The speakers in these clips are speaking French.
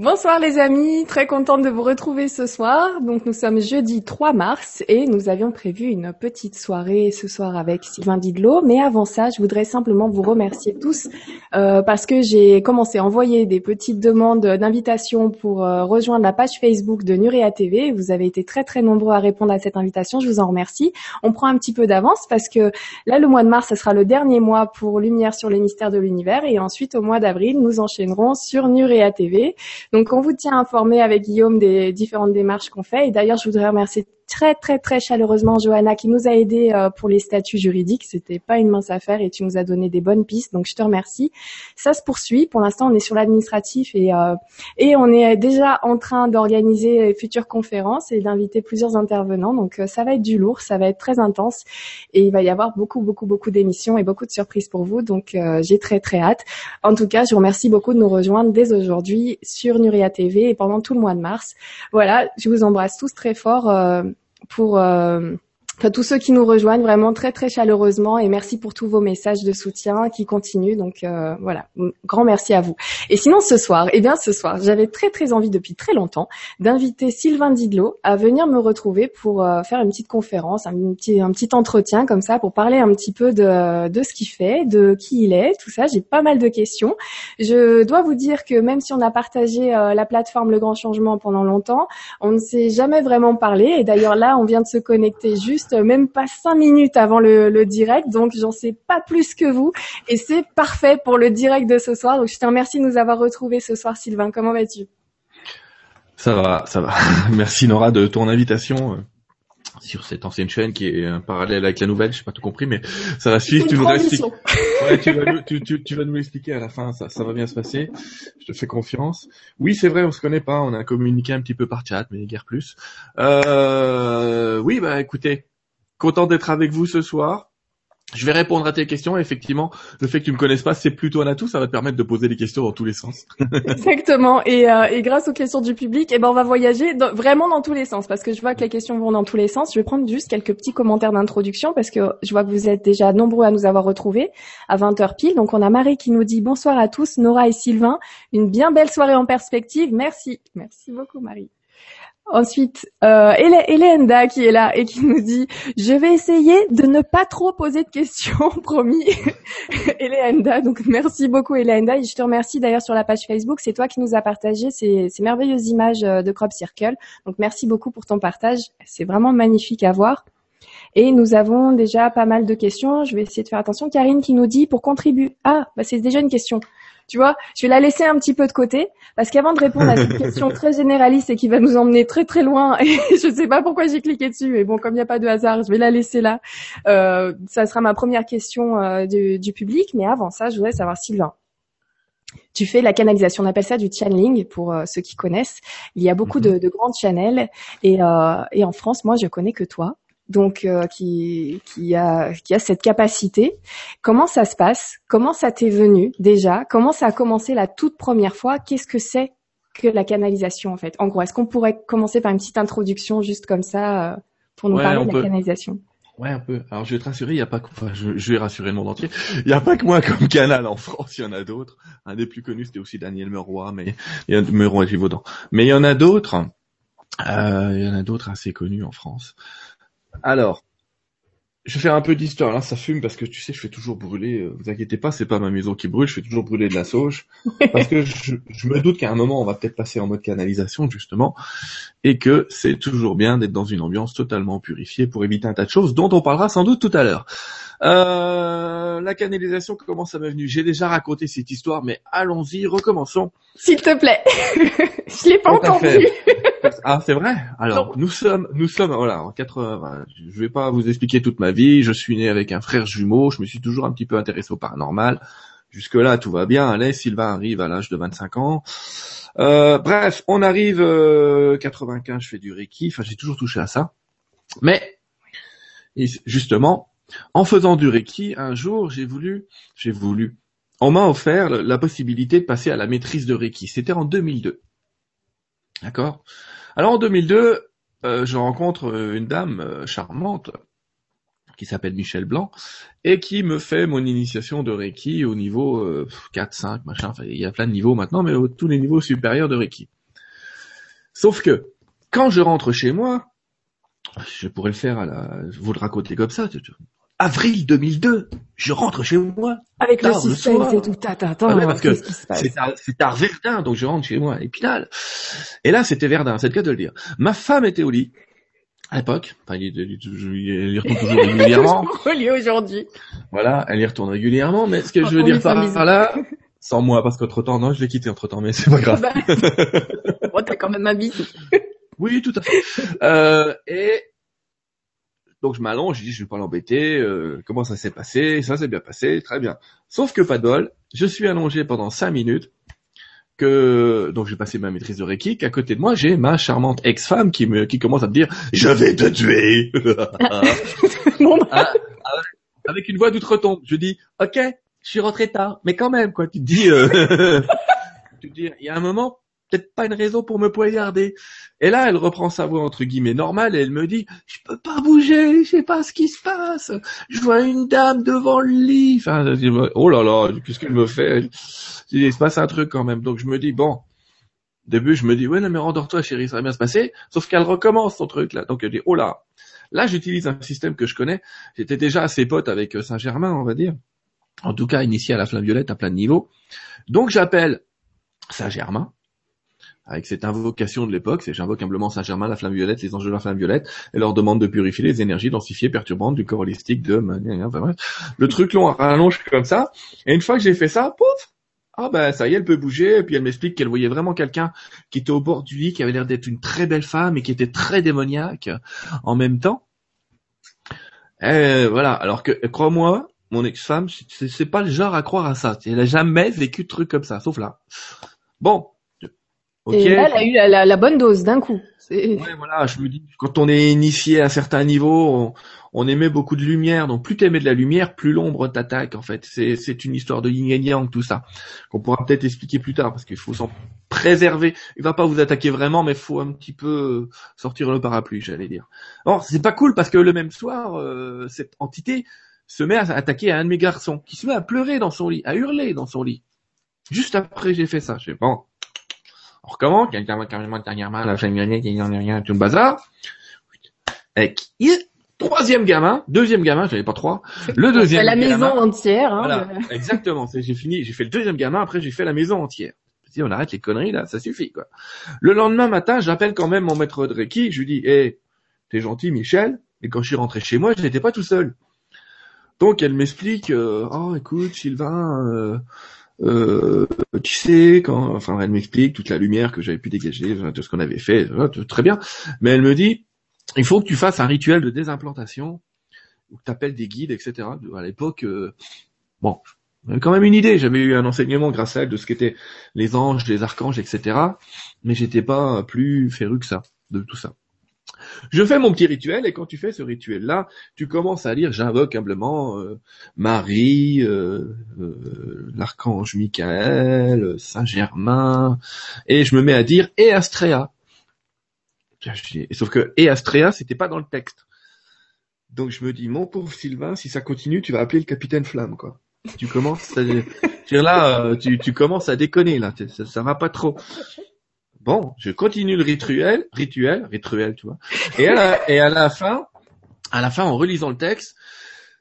Bonsoir les amis, très contente de vous retrouver ce soir. Donc nous sommes jeudi 3 mars et nous avions prévu une petite soirée ce soir avec Sylvain Didlot. Mais avant ça, je voudrais simplement vous remercier tous euh, parce que j'ai commencé à envoyer des petites demandes d'invitation pour euh, rejoindre la page Facebook de Nurea TV. Vous avez été très très nombreux à répondre à cette invitation, je vous en remercie. On prend un petit peu d'avance parce que là le mois de mars, ce sera le dernier mois pour Lumière sur les mystères de l'univers et ensuite au mois d'avril, nous enchaînerons sur Nurea TV. Donc on vous tient informé avec Guillaume des différentes démarches qu'on fait. Et d'ailleurs, je voudrais remercier très très très chaleureusement Johanna qui nous a aidé euh, pour les statuts juridiques. C'était pas une mince affaire et tu nous as donné des bonnes pistes, donc je te remercie. Ça se poursuit. Pour l'instant, on est sur l'administratif et euh, et on est déjà en train d'organiser les futures conférences et d'inviter plusieurs intervenants. Donc euh, ça va être du lourd, ça va être très intense et il va y avoir beaucoup beaucoup beaucoup d'émissions et beaucoup de surprises pour vous. Donc j'ai très très hâte. En tout cas, je vous remercie beaucoup de nous rejoindre dès aujourd'hui sur Nuria TV et pendant tout le mois de mars. Voilà, je vous embrasse tous très fort pour euh, tous ceux qui nous rejoignent vraiment très très chaleureusement et merci pour tous vos messages de soutien qui continuent. Donc euh, voilà, grand merci à vous. Et sinon ce soir, eh bien ce soir, j'avais très très envie depuis très longtemps d'inviter Sylvain Didlot à venir me retrouver pour euh, faire une petite conférence, un petit un petit entretien comme ça pour parler un petit peu de de ce qu'il fait, de qui il est, tout ça. J'ai pas mal de questions. Je dois vous dire que même si on a partagé euh, la plateforme Le Grand Changement pendant longtemps, on ne s'est jamais vraiment parlé. Et d'ailleurs là, on vient de se connecter juste même pas cinq minutes avant le, direct, donc j'en sais pas plus que vous. Et c'est parfait pour le direct de ce soir. Donc je te remercie de nous avoir retrouvés ce soir, Sylvain. Comment vas-tu? Ça va, ça va. Merci Nora de ton invitation euh, sur cette ancienne chaîne qui est un parallèle avec la nouvelle, je sais pas tout compris, mais ça va suivre. Tu, nous ouais, tu, vas nous, tu, tu, vas nous l'expliquer à la fin, ça, ça va bien se passer. Je te fais confiance. Oui, c'est vrai, on se connaît pas, on a communiqué un petit peu par chat, mais guère plus. Euh, oui, bah écoutez, Content d'être avec vous ce soir. Je vais répondre à tes questions. Effectivement, le fait que tu me connaisses pas, c'est plutôt un atout. Ça va te permettre de poser des questions dans tous les sens. Exactement. Et, euh, et, grâce aux questions du public, eh ben, on va voyager vraiment dans tous les sens parce que je vois que les questions vont dans tous les sens. Je vais prendre juste quelques petits commentaires d'introduction parce que je vois que vous êtes déjà nombreux à nous avoir retrouvés à 20h pile. Donc, on a Marie qui nous dit bonsoir à tous, Nora et Sylvain. Une bien belle soirée en perspective. Merci. Merci beaucoup, Marie. Ensuite, euh, qui est là et qui nous dit je vais essayer de ne pas trop poser de questions, promis. Elenda, donc merci beaucoup Elenda et je te remercie d'ailleurs sur la page Facebook, c'est toi qui nous as partagé ces, ces, merveilleuses images euh, de Crop Circle. Donc merci beaucoup pour ton partage, c'est vraiment magnifique à voir. Et nous avons déjà pas mal de questions. Je vais essayer de faire attention. Karine qui nous dit pour contribuer. Ah, bah c'est déjà une question. Tu vois, je vais la laisser un petit peu de côté parce qu'avant de répondre à cette question très généraliste et qui va nous emmener très très loin, et je ne sais pas pourquoi j'ai cliqué dessus, mais bon, comme il n'y a pas de hasard, je vais la laisser là. Euh, ça sera ma première question euh, du, du, public, mais avant ça, je voudrais savoir Sylvain. Tu fais la canalisation, on appelle ça du channeling pour euh, ceux qui connaissent. Il y a beaucoup de, mhm. de grandes channels et, euh, et en France, moi, je connais que toi donc euh, qui, qui, a, qui a cette capacité. Comment ça se passe? Comment ça t'est venu déjà? Comment ça a commencé la toute première fois? Qu'est-ce que c'est que la canalisation en fait? En gros, est-ce qu'on pourrait commencer par une petite introduction juste comme ça euh, pour nous parler de la canalisation? Ouais, un peu. Alors je vais te rassurer, il y a pas que, enfin, je, je, vais rassurer le monde entier. Il n'y a pas que moi comme canal en France, il y en a d'autres. Un des plus connus, c'était aussi Daniel Meroy, mais il y a Meroy et Givaudan. Mais il y en a d'autres. Euh, il y en a d'autres assez connus en France. Alors, je vais faire un peu d'histoire. Là, ça fume parce que tu sais, je fais toujours brûler. Euh, vous inquiétez pas, c'est pas ma maison qui brûle. Je fais toujours brûler de la sauge parce que je, me doute qu'à un moment, on va peut-être passer en mode canalisation justement, et que c'est toujours bien d'être dans une ambiance totalement purifiée pour éviter un tas de choses dont on parlera sans doute tout à l'heure. Euh, la canalisation, comment ça m'est venu? J'ai déjà raconté cette histoire, mais allons-y, recommençons. S'il te plaît, je l'ai pas entendu. ah, c'est vrai? Alors, nous sommes, nous sommes, voilà, en 80. Je vais pas vous expliquer toute ma vie. Je suis né avec un frère jumeau. Je me suis toujours un petit peu intéressé au paranormal. Jusque là, tout va bien. Allez, Sylvain arrive à l'âge de 25 ans. Euh, bref, on arrive euh, 95. Je fais du reiki. Enfin, j'ai toujours touché à ça. Mais justement, en faisant du reiki, un jour, j'ai voulu, j'ai voulu, on m'a offert la possibilité de passer à la maîtrise de reiki. C'était en 2002. D'accord? Alors en 2002, euh, je rencontre une dame euh, charmante qui s'appelle Michel Blanc, et qui me fait mon initiation de Reiki au niveau euh, 4, 5, machin, enfin, il y a plein de niveaux maintenant, mais tous les niveaux supérieurs de Reiki. Sauf que, quand je rentre chez moi, je pourrais le faire à la, vous le raconter comme ça, avril 2002, je rentre chez moi. Avec le suspense et tout, attends, attends, ah ouais, parce que c'est tard Verdun, donc je rentre chez moi, Épinal. Et là, c'était Verdun, c'est le cas de le dire. Ma femme était au lit, à l'époque, enfin, il, il, il, y retourne toujours régulièrement. aujourd'hui. Voilà, elle y retourne régulièrement, mais ce que je veux dire par, là, sans moi, parce qu'entre temps, non, je l'ai quitté entre temps, mais c'est pas grave. Bah, bon, t'as quand même ma bise. oui, tout à fait. Euh, et donc je m'allonge, je dis je vais pas l'embêter, euh, comment ça s'est passé, ça s'est bien passé, très bien. Sauf que pas de bol, je suis allongé pendant cinq minutes, que donc j'ai passé ma maîtrise de Reiki, qu'à côté de moi j'ai ma charmante ex-femme qui me qui commence à me dire je vais te tuer. bon, bah. ah, ah avec une voix d'outre-tombe, je dis ok, je suis rentré tard, mais quand même quoi, tu te dis, euh, tu te dis il y a un moment peut-être pas une raison pour me poignarder. Et là, elle reprend sa voix entre guillemets normale et elle me dit, je peux pas bouger, je sais pas ce qui se passe. Je vois une dame devant le lit. Enfin, oh là là, qu'est-ce qu'elle me fait? Il se passe un truc quand même. Donc je me dis bon. Au début, je me dis ouais non mais rendors-toi chérie, ça va bien se passer. Sauf qu'elle recommence son truc là. Donc elle dit oh là. Là, j'utilise un système que je connais. J'étais déjà assez pote avec euh, Saint-Germain, on va dire. En tout cas, initié à la flamme violette à plein de niveaux. Donc j'appelle Saint-Germain avec cette invocation de l'époque, c'est j'invoque humblement Saint-Germain, la flamme violette, les anges de la flamme violette, et leur demande de purifier les énergies densifiées, perturbantes du corps holistique de... Le truc long rallonge comme ça, et une fois que j'ai fait ça, pouf ah ben ça y est, elle peut bouger, et puis elle m'explique qu'elle voyait vraiment quelqu'un qui était au bord du lit, qui avait l'air d'être une très belle femme et qui était très démoniaque en même temps. Et voilà, alors que crois-moi, mon ex-femme, c'est pas le genre à croire à ça. Elle a jamais vécu de trucs comme ça, sauf là. Bon, et là, elle a eu la, bonne dose d'un coup. Ouais, voilà, je me dis, quand on est initié à un certain niveau, on, émet beaucoup de lumière. Donc, plus tu émets de la lumière, plus l'ombre t'attaque, en fait. C'est une histoire de yin et yang, tout ça. Qu'on pourra peut-être expliquer plus tard, parce qu'il faut s'en préserver. Il va pas vous attaquer vraiment, mais il faut un petit peu sortir le parapluie, j'allais dire. Or, c'est pas cool, parce que le même soir, euh, cette entité se met à attaquer à un de mes garçons, qui se met à pleurer dans son lit, à hurler dans son lit. Juste après, j'ai fait ça. J'ai bon, on recommence, quelqu'un carrément dernièrement la il n'y en a rien, tout le bazar. Et troisième gamin, deuxième gamin, j'avais pas trois. Le deuxième. la maison entière. Hein, voilà, exactement. J'ai fini, j'ai fait le deuxième gamin, après j'ai fait la maison entière. Si on arrête les conneries là, ça suffit quoi. Le lendemain matin, j'appelle quand même mon maître de Reiki, je lui dis, hé, hey, t'es gentil Michel, et quand je suis rentré chez moi, je n'étais pas tout seul. Donc elle m'explique, euh, oh écoute Sylvain, euh, euh, tu sais, quand, enfin, elle m'explique toute la lumière que j'avais pu dégager, de ce qu'on avait fait, très bien. Mais elle me dit, il faut que tu fasses un rituel de désimplantation, où tu appelles des guides, etc. À l'époque, euh, bon, quand même une idée. J'avais eu un enseignement grâce à elle de ce qu'étaient les anges, les archanges, etc. Mais j'étais pas plus féru que ça, de tout ça. Je fais mon petit rituel et quand tu fais ce rituel-là, tu commences à lire, j'invoque humblement euh, Marie, euh, euh, l'archange Michael, Saint Germain, et je me mets à dire et. Sauf que et Astrea, c'était pas dans le texte. Donc je me dis, mon pauvre Sylvain, si ça continue, tu vas appeler le capitaine Flamme, quoi. Tu commences, à, là, tu, tu commences à déconner là, ça, ça va pas trop. Bon, je continue le rituel, rituel, rituel, tu vois. Et à la, et à la fin, à la fin, en relisant le texte,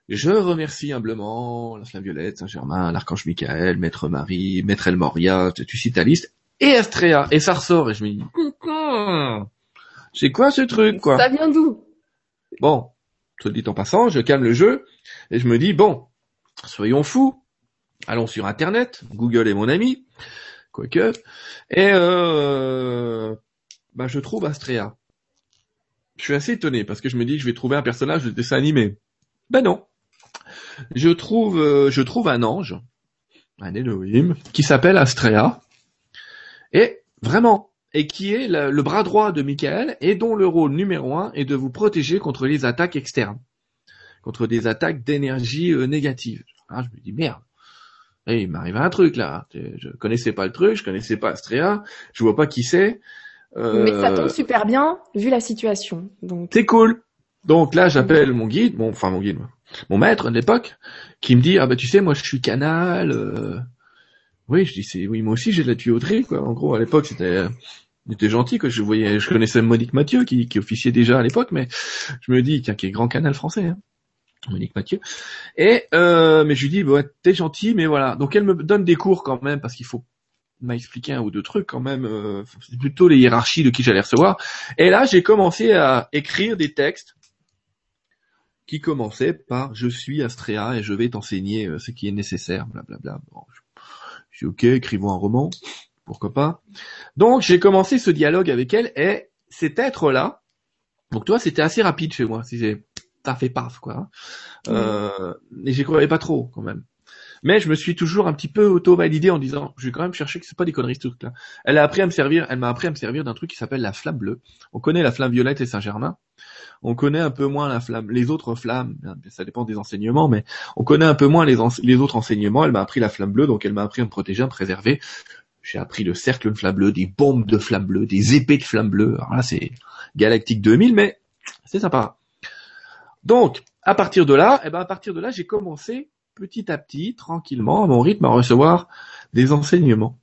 je remercie humblement la Flamme Violette, Saint-Germain, l'Archange Michael, Maître Marie, Maître El Moria, tu cites ta liste, et Astrea, et ça ressort, et je me dis, c'est quoi ce truc, quoi? Ça vient d'où? Bon, te dit en passant, je calme le jeu, et je me dis, bon, soyons fous, allons sur Internet, Google est mon ami, quoique. Et euh, bah, je trouve Astrea. Je suis assez étonné parce que je me dis que je vais trouver un personnage de dessin animé. Ben non. Je trouve, euh, je trouve un ange, un Elohim, qui s'appelle Astrea. Et vraiment, et qui est le, bras droit de Michael et dont le rôle numéro un est de vous protéger contre les attaques externes, contre des attaques d'énergie euh, négative. Ah, je me dis merde. Et il m'arrive un truc là. Je connaissais pas le truc, je connaissais pas Astrea, je vois pas qui c'est. Euh... Mais ça tombe super bien vu la situation. Donc c'est cool. Donc là, j'appelle mon guide, bon, enfin mon guide, mon maître de l'époque, qui me dit ah bah tu sais moi je suis canal. euh. Oui, je dis c'est oui moi aussi j'ai de la tuyauterie quoi. En gros à l'époque c'était c'était gentil que je voyais, je connaissais Monique Mathieu qui, qui officiait déjà à l'époque, mais je me dis tiens qui est grand canal français. Hein. Monique Mathieu. Et euh, mais je lui dis ouais, t'es gentil mais voilà. Donc elle me donne des cours quand même parce qu'il faut m'a expliqué un ou deux trucs quand même, euh, c'est plutôt les hiérarchies de qui j'allais recevoir. Et là, j'ai commencé à écrire des textes qui commençaient par je suis Astrea et je vais t'enseigner euh, ce qui est nécessaire, blablabla. Bon, je, je ok, écrivons un roman, pourquoi pas? Donc j'ai commencé ce dialogue avec elle et cet être-là, donc toi c'était assez rapide chez moi, si j'ai ça fait paf quoi. Euh, et j'y croyais pas trop quand même. Mais je me suis toujours un petit peu auto-validé en disant, je vais quand même chercher que c'est pas des conneries ce truc-là. Elle a appris à me servir, elle m'a appris à me servir d'un truc qui s'appelle la flamme bleue. On connaît la flamme violette et Saint-Germain. On connaît un peu moins la flamme, les autres flammes. Ça dépend des enseignements, mais on connaît un peu moins les, ense- les autres enseignements. Elle m'a appris la flamme bleue, donc elle m'a appris à me protéger, à me préserver. J'ai appris le cercle de flamme bleue, des bombes de flamme bleue, des épées de flamme bleue. Alors là, c'est Galactique 2000, mais c'est sympa. Donc, à partir de là, eh ben, à partir de là, j'ai commencé petit à petit, tranquillement, à mon rythme, à recevoir des enseignements.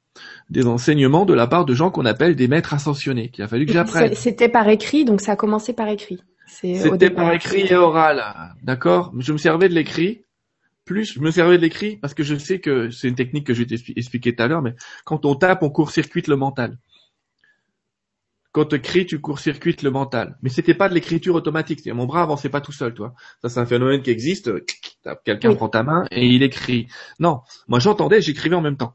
Des enseignements de la part de gens qu'on appelle des maîtres ascensionnés, qu'il a fallu que j'apprenne. C'était par écrit, donc ça a commencé par écrit. C'était par écrit et oral, d'accord? Je me servais de l'écrit, plus je me servais de l'écrit parce que je sais que c'est une technique que je vais t'expliquer tout à l'heure, mais quand on tape, on court-circuite le mental. Quand tu écris, tu court-circuites le mental. Mais c'était pas de l'écriture automatique. C'est-à-dire, mon bras avançait pas tout seul, toi. Ça, c'est un phénomène qui existe. Quelqu'un Oui. prend ta main et il écrit. Non. Moi, j'entendais, j'écrivais en même temps.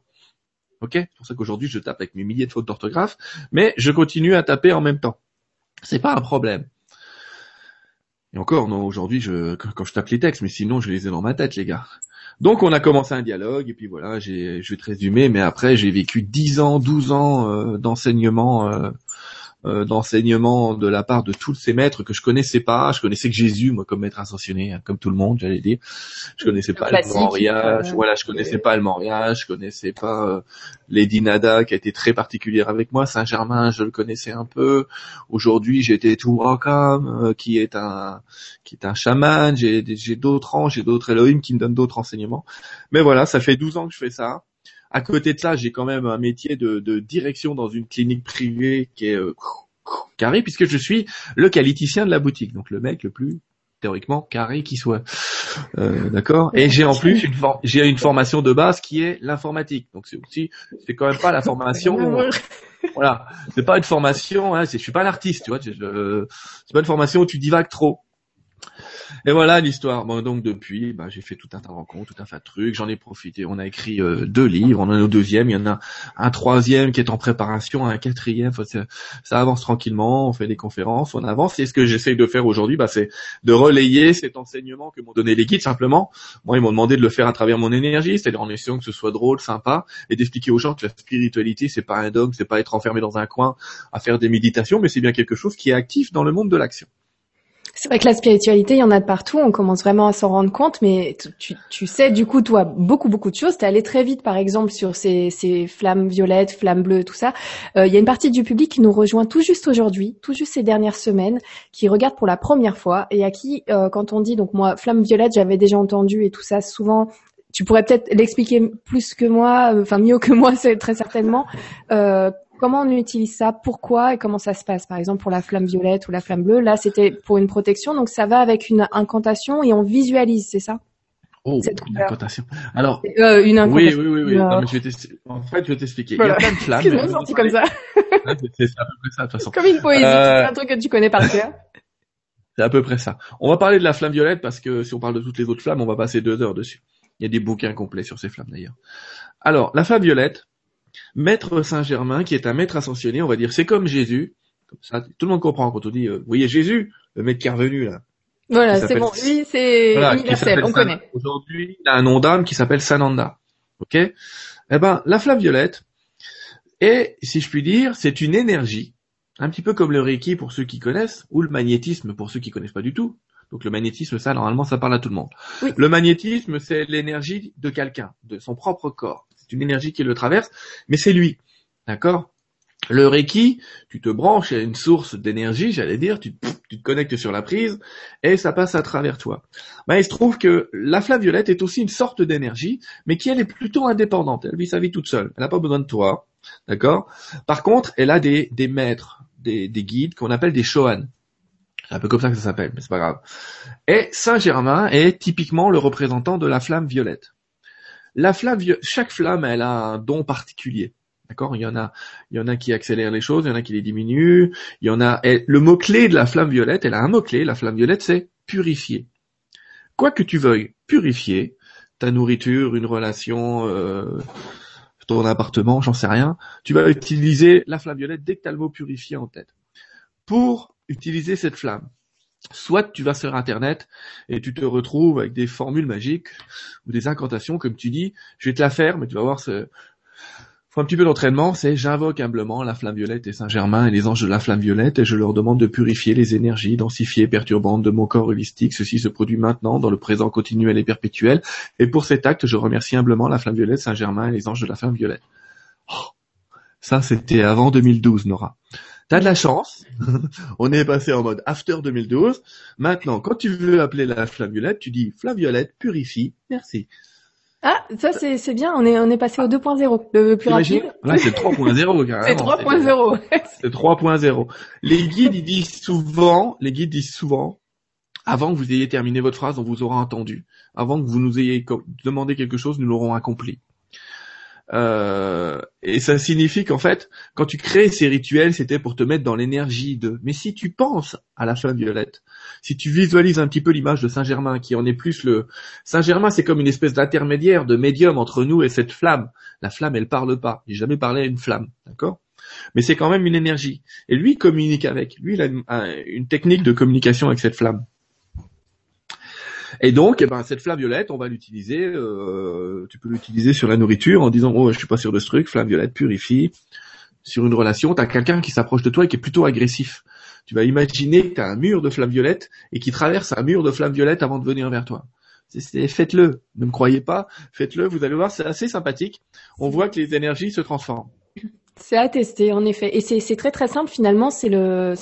Ok? C'est pour ça qu'aujourd'hui, je tape avec mes milliers de fautes d'orthographe, mais je continue à taper en même temps. C'est pas un problème. Et encore, non, aujourd'hui, je, quand quand je tape les textes, mais sinon, je les ai dans ma tête, les gars. Donc, on a commencé un dialogue, et puis voilà, j'ai, je vais te résumer, mais après, j'ai vécu 10 ans, 12 ans euh, d'enseignement, euh, euh, d'enseignement de la part de tous ces maîtres que je connaissais pas. Je connaissais que Jésus, moi, comme maître ascensionné, hein, comme tout le monde, j'allais dire. Je connaissais pas le Moria, euh, voilà, je connaissais pas le Moria, je connaissais pas euh, Lady Nada, qui a été très particulière avec moi. Saint-Germain, je le connaissais un peu. Aujourd'hui, j'ai été tout Rakam, euh, qui est un qui est un chaman. J'ai j'ai d'autres anges, j'ai d'autres Elohim qui me donnent d'autres enseignements. Mais voilà, ça fait 12 ans que je fais ça. À côté de ça, j'ai quand même un métier de, de direction dans une clinique privée qui est euh, carré, puisque je suis le qualiticien de la boutique, donc le mec le plus théoriquement carré qui soit. Euh, D'accord? Et j'ai en plus une j'ai une formation de base qui est l'informatique. Donc c'est aussi c'est quand même pas la formation voilà, c'est pas une formation, hein, je suis pas un artiste, tu vois, c'est pas une formation où tu divagues trop. Et voilà l'histoire. Bon, donc depuis, bah, j'ai fait tout un tas de rencontres, tout un tas de trucs, j'en ai profité. On a écrit euh, deux livres, on en est au deuxième, il y en a un troisième qui est en préparation, un quatrième. Ça avance tranquillement, on fait des conférences, on avance. Et ce que j'essaye de faire aujourd'hui, bah, c'est de relayer cet enseignement que m'ont donné les guides. Simplement, moi, ils m'ont demandé de le faire à travers mon énergie, c'est-à-dire en essayant que ce soit drôle, sympa, et d'expliquer aux gens que la spiritualité, c'est pas un dogme, c'est pas être enfermé dans un coin à faire des méditations, mais c'est bien quelque chose qui est actif dans le monde de l'action. C'est vrai que la spiritualité, il y en a de partout. On commence vraiment à s'en rendre compte, mais tu- tu, sais du coup toi beaucoup beaucoup de choses. T'es allé très vite, par exemple, sur ces, ces flammes violettes, flammes bleues, tout ça. Euh, Il y a une partie du public qui nous rejoint tout juste aujourd'hui, tout juste ces dernières semaines, qui regarde pour la première fois et à qui, euh, quand on dit donc moi flamme violette, j'avais déjà entendu et tout ça souvent. Tu pourrais peut-être l'expliquer plus que moi, euh, enfin mieux que moi, c'est très certainement. Euh, comment on utilise ça, pourquoi et comment ça se passe. Par exemple, pour la flamme violette ou la flamme bleue, là, c'était pour une protection, donc ça va avec une incantation et on visualise, c'est ça? Oh, Cette une incantation. Alors, euh, Une incantation. oui, oui, oui. Euh, Non, mais je vais t'expliquer. En fait, je vais t'expliquer. Voilà. Il y a plein de flammes. Excuse-moi, sorti comme ça. C'est à peu près ça, de toute façon. Comme une poésie, Euh, c'est un truc que tu connais par cœur. C'est à peu près ça. On va parler de la flamme violette parce que si on parle de toutes les autres flammes, on va passer deux heures dessus. Il y a des bouquins complets sur ces flammes d'ailleurs. Alors, la flamme violette, Maître Saint-Germain, qui est un maître ascensionné, on va dire, c'est comme Jésus. Comme ça, tout le monde comprend quand on dit, euh, vous voyez Jésus, le mec qui est revenu là. Voilà, c'est bon. Lui, c'est Voilà, universel, on connaît. Aujourd'hui, il a un nom d'âme qui s'appelle Sananda. Ok? Eh ben, la flamme violette, et si je puis dire, c'est une énergie, un petit peu comme le Reiki pour ceux qui connaissent, ou le magnétisme pour ceux qui connaissent pas du tout. Donc le magnétisme, ça, normalement, ça parle à tout le monde. Oui. Le magnétisme, c'est l'énergie de quelqu'un, de son propre corps. C'est une énergie qui le traverse, mais c'est lui. D'accord? Le Reiki, tu te branches à une source d'énergie, j'allais dire, tu, te connectes sur la prise et ça passe à travers toi. Ben, il se trouve que la flamme violette est aussi une sorte d'énergie, mais qui elle est plutôt indépendante. Elle vit sa vie toute seule. Elle n'a pas besoin de toi, d'accord? Par contre, elle a des, maîtres, des, des guides qu'on appelle des shohan. C'est un peu comme ça que ça s'appelle, mais c'est pas grave. Et Saint Germain est typiquement le représentant de la flamme violette. La flamme, chaque flamme, elle a un don particulier. D'accord? Il y en a, il y en a qui accélèrent les choses, il y en a qui les diminuent. Il y en a. le mot clé de la flamme violette, elle a un mot clé. La flamme violette, c'est purifier. Quoi que tu veuilles purifier, ta nourriture, une relation, euh, ton appartement, j'en sais rien, tu vas utiliser la flamme violette dès que tu as le mot purifier en tête. Pour utiliser cette flamme, soit tu vas sur internet et tu te retrouves avec des formules magiques ou des incantations comme tu dis, je vais te la faire, mais tu vas voir ce, faut un petit peu d'entraînement, c'est j'invoque humblement la flamme violette et Saint-Germain et les anges de la flamme violette et je leur demande de purifier les énergies densifiées perturbantes de mon corps holistique. Ceci se produit maintenant dans le présent continuel et perpétuel. Et pour cet acte, je remercie humblement la flamme violette, Saint-Germain et les anges de la flamme violette. Oh, ça, c'était avant 2012, Nora. T'as de la chance. On est passé en mode after 2012. Maintenant, quand tu veux appeler la flamme violette, tu dis flamme violette, purifie, merci. Ah, ça c'est c'est bien, on est on est passé au 2.0, le plus rapide. Là, c'est 3.0 carrément. C'est 3.0. C'est 3.0. Les guides ils disent souvent, les guides disent souvent avant que vous ayez terminé votre phrase, on vous aura entendu. Avant que vous nous ayez demandé quelque chose, nous l'aurons accompli. Euh, et ça signifie qu'en fait, quand tu crées ces rituels, c'était pour te mettre dans l'énergie de. Mais si tu penses à la flamme violette, si tu visualises un petit peu l'image de Saint Germain, qui en est plus le Saint Germain, c'est comme une espèce d'intermédiaire, de médium entre nous et cette flamme. La flamme, elle parle pas. J'ai jamais parlé à une flamme, d'accord? Mais c'est quand même une énergie. Et lui il communique avec. Lui, il a une technique de communication avec cette flamme. Et donc, eh ben, cette flamme violette, on va l'utiliser. Euh, tu peux l'utiliser sur la nourriture en disant oh je suis pas sûr de ce truc. Flamme violette purifie. Sur une relation, tu as quelqu'un qui s'approche de toi et qui est plutôt agressif. Tu vas imaginer que tu as un mur de flamme violette et qui traverse un mur de flamme violette avant de venir vers toi. Faites-le. Ne me croyez pas. Faites-le. Vous allez voir, c'est assez sympathique. On voit que les énergies se transforment. C'est à tester, en effet. Et c'est très très simple finalement. C'est le,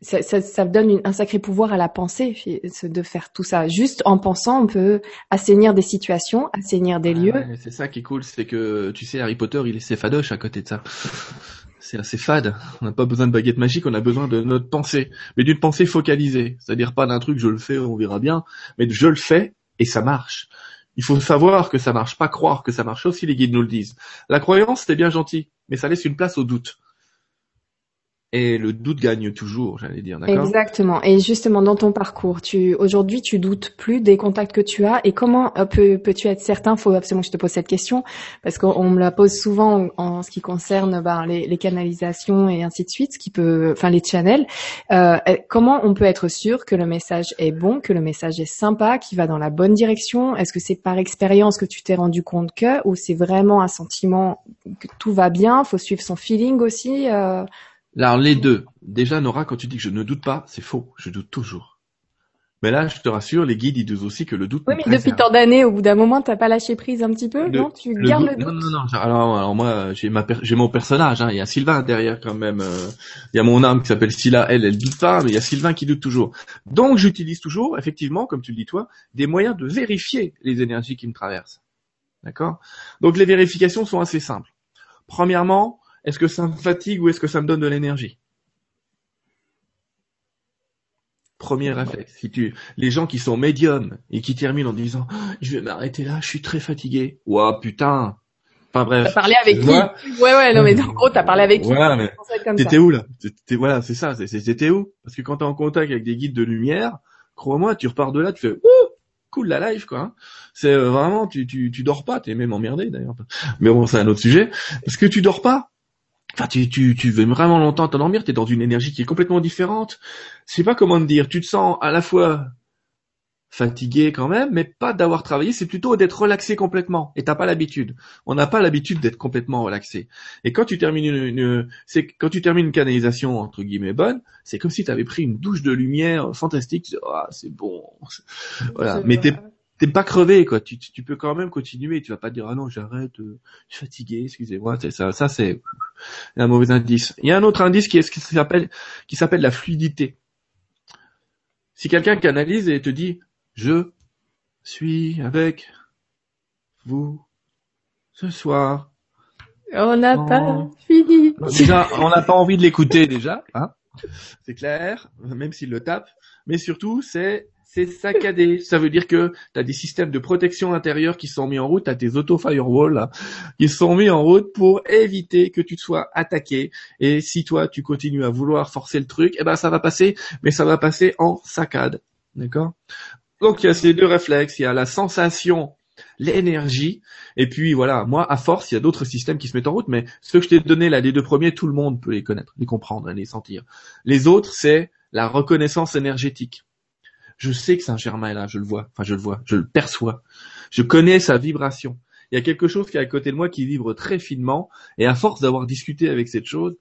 ça, ça, ça, donne un sacré pouvoir à la pensée de faire tout ça. Juste en pensant, on peut assainir des situations, assainir des lieux. c'est ça qui est cool, c'est que tu sais, Harry Potter, il est séfadoche à côté de ça. C'est assez fade. On n'a pas besoin de baguette magique, on a besoin de notre pensée, mais d'une pensée focalisée. C'est-à-dire pas d'un truc je le fais, on verra bien, mais je le fais et ça marche. Il faut savoir que ça marche, pas croire que ça marche aussi, les guides nous le disent. La croyance, c'est bien gentil, mais ça laisse une place au doute et le doute gagne toujours, j'allais dire, Exactement. Et justement, dans ton parcours, tu aujourd'hui, tu doutes plus des contacts que tu as. Et comment euh, peux, peux-tu être certain? Faut absolument que je te pose cette question parce qu'on me la pose souvent en, ce qui concerne ben, les, les, canalisations et ainsi de suite, ce qui peut, enfin les channels. Euh, comment on peut être sûr que le message est bon, que le message est sympa, qu'il va dans la bonne direction? Est-ce que c'est par expérience que tu t'es rendu compte que, ou c'est vraiment un sentiment que tout va bien? Faut suivre son feeling aussi. Euh, alors les deux. Déjà Nora, quand tu dis que je ne doute pas, c'est faux. Je doute toujours. Mais là, je te rassure, les guides ils disent aussi que le doute. Oui, mais depuis tant d'années, au bout d'un moment, t'as pas lâché prise un petit peu, non? Tu gardes le doute. Non, non, non. Alors, moi, j'ai ma, j'ai mon personnage. Hein. Il y a Sylvain derrière quand même. Euh. Il y a mon âme qui s'appelle Scylla. Elle, elle doute pas, mais il y a Sylvain qui doute toujours. Donc, j'utilise toujours, effectivement, comme tu le dis toi, des moyens de vérifier les énergies qui me traversent. D'accord? Donc, les vérifications sont assez simples. Premièrement, est-ce que ça me fatigue ou est-ce que ça me donne de l'énergie? Premier réflexe. Si tu, les gens qui sont médiums et qui terminent en disant oh, je vais m'arrêter là, je suis très fatigué. Ouah putain. Enfin bref. T'as parlé avec qui? Ouais ouais non mais en gros t'as parlé avec qui? Mais T'étais où là? Voilà c'est ça. C'était où? Parce que quand t'es en contact avec des guides de lumière, crois-moi, tu repars de là, tu fais ouh cool la life quoi. Hein. C'est euh, vraiment tu tu tu dors pas, t'es même emmerdé d'ailleurs. Mais bon c'est un autre sujet. Parce que tu dors pas Enfin, tu, tu, tu veux vraiment longtemps t'endormir, tu es dans une énergie qui est complètement différente. Je sais pas comment te dire, tu te sens à la fois fatigué quand même, mais pas d'avoir travaillé, c'est plutôt d'être relaxé complètement. Et t'as pas l'habitude. On n'a pas l'habitude d'être complètement relaxé. Et quand tu termines une, c'est quand tu termines une canalisation entre guillemets bonne, c'est comme si tu avais pris une douche de lumière fantastique. Ah, c'est bon. Voilà. Mais t'es t'es pas crevé quoi. Tu, tu, peux quand même continuer. Tu vas pas dire ah non j'arrête, euh, je suis fatigué, excusez-moi. C'est ça, ça c'est un mauvais indice. Il y a un autre indice qui est ce qui s'appelle qui s'appelle la fluidité. Si quelqu'un canalise et te dit je suis avec vous ce soir. On n'a pas fini. Déjà, on n'a pas envie de l'écouter déjà, hein c'est clair, même s'il le tape. Mais surtout, c'est c'est saccadé. Ça veut dire que tu as des systèmes de protection intérieure qui sont mis en route, tu as tes auto-firewalls qui sont mis en route pour éviter que tu te sois attaqué. Et si toi, tu continues à vouloir forcer le truc, eh ben ça va passer, mais ça va passer en saccade. D'accord? Donc il y a ces deux réflexes, il y a la sensation l'énergie. Et puis voilà, moi, à force, il y a d'autres systèmes qui se mettent en route, mais ceux que je t'ai donné là, les deux premiers, tout le monde peut les connaître, les comprendre, les sentir. Les autres, c'est la reconnaissance énergétique. Je sais que Saint-Germain est là, je le vois, enfin je le vois, je le perçois. Je connais sa vibration. Il y a quelque chose qui est à côté de moi qui vibre très finement, et à force d'avoir discuté avec cette chose,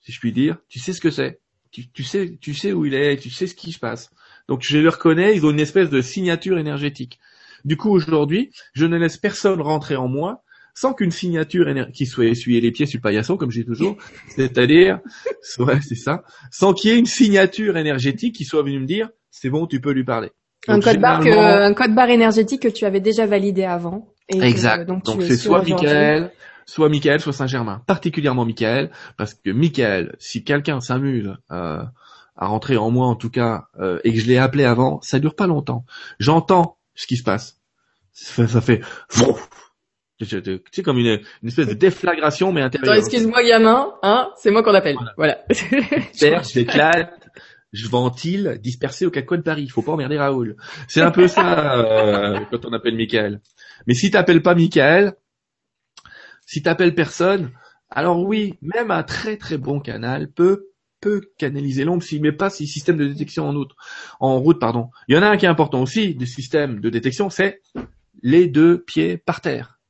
si je puis dire, tu sais ce que c'est. Tu, sais, tu sais où il est, tu sais ce qui se passe. Donc je le reconnais, ils ont une espèce de signature énergétique. Du coup, aujourd'hui, je ne laisse personne rentrer en moi sans qu'une signature qui soit essuyée les pieds sur le paillasson, comme j'ai toujours, c'est-à-dire, ouais, c'est ça, sans qu'il y ait une signature énergétique qui soit venue me dire, c'est bon, tu peux lui parler. un code barre un code barre énergétique que tu avais déjà validé avant. exact. donc c'est soit Michael, soit Michael, soit Saint-Germain. Particulièrement Michael, parce que Michael, si quelqu'un s'amuse euh, à rentrer en moi en tout cas, euh, et que je l'ai appelé avant, ça dure pas longtemps. J'entends ce qui se passe. Ça fait, tu sais, comme une, une, espèce de déflagration, mais intérieure. Excuse-moi, gamin, hein, c'est moi qu'on appelle. Voilà. voilà. j'éclate, je ventile, dispersé au quatre de Paris. Il faut pas emmerder Raoul. C'est un peu ça euh, quand on appelle Michael. Mais si t'appelles pas Michael, si t'appelles personne, alors oui, même un très très bon canal peut peut canaliser l'ombre s'il met pas ses systèmes de détection en, route, en route. Pardon. Il y en a un qui est important aussi des systèmes de détection, c'est les deux pieds par terre.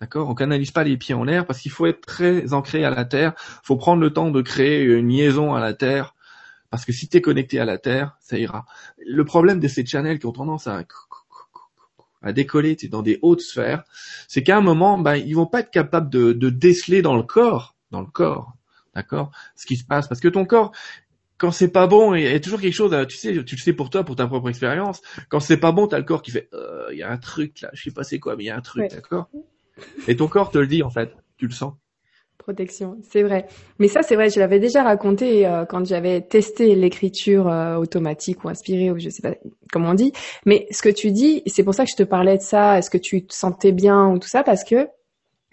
D'accord? On canalise pas les pieds en l'air parce qu'il faut être très ancré à la terre. Il faut prendre le temps de créer une liaison à la terre parce que si tu es connecté à la terre, ça ira. Le problème de ces channels qui ont tendance à à décoller dans des hautes sphères, c'est qu'à un moment, ben, ils vont pas être capables de, de déceler dans le corps, dans le corps, D'accord? Ce qui se passe. Parce que ton corps, quand c'est pas bon, il y a toujours quelque chose, tu sais, tu le sais pour toi, pour ta propre expérience. Quand c'est pas bon, t'as le corps qui fait, euh, il y a un truc là, je sais pas c'est quoi, mais il y a un truc, d'accord? Et ton corps te le dit en fait, tu le sens. Protection, c'est vrai. Mais ça, c'est vrai, je l'avais déjà raconté euh, quand j'avais testé l'écriture euh, automatique ou inspirée, ou je sais pas comment on dit. Mais ce que tu dis, c'est pour ça que je te parlais de ça. Est-ce que tu te sentais bien ou tout ça Parce que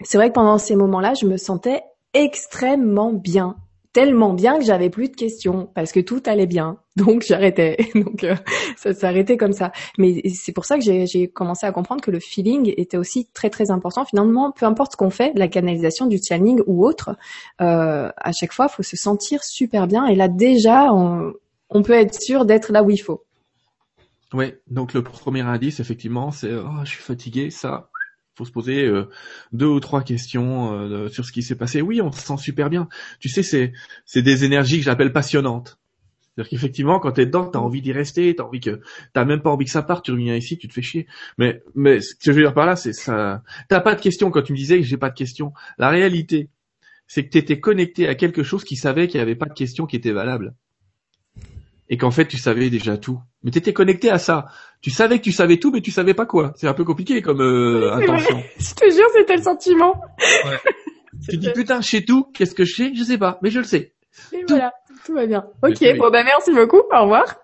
c'est vrai que pendant ces moments-là, je me sentais extrêmement bien tellement bien que j'avais plus de questions parce que tout allait bien. Donc j'arrêtais. Donc euh, ça s'arrêtait comme ça. Mais c'est pour ça que j'ai commencé à comprendre que le feeling était aussi très très important. Finalement, peu importe ce qu'on fait, la canalisation, du channeling ou autre, euh, à chaque fois, il faut se sentir super bien. Et là déjà, on, on peut être sûr d'être là où il faut. Oui. Donc le premier indice, effectivement, c'est oh, je suis fatigué. Ça, faut se poser euh, deux ou trois questions euh, sur ce qui s'est passé. Oui, on se sent super bien. Tu sais, c'est c'est des énergies que j'appelle passionnantes. C'est-à-dire qu'effectivement, quand t'es dedans, t'as envie d'y rester, t'as envie que, t'as même pas envie que ça parte, tu reviens ici, tu te fais chier. Mais, mais ce que je veux dire par là, c'est ça. T'as pas de questions quand tu me disais que j'ai pas de questions. La réalité, c'est que t'étais connecté à quelque chose qui savait qu'il y avait pas de questions qui étaient valables et qu'en fait tu savais déjà tout. Mais tu étais connecté à ça. Tu savais que tu savais tout, mais tu savais pas quoi. C'est un peu compliqué comme euh, intention. je te jure, c'était le sentiment. Ouais. tu dis putain, je sais tout. Qu'est-ce que je sais? Je sais pas, mais je le sais. Et voilà, tout va bien. Ok, bon bah merci beaucoup. Au revoir.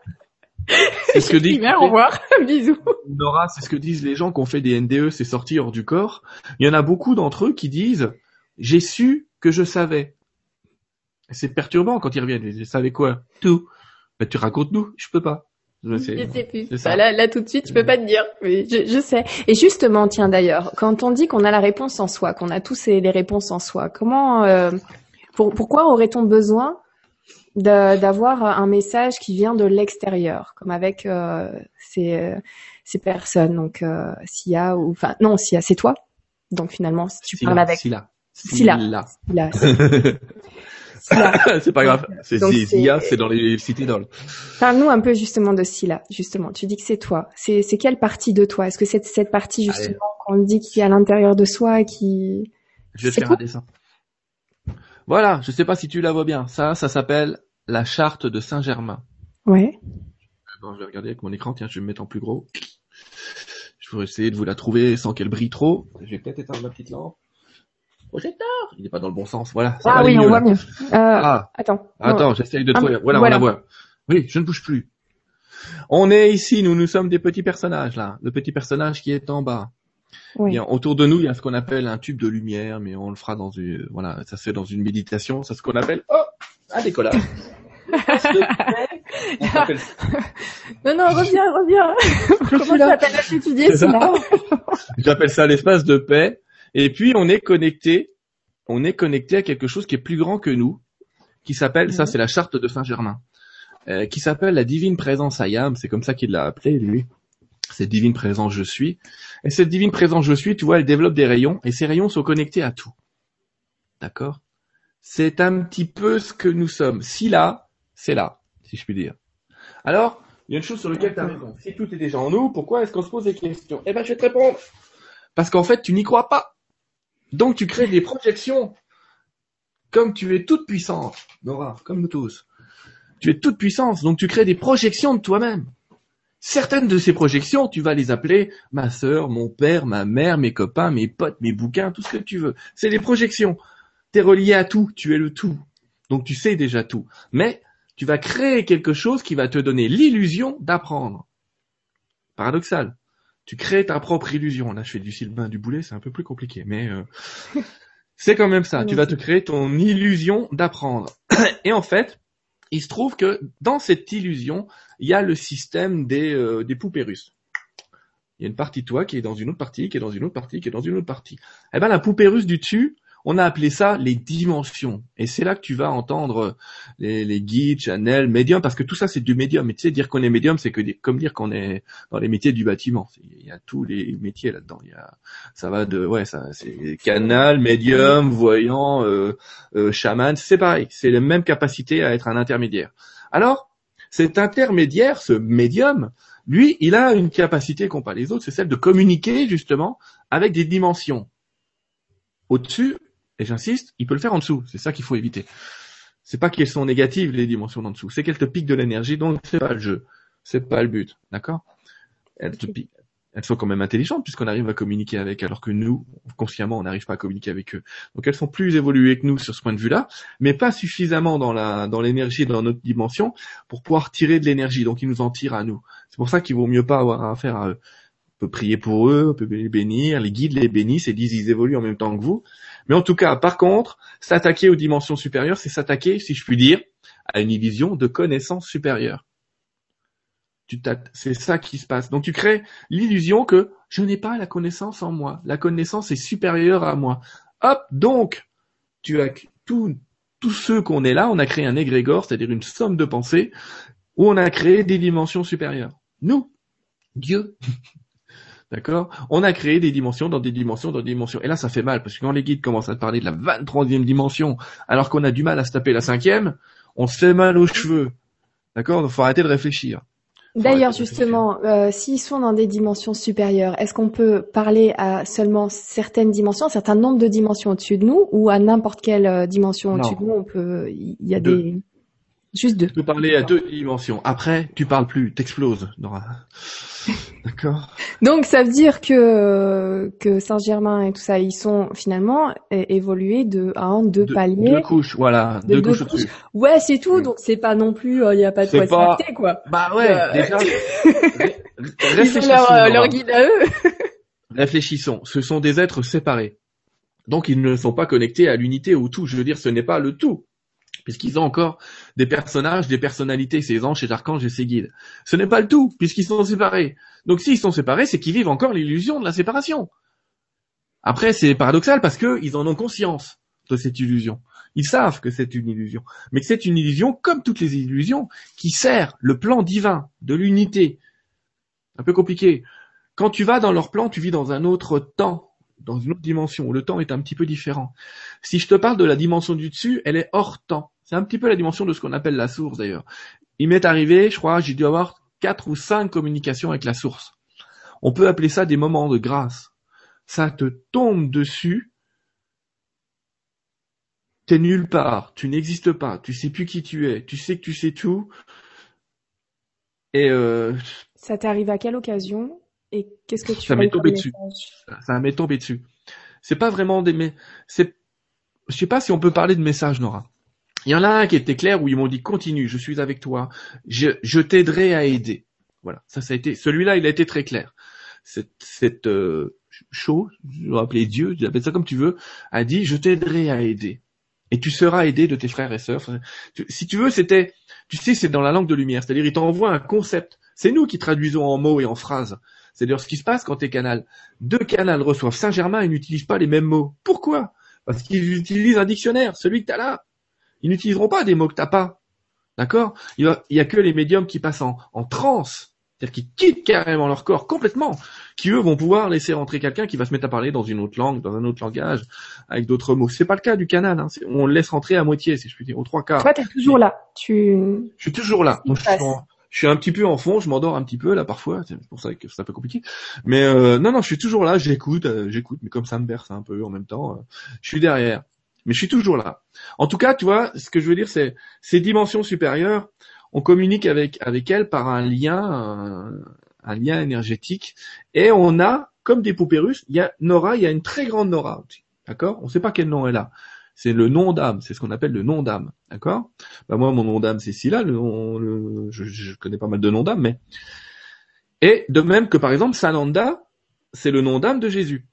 C'est ce que dit. Au revoir. Bisous. Nora, c'est ce que disent les gens qui ont fait des NDE, c'est sorti hors du corps. Il y en a beaucoup d'entre eux qui disent j'ai su que je savais. C'est perturbant quand ils reviennent. Ils savaient quoi? Tout. Bah, tu racontes-nous, je peux pas. Je sais plus. Bah, là, là, tout de suite, je peux pas te dire. Mais je, je sais. Et justement, tiens d'ailleurs, quand on dit qu'on a la réponse en soi, qu'on a tous les réponses en soi, comment, euh, pour, pourquoi aurait-on besoin d'avoir un message qui vient de l'extérieur, comme avec euh, ces, euh, ces personnes, donc euh, Sia ou enfin non Sia, c'est toi. Donc finalement, si tu parles avec Sila. Sila. Sila. c'est pas grave. C'est c'est dans les Parle-nous un peu justement de Sila. Justement, tu dis que c'est toi. C'est quelle partie de toi? Est-ce que c'est cette partie justement qu'on dit qui est à l'intérieur de soi qui Je vais te faire un dessin. Voilà, je sais pas si tu la vois bien. Ça, ça s'appelle la charte de Saint-Germain. Ouais. Attends, je vais regarder avec mon écran. Tiens, je vais me mettre en plus gros. Je vais essayer de vous la trouver sans qu'elle brille trop. Je vais peut-être éteindre ma petite lampe. Projecteur Il n'est pas dans le bon sens. Voilà. ah oui, on voit mieux. Euh, ah. Attends. Attends, j'essaye de trouver. voilà, on la voit. Oui, je ne bouge plus. On est ici, nous, nous sommes des petits personnages, là. Le petit personnage qui est en bas. Oui. autour de nous, il y a ce qu'on appelle un tube de lumière, mais on le fera dans une, voilà, ça se fait dans une méditation. C'est ce qu'on appelle, oh, un décollage. non, non, reviens, reviens. Comment ça s'appelle étudier ça? J'appelle ça l'espace de paix. Et puis, on est connecté, on est connecté à quelque chose qui est plus grand que nous, qui s'appelle, ça c'est la charte de Saint-Germain, euh, qui s'appelle la divine présence Ayam, c'est comme ça qu'il l'a appelé, lui. C'est divine présence je suis. Et cette divine présence je suis, tu vois, elle développe des rayons, et ces rayons sont connectés à tout. D'accord? C'est un petit peu ce que nous sommes. Si là, c'est là, si je puis dire. Alors, il y a une chose sur laquelle tu as raison. Si tout est déjà en nous, pourquoi est-ce qu'on se pose des questions? Eh ben, je vais te répondre. Parce qu'en fait, tu n'y crois pas. Donc, tu crées des projections. Comme tu es toute puissante, Nora, comme nous tous. Tu es toute puissance, donc tu crées des projections de toi-même. Certaines de ces projections, tu vas les appeler ma sœur, mon père, ma mère, mes copains, mes potes, mes bouquins, tout ce que tu veux. C'est des projections. Tu es relié à tout, tu es le tout. Donc tu sais déjà tout. Mais tu vas créer quelque chose qui va te donner l'illusion d'apprendre. Paradoxal. Tu crées ta propre illusion. Là, je fais du Sylvain du boulet, c'est un peu plus compliqué, mais euh, c'est quand même ça. Tu vas te créer ton illusion d'apprendre. Et en fait, il se trouve que dans cette illusion, il y a le système des, euh, des poupées russes. Il y a une partie de toi qui est dans une autre partie, qui est dans une autre partie, qui est dans une autre partie. Eh ben, la poupée russe du dessus, on a appelé ça les dimensions. Et c'est là que tu vas entendre les, les guides, channel, médium, parce que tout ça c'est du médium. Et tu sais, dire qu'on est médium, c'est que comme dire qu'on est dans les métiers du bâtiment. Il y a tous les métiers là-dedans. Ça va de, ouais, ça, c'est canal, médium, voyant, euh, euh, chaman. C'est pareil. C'est la même capacité à être un intermédiaire. Alors, cet intermédiaire, ce médium, lui, il a une capacité qu'ont pas les autres, c'est celle de communiquer justement avec des dimensions. Au-dessus, et j'insiste, il peut le faire en dessous. C'est ça qu'il faut éviter. C'est pas qu'elles sont négatives les dimensions d'en dessous, c'est qu'elles te piquent de l'énergie, donc c'est pas le jeu, c'est pas le but, d'accord? Elles te piquent. Elles sont quand même intelligentes puisqu'on arrive à communiquer avec, alors que nous, consciemment, on n'arrive pas à communiquer avec eux. Donc elles sont plus évoluées que nous sur ce point de vue-là, mais pas suffisamment dans la dans l'énergie dans notre dimension pour pouvoir tirer de l'énergie. Donc ils nous en tirent à nous. C'est pour ça qu'il vaut mieux pas avoir affaire à eux. On peut prier pour eux, on peut les bénir, les guides les bénissent et disent ils évoluent en même temps que vous. Mais en tout cas, par contre, s'attaquer aux dimensions supérieures, c'est s'attaquer, si je puis dire, à une illusion de connaissance supérieure. C'est ça qui se passe. Donc tu crées l'illusion que je n'ai pas la connaissance en moi. La connaissance est supérieure à moi. Hop, donc, tu as tous ceux qu'on est là, on a créé un égrégore, c'est-à-dire une somme de pensées, où on a créé des dimensions supérieures. Nous, Dieu, D'accord? On a créé des dimensions dans des dimensions dans des dimensions. Et là, ça fait mal, parce que quand les guides commencent à parler de la 23e dimension, alors qu'on a du mal à se taper la cinquième, on se fait mal aux cheveux. D'accord? Il faut arrêter de réfléchir. D'ailleurs, justement, euh, s'ils sont dans des dimensions supérieures, est-ce qu'on peut parler à seulement certaines dimensions, un certain nombre de dimensions au-dessus de nous, ou à n'importe quelle euh, dimension au-dessus de nous, on peut, il y a des, juste deux. Tu peux parler à deux dimensions. Après, tu parles plus, t'exploses, Nora. D'accord. Donc ça veut dire que que Saint-Germain et tout ça, ils sont finalement évolués de un, deux paliers. Deux couches, voilà, deux, couches, Ouais, c'est tout. Donc c'est pas non plus, euh, il n'y a pas de quoi pas... quoi. Bah ouais, euh, déjà. leur, euh, leur guide à eux. réfléchissons. Ce sont des êtres séparés. Donc ils ne sont pas connectés à l'unité ou tout. Je veux dire, ce n'est pas le tout puisqu'ils ont encore des personnages, des personnalités, ces anges, ces archanges et ces guides. Ce n'est pas le tout, puisqu'ils sont séparés. Donc s'ils sont séparés, c'est qu'ils vivent encore l'illusion de la séparation. Après, c'est paradoxal parce qu'ils en ont conscience de cette illusion. Ils savent que c'est une illusion, mais que c'est une illusion comme toutes les illusions qui sert le plan divin de l'unité. Un peu compliqué. Quand tu vas dans leur plan, tu vis dans un autre temps, dans une autre dimension où le temps est un petit peu différent. Si je te parle de la dimension du dessus, elle est hors temps. C'est un petit peu la dimension de ce qu'on appelle la source d'ailleurs. Il m'est arrivé, je crois, j'ai dû avoir quatre ou cinq communications avec la source. On peut appeler ça des moments de grâce. Ça te tombe dessus. T'es nulle part, tu n'existes pas, tu sais plus qui tu es, tu sais que tu sais tout. Et euh, ça t'est arrivé à quelle occasion et qu'est-ce que tu ça m'est tombé dessus. Ça m'est tombé dessus. C'est pas vraiment des mais c'est je sais pas si on peut parler de message Nora. Il y en a un qui était clair où ils m'ont dit continue, je suis avec toi, je, je t'aiderai à aider. Voilà, ça ça a été celui-là, il a été très clair. Cette, cette euh, chose, je vais appeler Dieu, appelle ça comme tu veux, a dit je t'aiderai à aider et tu seras aidé de tes frères et sœurs. Si tu veux, c'était, tu sais, c'est dans la langue de lumière, c'est-à-dire il t'envoie un concept. C'est nous qui traduisons en mots et en phrases. C'est-à-dire ce qui se passe quand tes canals, deux canals reçoivent Saint-Germain et n'utilisent pas les mêmes mots. Pourquoi? Parce qu'ils utilisent un dictionnaire, celui que tu as là. Ils n'utiliseront pas des mots que t'as pas. D'accord? Il y a que les médiums qui passent en, en transe c'est-à-dire qu'ils quittent carrément leur corps complètement, qui eux vont pouvoir laisser rentrer quelqu'un qui va se mettre à parler dans une autre langue, dans un autre langage, avec d'autres mots. C'est pas le cas du canal. Hein. On le laisse rentrer à moitié, si je puis dire, aux trois quarts. Toi, t'es toujours là. Tu. Je suis toujours là. je, suis un petit peu en fond, je m'endors un petit peu là parfois. C'est pour ça que c'est un peu compliqué. Mais euh, non, non, je suis toujours là. J'écoute, euh, j'écoute, mais comme ça me berce un peu en même temps, euh, je suis derrière. Mais je suis toujours là. En tout cas, tu vois, ce que je veux dire, c'est ces dimensions supérieures on communique avec avec elle par un lien, un, lien énergétique, et on a comme des poupées russes. Il y a Nora, il y a une très grande Nora, d'accord? On ne sait pas quel nom elle a. C'est le nom d'âme, c'est ce qu'on appelle le nom d'âme, d'accord? Bah moi mon nom d'âme c'est Scylla, je, connais pas mal de noms d'âme, mais et de même que par exemple Sananda, c'est le nom d'âme de Jésus.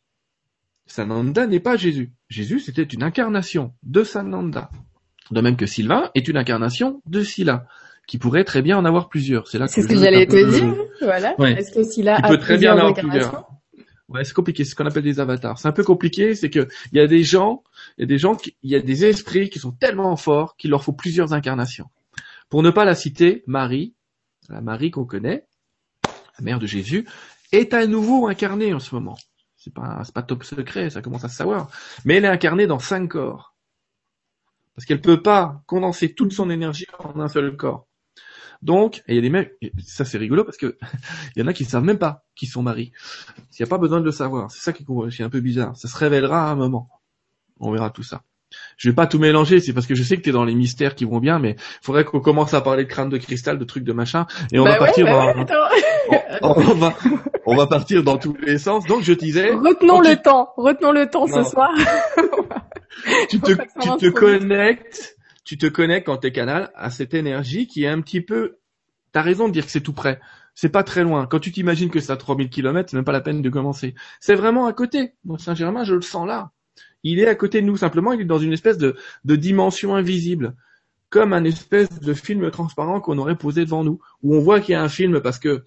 Sananda n'est pas Jésus. Jésus c'était une incarnation de Sananda. De même que Sylvain est une incarnation de Scylla qui pourrait très bien en avoir plusieurs. C'est là C'est ce que j'allais te dire. Voilà. Est-ce que s'il a peut très bien en avoir plusieurs. Ouais, c'est compliqué. C'est ce qu'on appelle des avatars. C'est un peu compliqué. C'est que il y a des gens, il y a des gens, il y a des esprits qui sont tellement forts qu'il leur faut plusieurs incarnations. Pour ne pas la citer, Marie, la Marie qu'on connaît, la mère de Jésus, est à nouveau incarnée en ce moment. C'est pas, c'est pas top secret, ça commence à se savoir. Mais elle est incarnée dans cinq corps. Parce qu'elle peut pas condenser toute son énergie en un seul corps. Donc, il y a des mecs, ça c'est rigolo parce que il y en a qui ne savent même pas qui sont mariés. Il n'y a pas besoin de le savoir. C'est ça qui est un peu bizarre. Ça se révélera à un moment. On verra tout ça. Je vais pas tout mélanger, c'est parce que je sais que tu es dans les mystères qui vont bien, mais il faudrait qu'on commence à parler de crâne de cristal, de trucs de machin, et on va bah partir bah dans... on, va, on va partir dans tous les sens. Donc je disais... Retenons le temps, retenons le temps ce soir. tu te, tu te connectes tu te connectes quand t'es canal à cette énergie qui est un petit peu, t'as raison de dire que c'est tout près. C'est pas très loin. Quand tu t'imagines que c'est à 3000 km, c'est même pas la peine de commencer. C'est vraiment à côté. Bon, Saint-Germain, je le sens là. Il est à côté de nous, simplement, il est dans une espèce de, dimension invisible. Comme un espèce de film transparent qu'on aurait posé devant nous. Où on voit qu'il y a un film parce que,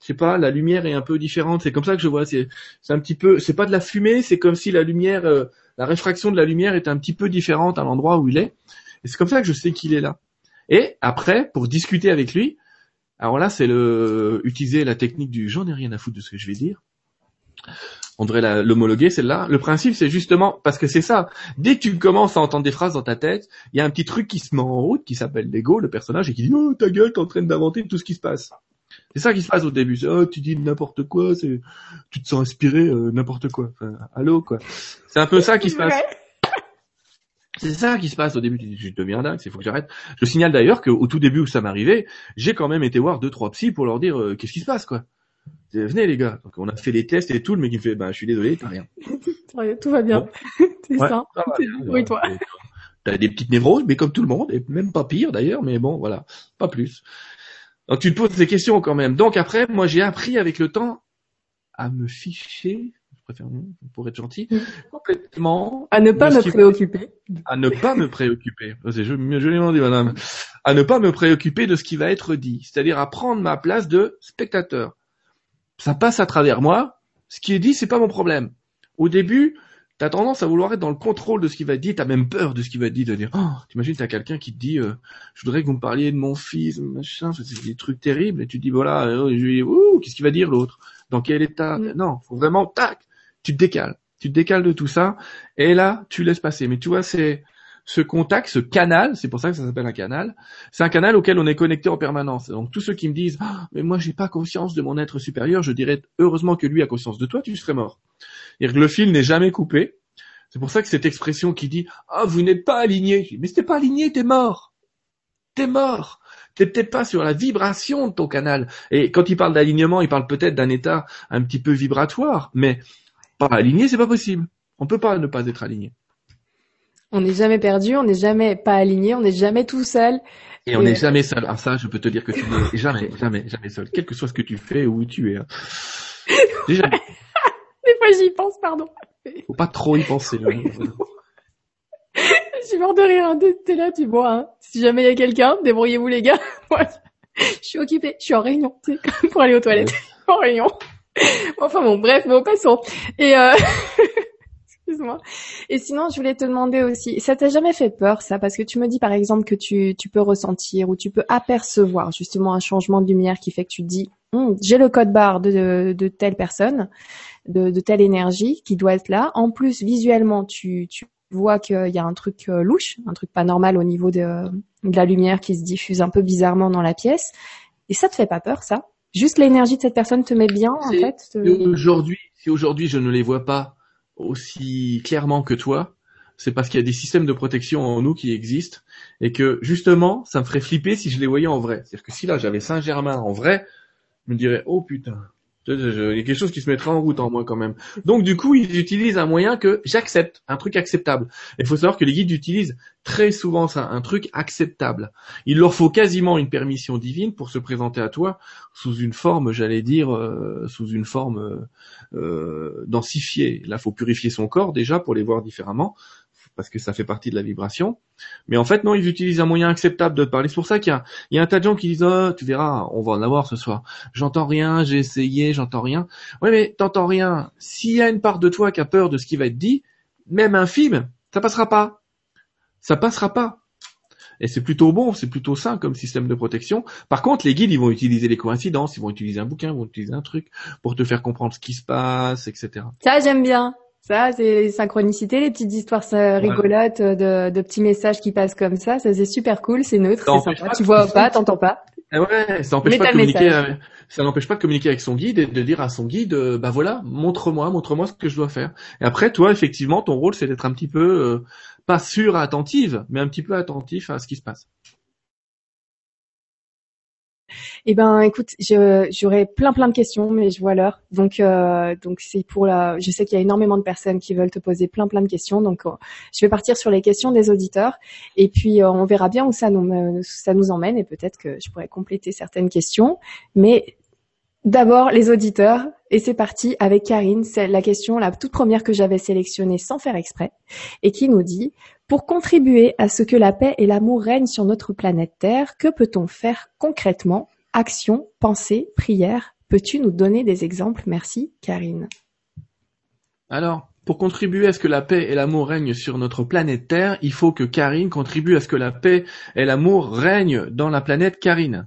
je sais pas, la lumière est un peu différente. C'est comme ça que je vois. C'est, c'est un petit peu, c'est pas de la fumée, c'est comme si la lumière, euh, la réfraction de la lumière est un petit peu différente à l'endroit où il est. Et c'est comme ça que je sais qu'il est là. Et après, pour discuter avec lui, alors là, c'est le utiliser la technique du j'en ai rien à foutre de ce que je vais dire. On devrait l'homologuer, celle-là. Le principe, c'est justement parce que c'est ça. Dès que tu commences à entendre des phrases dans ta tête, il y a un petit truc qui se met en route, qui s'appelle l'ego, le personnage, et qui dit oh ta gueule, t'es en train d'inventer tout ce qui se passe. C'est ça qui se passe au début. Oh, tu dis n'importe quoi, c'est, tu te sens inspiré euh, n'importe quoi. Enfin, allô quoi. C'est un peu ça qui se passe. C'est ça qui se passe au début. Je deviens dingue, il faut que j'arrête. Je signale d'ailleurs qu'au tout début où ça m'arrivait, j'ai quand même été voir deux trois psys pour leur dire euh, qu'est-ce qui se passe quoi. Venez les gars. Donc on a fait des tests et tout, le mec il me fait bah je suis désolé, t'as rien. tout va bien. c'est ça. oui toi. T'as des petites névroses, mais comme tout le monde, et même pas pire d'ailleurs, mais bon voilà, pas plus. Donc tu te poses des questions quand même. Donc après, moi j'ai appris avec le temps à me ficher pour être gentil, mm. complètement. À ne pas me préoccuper. À ne pas me préoccuper. C'est joliment dit, madame. À ne pas me préoccuper de ce qui va être dit. C'est-à-dire à prendre ma place de spectateur. Ça passe à travers moi. Ce qui est dit, c'est pas mon problème. Au début, t'as tendance à vouloir être dans le contrôle de ce qui va être dit, t'as même peur de ce qui va être dit, de dire, oh, t'imagines, t'as quelqu'un qui te dit, euh, je voudrais que vous me parliez de mon fils, machin, c'est des trucs terribles, et tu dis, voilà, euh, je ouh, qu'est-ce qu'il va dire l'autre? Dans quel état? Mm. Non, faut vraiment, tac, tu te décales. Tu te décales de tout ça, et là, tu laisses passer. Mais tu vois, c'est ce contact, ce canal, c'est pour ça que ça s'appelle un canal, c'est un canal auquel on est connecté en permanence. Donc tous ceux qui me disent ah, mais moi j'ai pas conscience de mon être supérieur, je dirais heureusement que lui a conscience de toi, tu serais mort. Et le fil n'est jamais coupé. C'est pour ça que cette expression qui dit ah vous n'êtes pas aligné, mais si t'es pas aligné, t'es mort. T'es mort T'es peut-être pas sur la vibration de ton canal. Et quand il parle d'alignement, il parle peut-être d'un état un petit peu vibratoire, mais pas aligné, c'est pas possible. On peut pas ne pas être aligné. On n'est jamais perdu, on n'est jamais pas aligné, on n'est jamais tout seul. Et on n'est jamais seul. Ah ça, je peux te dire que tu n'es jamais, jamais, jamais seul, quel que soit ce que tu fais ou où tu es. Hein. Déjà. Des fois j'y pense, pardon. Faut pas trop y penser. Hein. je suis mort de rire. Hein. T'es là, tu vois. Hein. Si jamais il y a quelqu'un, débrouillez-vous les gars. je suis occupée, je suis en réunion, tu sais, pour aller aux toilettes. en réunion. enfin bon, bref, bon, passons. Et euh... excuse-moi. Et sinon, je voulais te demander aussi, ça t'a jamais fait peur ça? Parce que tu me dis par exemple que tu, tu peux ressentir ou tu peux apercevoir justement un changement de lumière qui fait que tu te dis, hum, j'ai le code barre de, de, telle personne, de, de, telle énergie qui doit être là. En plus, visuellement, tu, tu vois qu'il y a un truc euh, louche, un truc pas normal au niveau de, de la lumière qui se diffuse un peu bizarrement dans la pièce. Et ça te fait pas peur, ça? Juste l'énergie de cette personne te met bien, en fait Aujourd'hui, si aujourd'hui je ne les vois pas aussi clairement que toi, c'est parce qu'il y a des systèmes de protection en nous qui existent et que justement, ça me ferait flipper si je les voyais en vrai. C'est-à-dire que si là j'avais Saint-Germain en vrai, je me dirais oh putain, il y a quelque chose qui se mettra en route en moi quand même. Donc du coup, ils utilisent un moyen que j'accepte, un truc acceptable. Il faut savoir que les guides utilisent très souvent ça, un truc acceptable. Il leur faut quasiment une permission divine pour se présenter à toi sous une forme, j'allais dire, euh, sous une forme euh, euh, densifiée. Là, faut purifier son corps déjà pour les voir différemment parce que ça fait partie de la vibration. Mais en fait, non, ils utilisent un moyen acceptable de parler. C'est pour ça qu'il y, a, un tas de gens qui disent, oh, tu verras, on va en avoir ce soir. J'entends rien, j'ai essayé, j'entends rien. Oui, mais t'entends rien. S'il y a une part de toi qui a peur de ce qui va être dit, même un film, ça passera pas. Ça passera pas. Et c'est plutôt bon, c'est plutôt sain comme système de protection. Par contre, les guides, ils vont utiliser les coïncidences, ils vont utiliser un bouquin, ils vont utiliser un truc pour te faire comprendre ce qui se passe, etc. Ça, j'aime bien. Ça, c'est les synchronicités, les petites histoires rigolotes de, de, petits messages qui passent comme ça. Ça, c'est super cool, c'est neutre, c'est sympa. Tu vois pas, t'entends pas. Ah ouais, ça n'empêche pas de communiquer. ça n'empêche pas de communiquer avec son guide et de dire à son guide, euh, bah voilà, montre-moi, montre-moi ce que je dois faire. Et après, toi, effectivement, ton rôle, c'est d'être un petit peu euh, pas sûr attentive, mais un petit peu attentif à ce qui se passe. Eh ben, écoute, j'aurais plein plein de questions, mais je vois l'heure. Donc, euh, donc c'est pour la. Je sais qu'il y a énormément de personnes qui veulent te poser plein plein de questions. Donc, euh, je vais partir sur les questions des auditeurs, et puis euh, on verra bien où ça nous ça nous emmène, et peut-être que je pourrais compléter certaines questions. Mais d'abord, les auditeurs, et c'est parti avec Karine. C'est la question la toute première que j'avais sélectionnée sans faire exprès, et qui nous dit pour contribuer à ce que la paix et l'amour règnent sur notre planète Terre, que peut-on faire concrètement? Action, pensée, prière. Peux-tu nous donner des exemples? Merci, Karine. Alors, pour contribuer à ce que la paix et l'amour règnent sur notre planète Terre, il faut que Karine contribue à ce que la paix et l'amour règnent dans la planète Karine.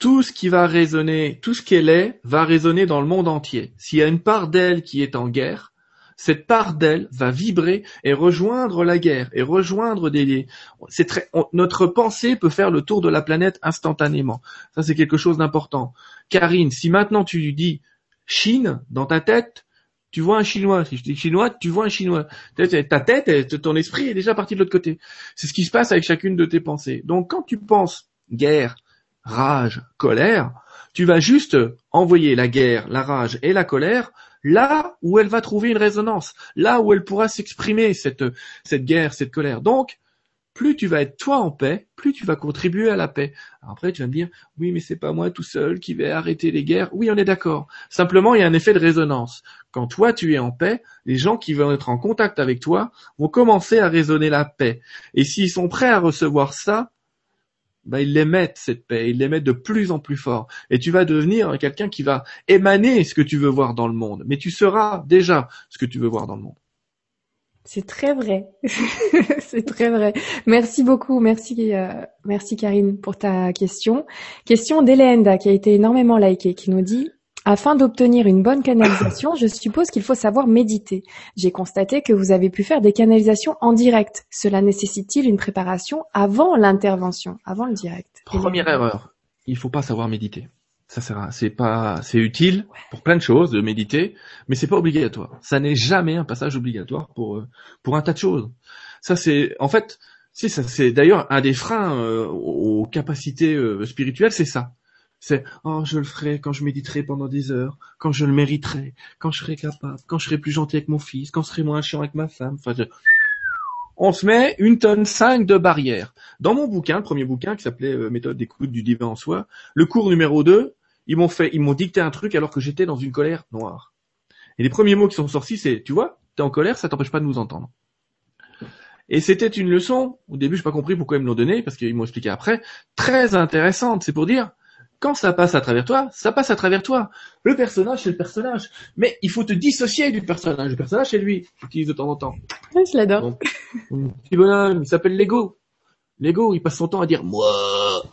Tout ce qui va résonner, tout ce qu'elle est, va résonner dans le monde entier. S'il y a une part d'elle qui est en guerre, cette part d'elle va vibrer et rejoindre la guerre et rejoindre des c'est très notre pensée peut faire le tour de la planète instantanément. Ça c'est quelque chose d'important. Karine, si maintenant tu dis Chine dans ta tête, tu vois un chinois. Si je dis chinois, tu vois un chinois. Ta tête, ton esprit est déjà parti de l'autre côté. C'est ce qui se passe avec chacune de tes pensées. Donc quand tu penses guerre, rage, colère, tu vas juste envoyer la guerre, la rage et la colère là où elle va trouver une résonance, là où elle pourra s'exprimer cette, cette guerre, cette colère. Donc, plus tu vas être toi en paix, plus tu vas contribuer à la paix. après, tu vas me dire, oui, mais c'est pas moi tout seul qui vais arrêter les guerres. Oui, on est d'accord. Simplement, il y a un effet de résonance. Quand toi, tu es en paix, les gens qui vont être en contact avec toi vont commencer à résonner la paix. Et s'ils sont prêts à recevoir ça, bah, ils l'émettent cette paix, ils l'émettent de plus en plus fort. Et tu vas devenir quelqu'un qui va émaner ce que tu veux voir dans le monde. Mais tu seras déjà ce que tu veux voir dans le monde. C'est très vrai. c'est très vrai. Merci beaucoup. Merci, euh, merci Karine pour ta question. Question d'Hélène qui a été énormément likée, qui nous dit afin d'obtenir une bonne canalisation, je suppose qu'il faut savoir méditer. J'ai constaté que vous avez pu faire des canalisations en direct. Cela nécessite-t-il une préparation avant l'intervention, avant le direct? Première erreur, il faut pas savoir méditer. Ça sert c'est pas, c'est utile pour plein de choses de méditer, mais c'est pas obligatoire. Ça n'est jamais un passage obligatoire pour euh, un tas de choses. Ça c'est, en fait, C'est ça, c'est d'ailleurs un des freins euh, aux capacités euh, spirituelles, c'est ça. C'est oh je le ferai quand je méditerai pendant des heures, quand je le mériterai, quand je serai capable, quand je serai plus gentil avec mon fils, quand je serai moins chiant avec ma femme. Enfin, on se met une tonne cinq de barrières. Dans mon bouquin, le premier bouquin qui s'appelait euh, Méthode d'écoute du divin en soi, le cours numéro 2, ils m'ont fait, ils m'ont dicté un truc alors que j'étais dans une colère noire. Et les premiers mots qui sont sortis, c'est, tu vois, t'es en colère, ça t'empêche pas de nous entendre. Et c'était une leçon, au début j'ai pas compris pourquoi ils me l'ont donné, parce qu'ils m'ont expliqué après, très intéressante. C'est pour dire, quand ça passe à travers toi, ça passe à travers toi. Le personnage, c'est le personnage. Mais il faut te dissocier du personnage. Le personnage, c'est lui. J'utilise de temps en temps. Ouais, je l'adore. petit bonhomme, il s'appelle Lego. Lego, il passe son temps à dire moi,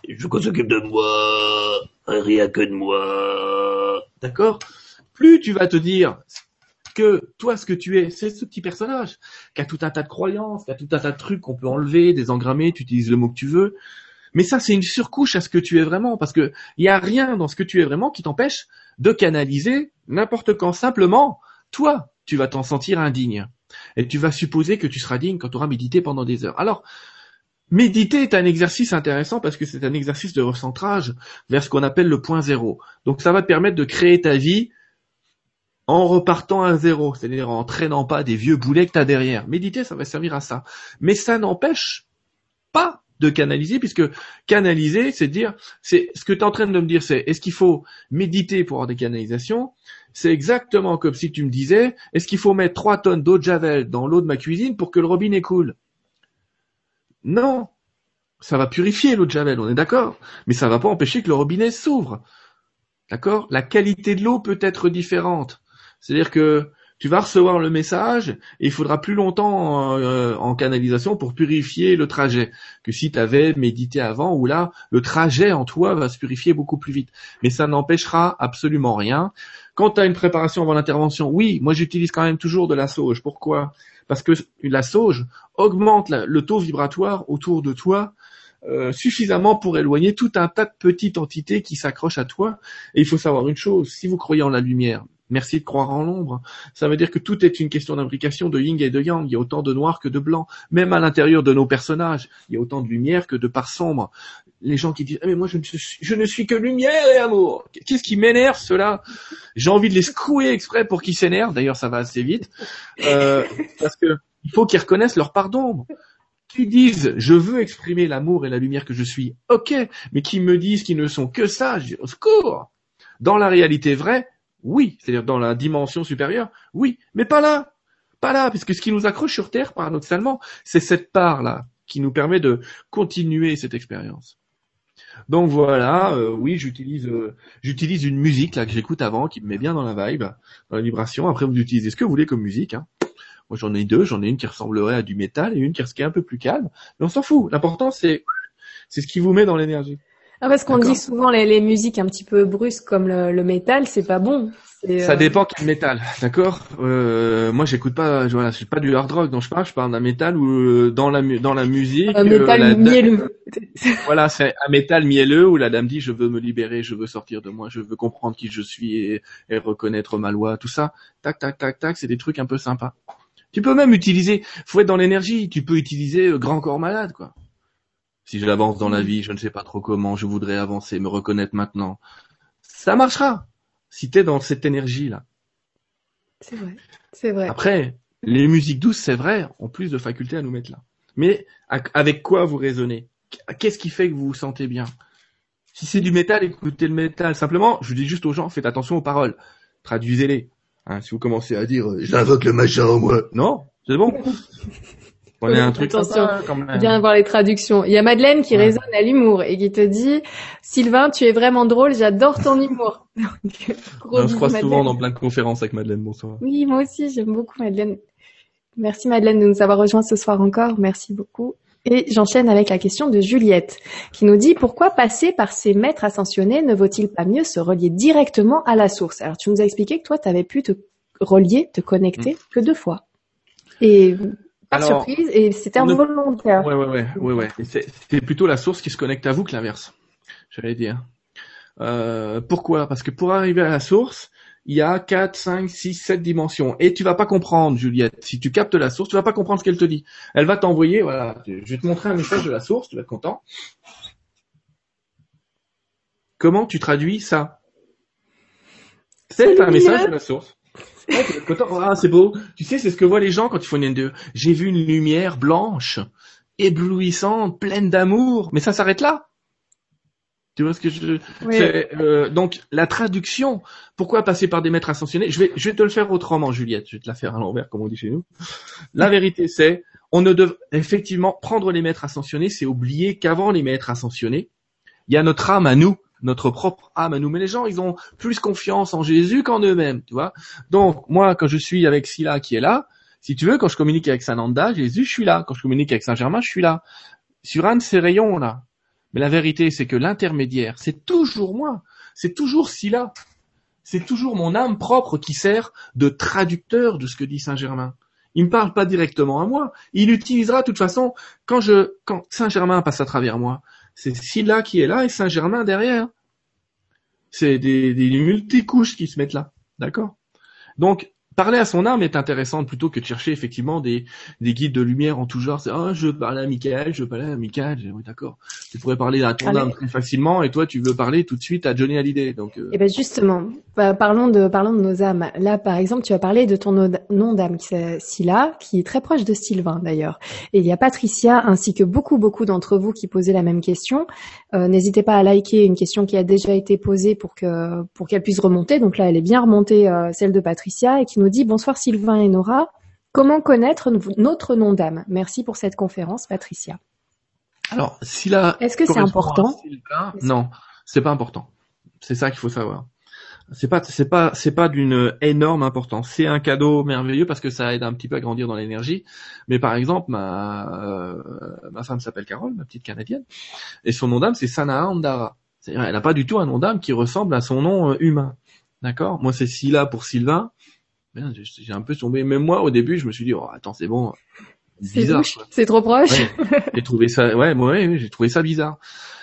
je veux qu'on s'occupe de moi, rien que de moi. D'accord? Plus tu vas te dire que toi, ce que tu es, c'est ce petit personnage qui a tout un tas de croyances, qui a tout un tas de trucs qu'on peut enlever, désengrammer, tu utilises le mot que tu veux. Mais ça, c'est une surcouche à ce que tu es vraiment, parce que il y a rien dans ce que tu es vraiment qui t'empêche de canaliser n'importe quand. Simplement, toi, tu vas t'en sentir indigne. Et tu vas supposer que tu seras digne quand tu auras médité pendant des heures. Alors, méditer est un exercice intéressant parce que c'est un exercice de recentrage vers ce qu'on appelle le point zéro. Donc ça va te permettre de créer ta vie en repartant à zéro, c'est-à-dire en traînant pas des vieux boulets que tu as derrière. Méditer, ça va servir à ça. Mais ça n'empêche pas de canaliser, puisque canaliser, c'est dire, c'est ce que tu es en train de me dire, c'est est-ce qu'il faut méditer pour avoir des canalisations? C'est exactement comme si tu me disais, est-ce qu'il faut mettre trois tonnes d'eau de javel dans l'eau de ma cuisine pour que le robinet coule Non, ça va purifier l'eau de javel, on est d'accord, mais ça va pas empêcher que le robinet s'ouvre. D'accord? La qualité de l'eau peut être différente. C'est-à-dire que tu vas recevoir le message et il faudra plus longtemps euh, en canalisation pour purifier le trajet que si tu avais médité avant où là le trajet en toi va se purifier beaucoup plus vite. Mais ça n'empêchera absolument rien. Quand tu une préparation avant l'intervention, oui, moi j'utilise quand même toujours de la sauge. Pourquoi? Parce que la sauge augmente le taux vibratoire autour de toi euh, suffisamment pour éloigner tout un tas de petites entités qui s'accrochent à toi. Et il faut savoir une chose, si vous croyez en la lumière, Merci de croire en l'ombre. Ça veut dire que tout est une question d'imbrication de yin et de yang. Il y a autant de noir que de blanc. Même à l'intérieur de nos personnages, il y a autant de lumière que de part sombre. Les gens qui disent ah, mais moi je ne, suis, que lumière et amour. Qu'est-ce qui m'énerve cela? J'ai envie de les secouer exprès pour qu'ils s'énervent. D'ailleurs ça va assez vite euh, parce que il faut qu'ils reconnaissent leur part d'ombre qui disent je veux exprimer l'amour et la lumière que je suis, ok, mais qui me disent qu'ils ne sont que dis au secours. Dans la réalité vraie, oui, c'est-à-dire dans la dimension supérieure, oui, mais pas là, pas là, puisque ce qui nous accroche sur Terre, paradoxalement, c'est cette part-là qui nous permet de continuer cette expérience. Donc voilà, euh, oui, j'utilise euh, j'utilise une musique là que j'écoute avant, qui me met bien dans la vibe, dans la vibration. Après, vous utilisez ce que vous voulez comme musique. Hein. Moi, j'en ai deux. J'en ai une qui ressemblerait à du métal et une qui est un peu plus calme. Mais on s'en fout. L'important, c'est c'est ce qui vous met dans l'énergie. Ah, parce qu'on dit souvent les, les, musiques un petit peu brusques comme le, le métal, c'est pas bon. Ça euh, dépend quel métal, d'accord? Euh, moi, j'écoute pas, voilà, c'est pas du hard rock dont je parle. Je parle d'un métal où euh, dans la dans la musique, un métal euh, mielleux. voilà, c'est un métal mielleux où la dame dit je veux me libérer, je veux sortir de moi, je veux comprendre qui je suis et, et reconnaître ma loi, tout ça. Tac, tac, tac, tac, c'est des trucs un peu sympas. Tu peux même utiliser, faut être dans l'énergie. Tu peux utiliser grand corps malade, quoi. Si j'avance dans la vie, je ne sais pas trop comment, je voudrais avancer, me reconnaître maintenant. Ça marchera. Si t'es dans cette énergie-là. C'est vrai. C'est vrai. Après, les musiques douces, c'est vrai, ont plus de faculté à nous mettre là. Mais avec quoi vous raisonnez? Qu'est-ce qui fait que vous vous sentez bien? Si c'est du métal, écoutez le métal. Simplement, je dis juste aux gens, faites attention aux paroles. Traduisez-les. Hein, si vous commencez à dire euh, j'invoque le machin en moi. Non, c'est bon. Prenez un truc Attention, Viens voir les traductions. Il y a Madeleine qui résonne à l'humour et qui te dit Sylvain, tu es vraiment drôle, j'adore ton humour. on se croise souvent dans plein de conférences avec Madeleine. Bonsoir. Oui, moi aussi, j'aime beaucoup Madeleine. Merci Madeleine de nous avoir rejoints ce soir encore. Merci beaucoup. Et j'enchaîne avec la question de Juliette, qui nous dit pourquoi passer par ces maîtres ascensionnés ne vaut-il pas mieux se relier directement à la source? Alors tu nous as expliqué que toi, tu avais pu te relier, te connecter mm. que deux fois. Et par surprise et c'était involontaire. Ouais, ouais, ouais, ouais, ouais. C'est plutôt la source qui se connecte à vous que l'inverse. J'allais dire. Euh, pourquoi? Parce que pour arriver à la source, il y a 4, 5, 6, 7 dimensions. Et tu vas pas comprendre, Juliette. Si tu captes la source, tu vas pas comprendre ce qu'elle te dit. Elle va t'envoyer, voilà, je vais te montrer un message de la source, tu vas être content. Comment tu traduis ça? C'est un message de la source. Ah, c'est beau. Tu sais, c'est ce que voient les gens quand ils font une N2. J'ai vu une lumière blanche, éblouissante, pleine d'amour. Mais ça s'arrête là. Tu vois ce que je euh, donc la traduction. Pourquoi passer par des maîtres ascensionnés? Je vais je vais te le faire autrement, Juliette. Je vais te la faire à l'envers, comme on dit chez nous. La vérité, c'est on ne devrait effectivement prendre les maîtres ascensionnés, c'est oublier qu'avant les maîtres ascensionnés, il y a notre âme à nous notre propre âme à nous. Mais les gens, ils ont plus confiance en Jésus qu'en eux-mêmes, tu vois. Donc, moi, quand je suis avec Scylla qui est là, si tu veux, quand je communique avec Saint-Nanda, Jésus, je suis là. Quand je communique avec Saint-Germain, je suis là. Sur un de ces rayons, là. Mais la vérité, c'est que l'intermédiaire, c'est toujours moi. C'est toujours Scylla. C'est toujours mon âme propre qui sert de traducteur de ce que dit Saint-Germain. Il ne parle pas directement à moi. Il utilisera, de toute façon, quand je, quand Saint-Germain passe à travers moi, c'est Scylla qui est là et Saint-Germain derrière. C'est des multicouches qui se mettent là. D'accord? Donc, parler à son âme est intéressante plutôt que de chercher effectivement des, des guides de lumière en tout genre. C'est ah je veux parler à Michael, je veux parler à Michael. Oui d'accord. Tu pourrais parler à ton âme très facilement et toi tu veux parler tout de suite à Johnny Hallyday. Donc. Euh... Eh ben justement, bah, parlons de parlons de nos âmes. Là par exemple tu as parlé de ton nom d'âme Scylla qui est très proche de Sylvain d'ailleurs. Et il y a Patricia ainsi que beaucoup beaucoup d'entre vous qui posaient la même question. Euh, N'hésitez pas à liker une question qui a déjà été posée pour que pour qu'elle puisse remonter. Donc là elle est bien remontée euh, celle de Patricia et qui nous dit bonsoir Sylvain et Nora. Comment connaître notre nom d'âme? Merci pour cette conférence, Patricia. Alors, si la est-ce que c'est important? Non, c'est pas important. C'est ça qu'il faut savoir. C'est pas, c'est pas, c'est pas d'une énorme importance. C'est un cadeau merveilleux parce que ça aide un petit peu à grandir dans l'énergie. Mais par exemple, ma euh, ma femme s'appelle Carole, ma petite canadienne, et son nom d'âme c'est Sana Andara. Elle n'a pas du tout un nom d'âme qui ressemble à son nom euh, humain. D'accord? Moi, c'est Silla pour Sylvain j'ai un peu tombé. Même moi, au début, je me suis dit, oh, attends, c'est bon. Bizarre. C'est trop proche. j'ai trouvé ça, ouais, ouais, j'ai trouvé ça bizarre.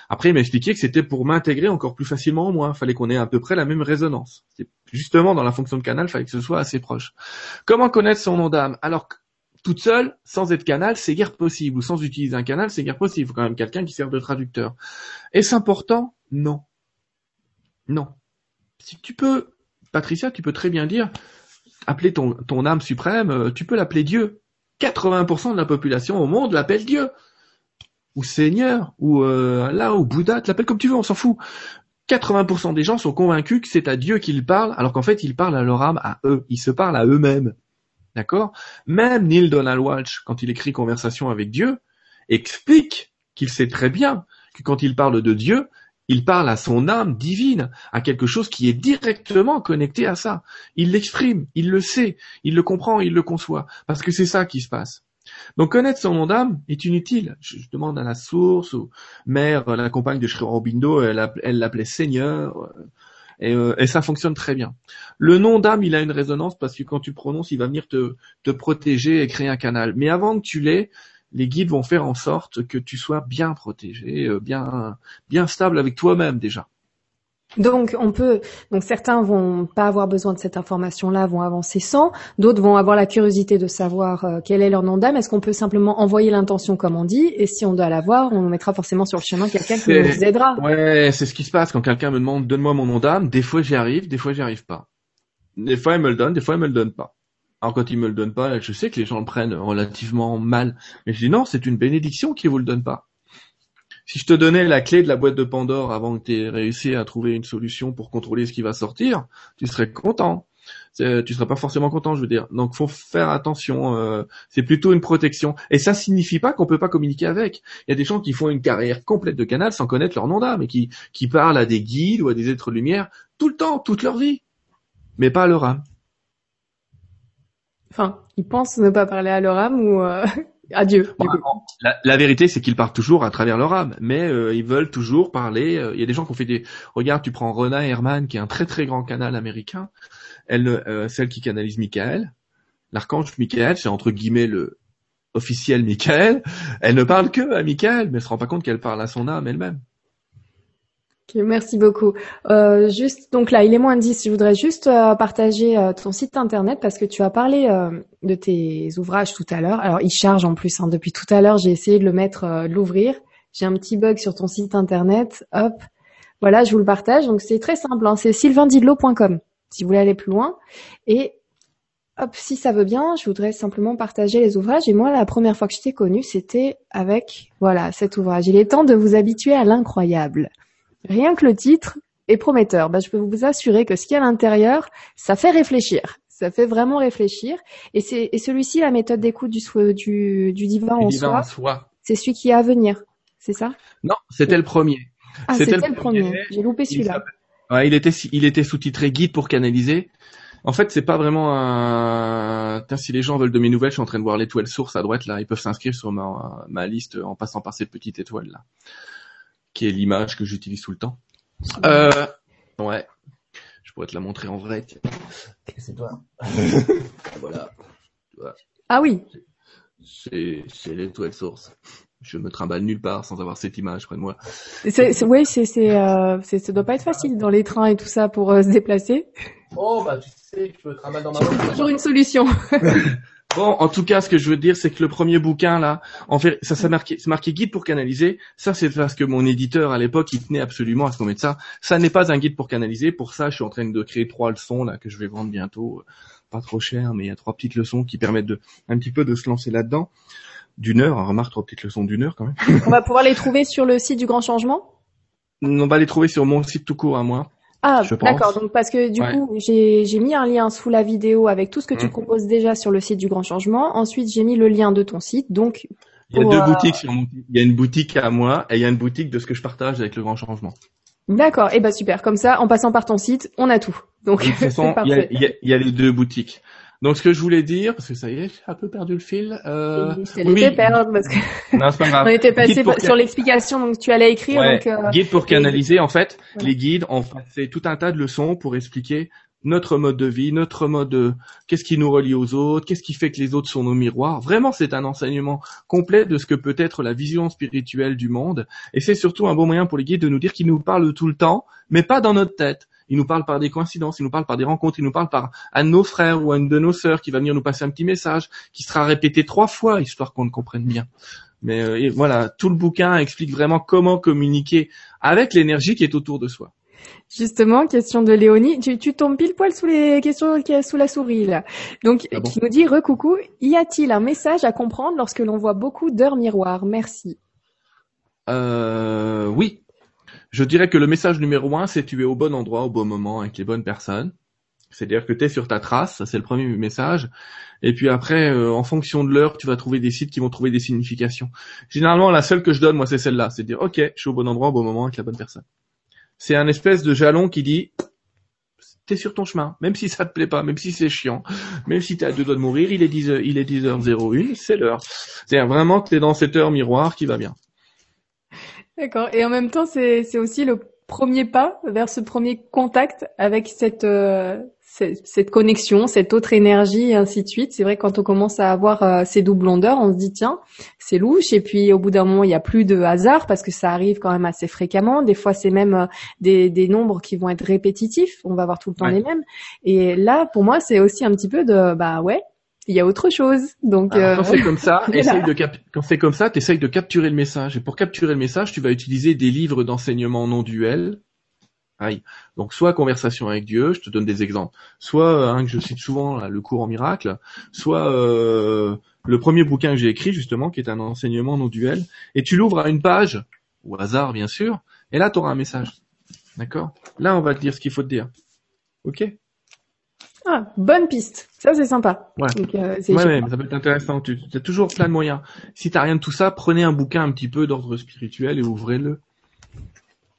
Après, il m'a expliqué que c'était pour m'intégrer encore plus facilement au moins. Fallait qu'on ait à peu près la même résonance. Justement, dans la fonction de canal, fallait que ce soit assez proche. Comment connaître son nom d'âme? Alors, toute seule, sans être canal, c'est guère possible. Ou sans utiliser un canal, c'est guère possible. Il faut quand même quelqu'un qui serve de traducteur. Est-ce important? Non. Non. Si tu peux, Patricia, tu peux très bien dire, appeler ton, âme suprême, euh, tu peux l'appeler Dieu. 80% de la population au monde l'appelle Dieu. Ou Seigneur, ou euh, Allah, ou Bouddha, tu l'appelles comme tu veux, on s'en fout. 80% des gens sont convaincus que c'est à Dieu qu'ils parlent, alors qu'en fait ils parlent à leur âme, à eux. Ils se parlent à eux-mêmes. D'accord? Même Neil Donald Walsh, quand il écrit Conversation avec Dieu, explique qu'il sait très bien que quand il parle de Dieu, il parle à son âme divine, à quelque chose qui est directement connecté à ça. Il l'exprime, il le sait, il le comprend, il le conçoit, parce que c'est ça qui se passe. Donc connaître son nom d'âme est inutile. Je, demande à la source, ou mère, la compagne de Sri elle, l'appelait Seigneur, euh, et, euh, et, ça fonctionne très bien. Le nom d'âme, il a une résonance parce que quand tu prononces, il va venir te protéger et créer un canal. Mais avant que tu l'aies, les guides vont faire en sorte que tu sois bien protégé, euh, bien, bien stable avec toi-même déjà. Donc on peut, donc certains vont pas avoir besoin de cette information-là, vont avancer sans. D'autres vont avoir la curiosité de savoir euh, quel est leur nom d'âme. Est-ce qu'on peut simplement envoyer l'intention comme on dit? Et si on doit l'avoir, on mettra forcément sur le chemin quelqu'un qui nous aidera. Ouais, c'est ce qui se passe quand quelqu'un me demande donne-moi mon nom d'âme. Des fois j'y arrive, des fois j'y arrive pas. Des fois il me le donne, des fois il me le donne pas. Alors quand il me le donne pas, je sais que les gens le prennent relativement mal, mais je dis non, c'est une bénédiction qu'il vous le donne pas. Si je te donnais la clé de la boîte de Pandore avant que tu aies réussi à trouver une solution pour contrôler ce qui va sortir, tu serais content. Tu serais pas forcément content, je veux dire. Donc faut faire attention. Euh, c'est plutôt une protection. Et ça signifie pas qu'on peut pas communiquer avec. Il y a des gens qui font une carrière complète de canal sans connaître leur nom d'âme et qui, qui parlent à des guides ou à des êtres de lumière tout le temps, toute leur vie, mais pas à leur âme. Enfin, ils pensent ne pas parler à leur âme ou euh, à Dieu. La, vérité, c'est qu'ils parlent toujours à travers leur âme, mais euh, ils veulent toujours parler. Euh, il y a des gens qui ont fait des. Regarde, tu prends Rona Herman, qui est un très très grand canal américain. Elle, celle qui canalise Michael, l'archange Michael, c'est entre guillemets le officiel Michael. Elle ne parle que à Michael, mais elle se rend pas compte qu'elle parle à son âme elle-même. Merci beaucoup. Euh, juste, donc là, il est moins de 10. Je voudrais juste euh, partager euh, ton site internet parce que tu as parlé de tes ouvrages tout à l'heure. Alors, il charge en plus. Hein. Depuis tout à l'heure, j'ai essayé de le mettre, de l'ouvrir. J'ai un petit bug sur ton site internet. Hop, voilà, je vous le partage. Donc, c'est très simple. Hein. C'est sylvaindidlo.com si vous voulez aller plus loin. Et hop, si ça veut bien, je voudrais simplement partager les ouvrages. Et moi, la première fois que je t'ai connu, c'était avec, voilà, cet ouvrage. Il est temps de vous habituer à l'incroyable. Rien que le titre est prometteur. Bah, je peux vous assurer que ce qu'il y a à l'intérieur, ça fait réfléchir. Ça fait vraiment réfléchir. Et c'est et celui-ci, la méthode d'écoute du, du, du divan, en, soi, c'est celui qui est à venir. C'est ça? Non, c'était le premier. Ah, c'était le, premier. J'ai loupé celui-là. Ouais, il était il était sous-titré guide pour canaliser. En fait, c'est pas vraiment un. si les gens veulent de mes nouvelles, je suis en train de voir l'étoile source à droite là. Ils peuvent s'inscrire sur ma, ma liste en passant par cette petite étoile là qui est l'image que j'utilise tout le temps. Euh, ouais. Je pourrais te la montrer en vrai. C'est toi. voilà. Ah oui. C'est l'étoile source. Je me trimballe nulle part sans avoir cette image près de moi. C'est, oui, c'est, c'est, euh, ça doit pas être facile dans les trains et tout ça pour euh, se déplacer. Oh bah tu sais, je peux trimballer dans ma voiture. Toujours une solution. Bon, en tout cas, ce que je veux dire, c'est que le premier bouquin là, en fait, ça marqué, c'est marqué guide pour canaliser. Ça, c'est parce que mon éditeur à l'époque, il tenait absolument à ce qu'on mette ça. Ça n'est pas un guide pour canaliser. Pour ça, je suis en train de créer trois leçons là que je vais vendre bientôt, pas trop cher, mais il y a trois petites leçons qui permettent de un petit peu de se lancer là-dedans. D'une heure, hein, remarque trois petites leçons d'une heure quand même. On va pouvoir les trouver sur le site du Grand Changement? On va les trouver sur mon site tout court à moi. Ah, d'accord. Donc parce que du coup, j'ai mis un lien sous la vidéo avec tout ce que tu mmh. proposes déjà sur le site du Grand Changement. Ensuite, j'ai mis le lien de ton site. Donc il y a deux euh, boutiques sur mon Il y a une boutique à moi et il y a une boutique de ce que je partage avec le Grand Changement. D'accord. Et eh ben super. Comme ça, en passant par ton site, on a tout. Donc de toute façon, il y a, y a les deux boutiques. Donc ce que je voulais dire, parce que ça y est, j'ai un peu perdu le fil. Euh... Oui, perdre parce que non, pas grave. on était passé sur l'explication, donc tu allais écrire. Donc, euh... Guide pour canaliser, en fait, les guides ont fait tout un tas de leçons pour expliquer notre mode de vie, notre mode de qu'est-ce qui nous relie aux autres, qu'est-ce qui fait que les autres sont nos miroirs. Vraiment, c'est un enseignement complet de ce que peut être la vision spirituelle du monde. Et c'est surtout un bon moyen pour les guides de nous dire qu'ils nous parlent tout le temps, mais pas dans notre tête il nous parle par des coïncidences, il nous parle par des rencontres, il nous parle par un de nos frères ou un de nos sœurs qui va venir nous passer un petit message, qui sera répété trois fois, histoire qu'on le comprenne bien. Mais euh, voilà, tout le bouquin explique vraiment comment communiquer avec l'énergie qui est autour de soi. Justement, question de Léonie, tu, tu tombes pile poil sous les questions qui sous la souris là. Donc, ah qui nous dit recoucou, y a-t-il un message à comprendre lorsque l'on voit beaucoup d'heures miroirs? Merci. Euh, je dirais que le message numéro un, c'est tu es au bon endroit, au bon moment, avec les bonnes personnes. C'est-à-dire que tu es sur ta trace, c'est le premier message. Et puis après, euh, en fonction de l'heure, tu vas trouver des sites qui vont trouver des significations. Généralement, la seule que je donne, moi, c'est celle-là. C'est dire, ok, je suis au bon endroit, au bon moment, avec la bonne personne. C'est un espèce de jalon qui dit, t'es sur ton chemin, même si ça te plaît pas, même si c'est chiant, même si t'es à deux doigts de mourir, il est 10 h il est 10h01, c'est l'heure. C'est vraiment que t'es dans cette heure miroir qui va bien. D'accord. Et en même temps, c'est c'est aussi le premier pas vers ce premier contact avec cette euh, cette, connexion, cette autre énergie et ainsi de suite. C'est vrai quand on commence à avoir euh, ces doublondeurs, on se dit tiens, c'est louche. Et puis au bout d'un moment, il n'y a plus de hasard parce que ça arrive quand même assez fréquemment. Des fois, c'est même euh, des, des nombres qui vont être répétitifs. On va avoir tout le temps les mêmes. Et là, pour moi, c'est aussi un petit peu de bah ouais, il y a autre chose. Donc euh... quand c'est comme ça, essaye de cap... quand c'est comme ça, t'essayes de capturer le message. Et pour capturer le message, tu vas utiliser des livres d'enseignement non duel. Aïe. Donc soit conversation avec Dieu, je te donne des exemples. Soit un que je cite souvent, le cours en miracle. Soit euh, le premier bouquin que j'ai écrit justement, qui est un enseignement non duel. Et tu l'ouvres à une page, au hasard bien sûr. Et là, tu auras un message. D'accord? Là, on va te dire ce qu'il faut te dire. Ok? Ah, bonne piste. Ça, c'est sympa. Ouais. Euh, ouais, mais ça peut être intéressant. Tu as toujours plein de moyens. Si t'as rien de tout ça, prenez un bouquin un petit peu d'ordre spirituel et ouvrez-le.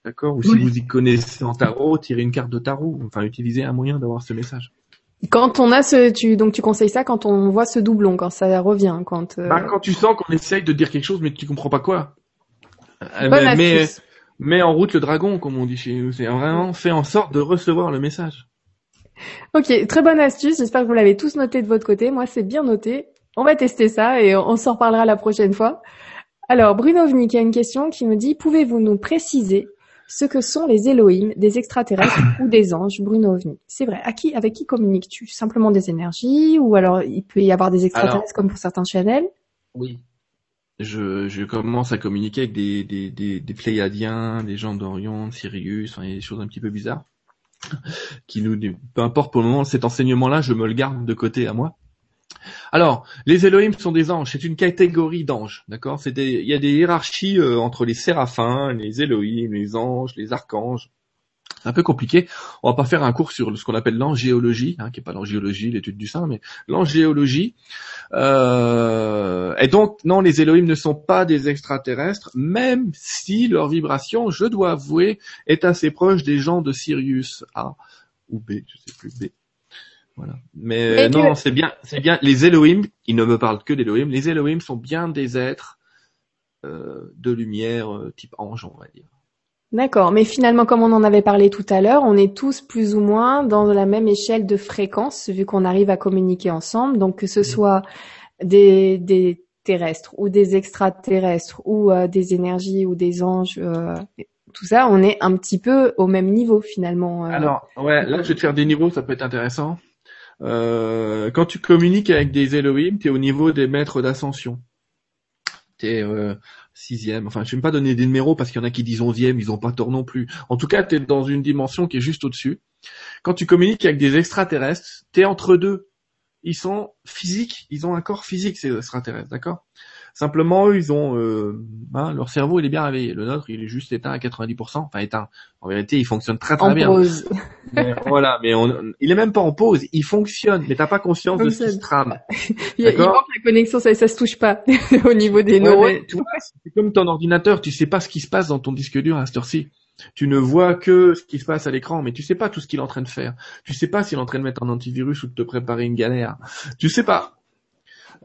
D'accord? Ou si vous y connaissez en tarot, tirez une carte de tarot. Enfin, utilisez un moyen d'avoir ce message. Quand on a ce, tu, donc tu conseilles ça quand on voit ce doublon, quand ça revient, quand. Euh... Bah, quand tu sens qu'on essaye de dire quelque chose mais tu comprends pas quoi. Euh, Bonne mais, mais en route le dragon, comme on dit chez nous. C'est vraiment fait en sorte de recevoir le message. Ok, très bonne astuce. J'espère que vous l'avez tous noté de votre côté. Moi, c'est bien noté. On va tester ça et on s'en reparlera la prochaine fois. Alors, Bruno Vnik a une question qui me dit, pouvez-vous nous préciser ce que sont les Elohim, des extraterrestres ou des anges, Bruno OVNI. C'est vrai. À qui, avec qui communiques-tu? Simplement des énergies ou alors il peut y avoir des extraterrestres Alors- comme pour certains channels? Oui. Je, je commence à communiquer avec des, des, des, des Pléiadiens, des gens d'Orion, de Sirius, enfin, il y a des choses un petit peu bizarres. Qui nous, peu importe pour le moment, cet enseignement-là, je me le garde de côté à moi. Alors, les Elohim sont des anges, c'est une catégorie d'anges, d'accord? Il y a des hiérarchies euh, entre les séraphins, les Elohim, les anges, les archanges. C'est un peu compliqué. On va pas faire un cours sur ce qu'on appelle l'angéologie, hein, qui est pas l'angéologie, l'étude du sein, mais l'angéologie. Euh, et donc, non, les Elohim ne sont pas des extraterrestres, même si leur vibration, je dois avouer, est assez proche des gens de Sirius A ou B, je sais plus B. Voilà. Mais non, que- c'est bien, c'est bien. Les Elohim, ils ne me parlent que d'Elohim. Les Elohim sont bien des êtres euh, de lumière, euh, type ange, on va dire. D'accord, mais finalement, comme on en avait parlé tout à l'heure, on est tous plus ou moins dans la même échelle de fréquence, vu qu'on arrive à communiquer ensemble. Donc, que ce soit des, des terrestres ou des extraterrestres ou euh, des énergies ou des anges, euh, tout ça, on est un petit peu au même niveau finalement. euh. Alors, ouais, là, je vais te faire des niveaux, ça peut être intéressant. Euh, quand tu communiques avec des Elohim, tu es au niveau des maîtres d'ascension. Tu es euh, sixième, enfin, je vais pas donner des numéros parce qu'il y en a qui disent onzième, ils ont pas tort non plus. En tout cas, tu es dans une dimension qui est juste au-dessus. Quand tu communiques avec des extraterrestres, tu entre deux. Ils sont physiques, ils ont un corps physique, ces extraterrestres, d'accord? Simplement, eux, ils ont euh, hein, leur cerveau, il est bien réveillé. Le nôtre, il est juste éteint à 90%. Enfin, éteint. En vérité, il fonctionne très très en bien. pause. Mais voilà, mais on, il est même pas en pause, il fonctionne, mais t'as pas conscience de ce qui se trame. Il, manque la connexion, ça, ça se touche pas au niveau des Ouais, neurones. c'est comme ton ordinateur, tu sais pas ce qui se passe dans ton disque dur à cette heure-ci. Tu ne vois que ce qui se passe à l'écran, mais tu sais pas tout ce qu'il est en train de faire. Tu sais pas s'il est en train de mettre un antivirus ou de te préparer une galère. Tu sais pas.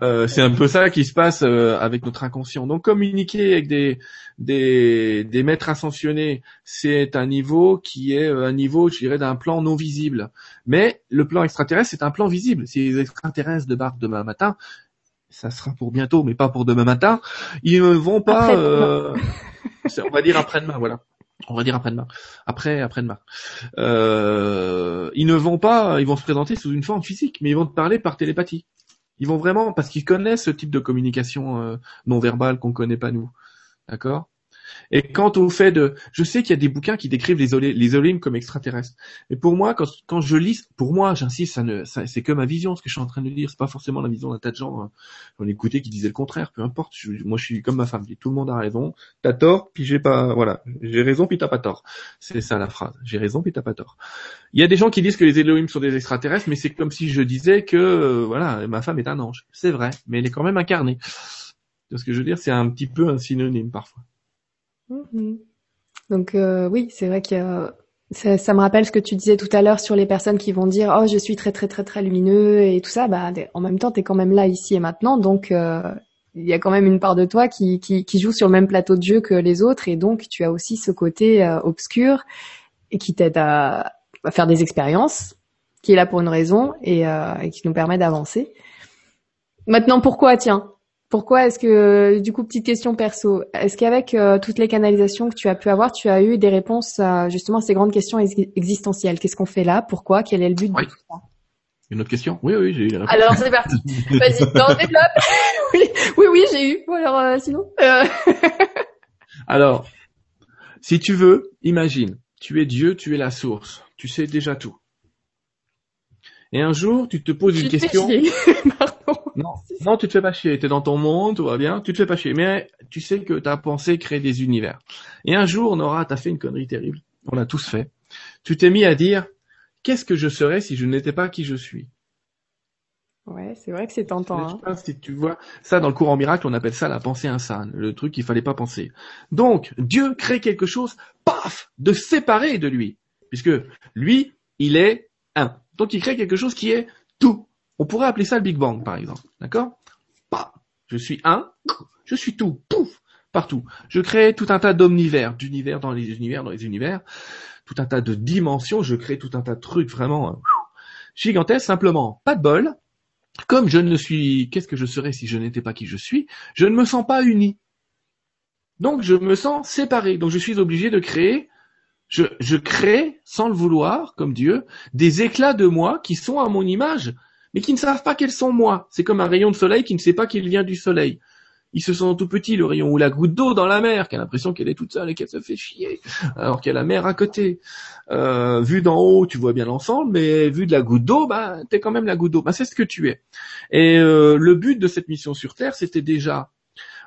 Euh, c'est un peu ça qui se passe euh, avec notre inconscient. Donc communiquer avec des des, des maîtres ascensionnés, c'est un niveau qui est euh, un niveau, je dirais, d'un plan non visible. Mais le plan extraterrestre, c'est un plan visible. Si les extraterrestres débarquent demain matin, ça sera pour bientôt, mais pas pour demain matin. Ils ne vont pas, euh, on va dire après-demain, voilà. On va dire après-demain. Après, après-demain. Euh, ils ne vont pas, ils vont se présenter sous une forme physique, mais ils vont te parler par télépathie. Ils vont vraiment, parce qu'ils connaissent ce type de communication euh, non verbale qu'on connaît pas nous. D'accord? Et quant au fait de, je sais qu'il y a des bouquins qui décrivent les, olé- comme extraterrestres. Et pour moi, quand, je lis, pour moi, j'insiste, ça ne, c'est que ma vision, ce que je suis en train de dire. C'est pas forcément la vision d'un tas de gens. hein. J'en écouté qui disaient le contraire. Peu importe. Moi, je suis comme ma femme. Tout le monde a raison. T'as tort, puis j'ai pas, voilà. J'ai raison, puis t'as pas tort. C'est ça la phrase. J'ai raison, puis t'as pas tort. Il y a des gens qui disent que les Elohim sont des extraterrestres, mais c'est comme si je disais que, euh, voilà, ma femme est un ange. C'est vrai, mais elle est quand même incarnée. Ce que je veux dire, c'est un petit peu un synonyme parfois. Mhm. Donc euh, oui, c'est vrai que euh, ça, me rappelle ce que tu disais tout à l'heure sur les personnes qui vont dire oh je suis très très très très lumineux et tout ça. Bah en même temps t'es quand même là ici et maintenant, donc euh, il y a quand même une part de toi qui, qui joue sur le même plateau de jeu que les autres et donc tu as aussi ce côté obscur et qui t'aide à, faire des expériences, qui est là pour une raison et, et qui nous permet d'avancer. Maintenant pourquoi? Tiens pourquoi est-ce que, du coup, petite question perso, est-ce qu'avec euh, toutes les canalisations que tu as pu avoir, tu as eu des réponses à justement ces grandes questions ex- existentielles? Qu'est-ce qu'on fait là? Pourquoi? Quel est le but Oui. de tout ça? Une autre question? Oui, oui, j'ai eu la réponse. Alors c'est parti. Vas-y, développe. oui, oui, oui, j'ai eu. Alors euh, sinon? Euh, Alors, si tu veux, imagine, tu es Dieu, tu es la source, tu sais déjà tout. Et un jour, tu te poses une te fais question. chier. Pardon. Non, non, tu te fais pas chier. T'es dans ton monde, tout va bien. Tu te fais pas chier. Mais tu sais que ta pensée crée des univers. Et un jour, Nora, t'as fait une connerie terrible. On l'a tous fait. Tu t'es mis à dire, qu'est-ce que je serais si je n'étais pas qui je suis? Ouais, c'est vrai que c'est tentant. Je Hein. sais pas si tu vois ça dans le courant miracle, on appelle ça la pensée insane, le truc qu'il fallait pas penser. Donc Dieu crée quelque chose, paf, de séparé de lui, puisque lui, il est un. Donc il crée quelque chose qui est tout. On pourrait appeler ça le Big Bang, par exemple, d'accord? Je suis un, je suis tout, pouf, partout. Je crée tout un tas d'omnivers, d'univers dans les univers, dans les univers, tout un tas de dimensions. Je crée tout un tas de trucs vraiment euh, gigantesques. Simplement, pas de bol comme je ne suis, qu'est-ce que je serais si je n'étais pas qui je suis? Je ne me sens pas uni. Donc je me sens séparé. Donc je suis obligé de créer Je, crée, sans le vouloir, comme Dieu, des éclats de moi qui sont à mon image, mais qui ne savent pas qu'elles sont moi. C'est comme un rayon de soleil qui ne sait pas qu'il vient du soleil. Il se sent tout petit, le rayon, ou la goutte d'eau dans la mer, qui a l'impression qu'elle est toute seule et qu'elle se fait chier, alors qu'il y a la mer à côté. Euh, vu d'en haut, tu vois bien l'ensemble, mais vu de la goutte d'eau, bah, t'es quand même la goutte d'eau. Bah, c'est ce que tu es. Et euh, le but de cette mission sur Terre, c'était déjà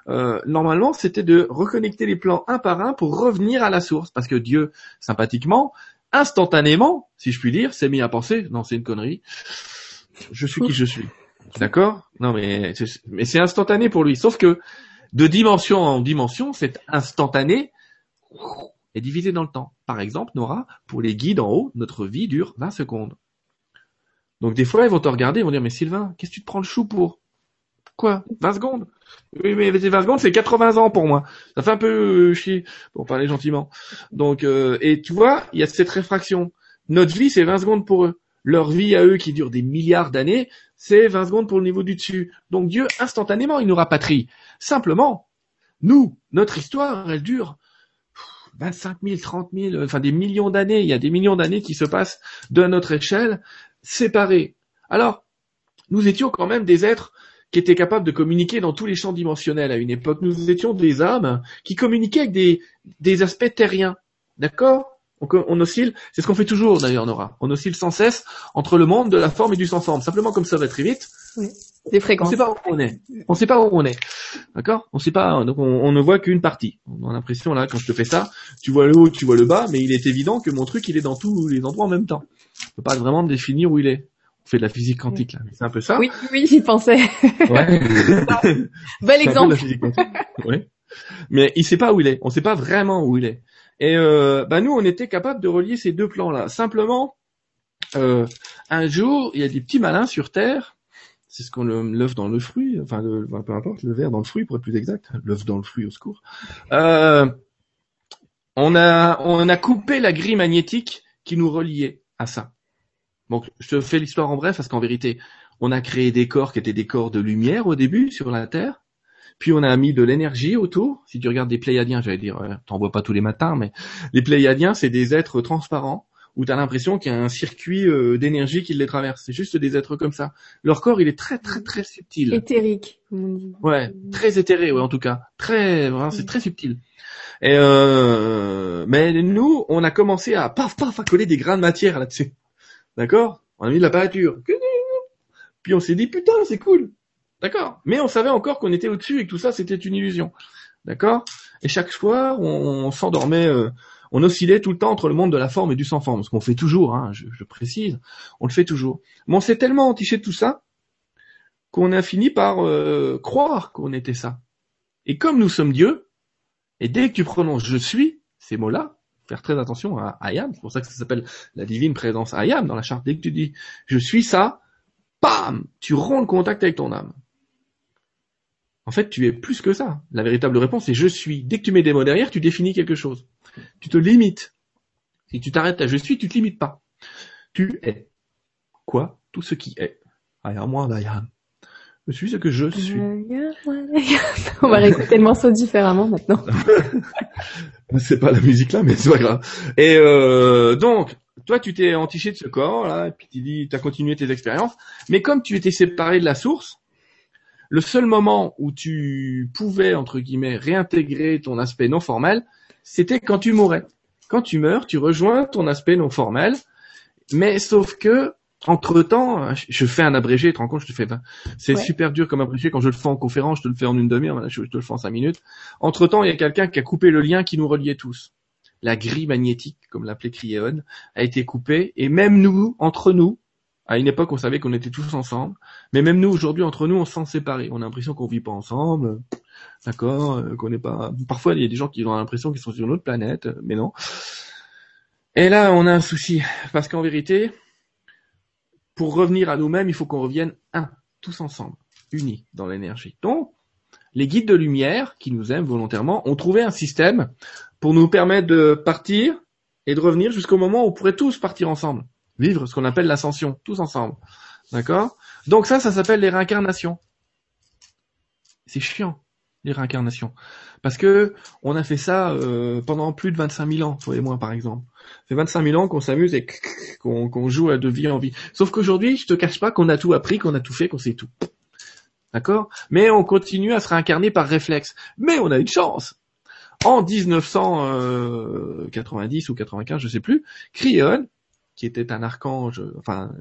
euh, normalement, c'était de reconnecter les plans un par un pour revenir à la source, parce que Dieu, sympathiquement, instantanément, si je puis dire, s'est mis à penser, non, c'est une connerie, je suis qui je suis. D'accord? Non, mais mais c'est instantané pour lui. Sauf que de dimension en dimension, cet instantané est divisé dans le temps. Par exemple, Nora, pour les guides en haut, notre vie dure 20 secondes. Donc des fois, ils vont te regarder, ils vont dire, mais Sylvain, qu'est-ce que tu te prends le chou pour? Quoi? 20 secondes? Oui, mais 20 secondes, c'est 80 ans pour moi. Ça fait un peu euh, chier, pour parler gentiment. Donc, euh, et tu vois, il y a cette réfraction. Notre vie, c'est 20 secondes pour eux. Leur vie à eux, qui dure des milliards d'années, c'est 20 secondes pour le niveau du dessus. Donc Dieu, instantanément, il nous rapatrie. Simplement, nous, notre histoire, elle dure 25 000, 30 000, enfin des millions d'années. Il y a des millions d'années qui se passent de notre échelle, séparés. Alors, nous étions quand même des êtres qui étaient capables de communiquer dans tous les champs dimensionnels à une époque. Nous étions des âmes qui communiquaient avec des, des aspects terriens. D'accord? On, on, oscille, c'est ce qu'on fait toujours d'ailleurs, Nora. On oscille sans cesse entre le monde de la forme et du sans forme. Simplement comme ça va très vite. Oui. Des fréquences. On sait pas où on est. On sait pas où on est. D'accord? On sait pas. Donc on, on ne voit qu'une partie. On a l'impression là, quand je te fais ça, tu vois le haut, tu vois le bas, mais il est évident que mon truc, il est dans tous les endroits en même temps. On peut pas vraiment définir où il est fait de la physique quantique là. C'est un peu ça. Oui, oui, j'y pensais. Ouais. Bel exemple. Mais il sait pas où il est. On sait pas vraiment où il est. Et euh, bah nous, on était capable de relier ces deux plans-là. Simplement, euh, un jour, il y a des petits malins sur Terre. C'est ce qu'on l'œuf dans le fruit, enfin le, peu importe, le verre dans le fruit pour être plus exact, l'œuf dans le fruit au secours. Euh, on a on a coupé la grille magnétique qui nous reliait à ça. Donc, je te fais l'histoire en bref parce qu'en vérité, on a créé des corps qui étaient des corps de lumière au début sur la Terre. Puis on a mis de l'énergie autour. Si tu regardes des Pléiadiens, j'allais dire, euh, t'en vois pas tous les matins, mais les Pléiadiens, c'est des êtres transparents où tu as l'impression qu'il y a un circuit euh, d'énergie qui les traverse. C'est juste des êtres comme ça. Leur corps, il est très très très subtil. Éthérique, comme on dit. Ouais, très éthéré, ouais, en tout cas. Très, vraiment, c'est très subtil. Et euh, mais nous, on a commencé à paf paf à coller des grains de matière là-dessus. D'accord? On a mis de la peinture. Puis on s'est dit, putain, c'est cool. D'accord Mais on savait encore qu'on était au-dessus et que tout ça, c'était une illusion. D'accord? Et chaque fois, on, s'endormait, euh, on oscillait tout le temps entre le monde de la forme et du sans-forme. Ce qu'on fait toujours, hein, je, précise, on le fait toujours. Mais on s'est tellement entiché de tout ça qu'on a fini par euh, croire qu'on était ça. Et comme nous sommes Dieu, et dès que tu prononces je suis, ces mots-là, faire très attention à Ayam, c'est pour ça que ça s'appelle la divine présence Ayam dans la charte. Dès que tu dis je suis ça, bam, tu romps le contact avec ton âme. En fait, tu es plus que ça. La véritable réponse est je suis. Dès que tu mets des mots derrière, tu définis quelque chose. Tu te limites. Si tu t'arrêtes à je suis, tu te limites pas. Tu es. Quoi? Tout ce qui est. Ayam, moi, Ayam. Je suis ce que je suis. On va réécouter le morceau différemment maintenant. c'est pas la musique là, mais c'est pas grave. Et euh, donc, toi, tu t'es entiché de ce corps là, et puis tu dis, as continué tes expériences. Mais comme tu étais séparé de la source, le seul moment où tu pouvais entre guillemets réintégrer ton aspect non formel, c'était quand tu mourais. Quand tu meurs, tu rejoins ton aspect non formel, mais sauf que entre temps, je fais un abrégé, tu te rends compte, je te fais, c'est super dur comme abrégé. Quand je le fais en conférence, je te le fais en une demi-heure, je te le fais en cinq minutes. Entre temps, il y a quelqu'un qui a coupé le lien qui nous reliait tous. La grille magnétique, comme l'appelait Criéon, a été coupée, et même nous, entre nous, à une époque, on savait qu'on était tous ensemble, mais même nous, aujourd'hui, entre nous, on s'en sépare. On a l'impression qu'on vit pas ensemble, d'accord, euh, qu'on n'est pas. Parfois, il y a des gens qui ont l'impression qu'ils sont sur une autre planète, mais non. Et là, on a un souci, parce qu'en vérité, pour revenir à nous-mêmes, il faut qu'on revienne un, tous ensemble, unis dans l'énergie. Donc, les guides de lumière, qui nous aiment volontairement, ont trouvé un système pour nous permettre de partir et de revenir jusqu'au moment où on pourrait tous partir ensemble, vivre ce qu'on appelle l'ascension, tous ensemble. D'accord? Donc ça, ça s'appelle les réincarnations. C'est chiant, les réincarnations. Parce que on a fait ça euh, pendant plus de 25 000 ans, toi et moi par exemple. fait 25 000 ans qu'on s'amuse et qu'on joue à de vie en vie. Sauf qu'aujourd'hui, je te cache pas qu'on a tout appris, qu'on a tout fait, qu'on sait tout. D'accord? Mais on continue à se réincarner par réflexe. Mais on a une chance. En 1990 ou 95, je sais plus, Cryon, qui était un archange, enfin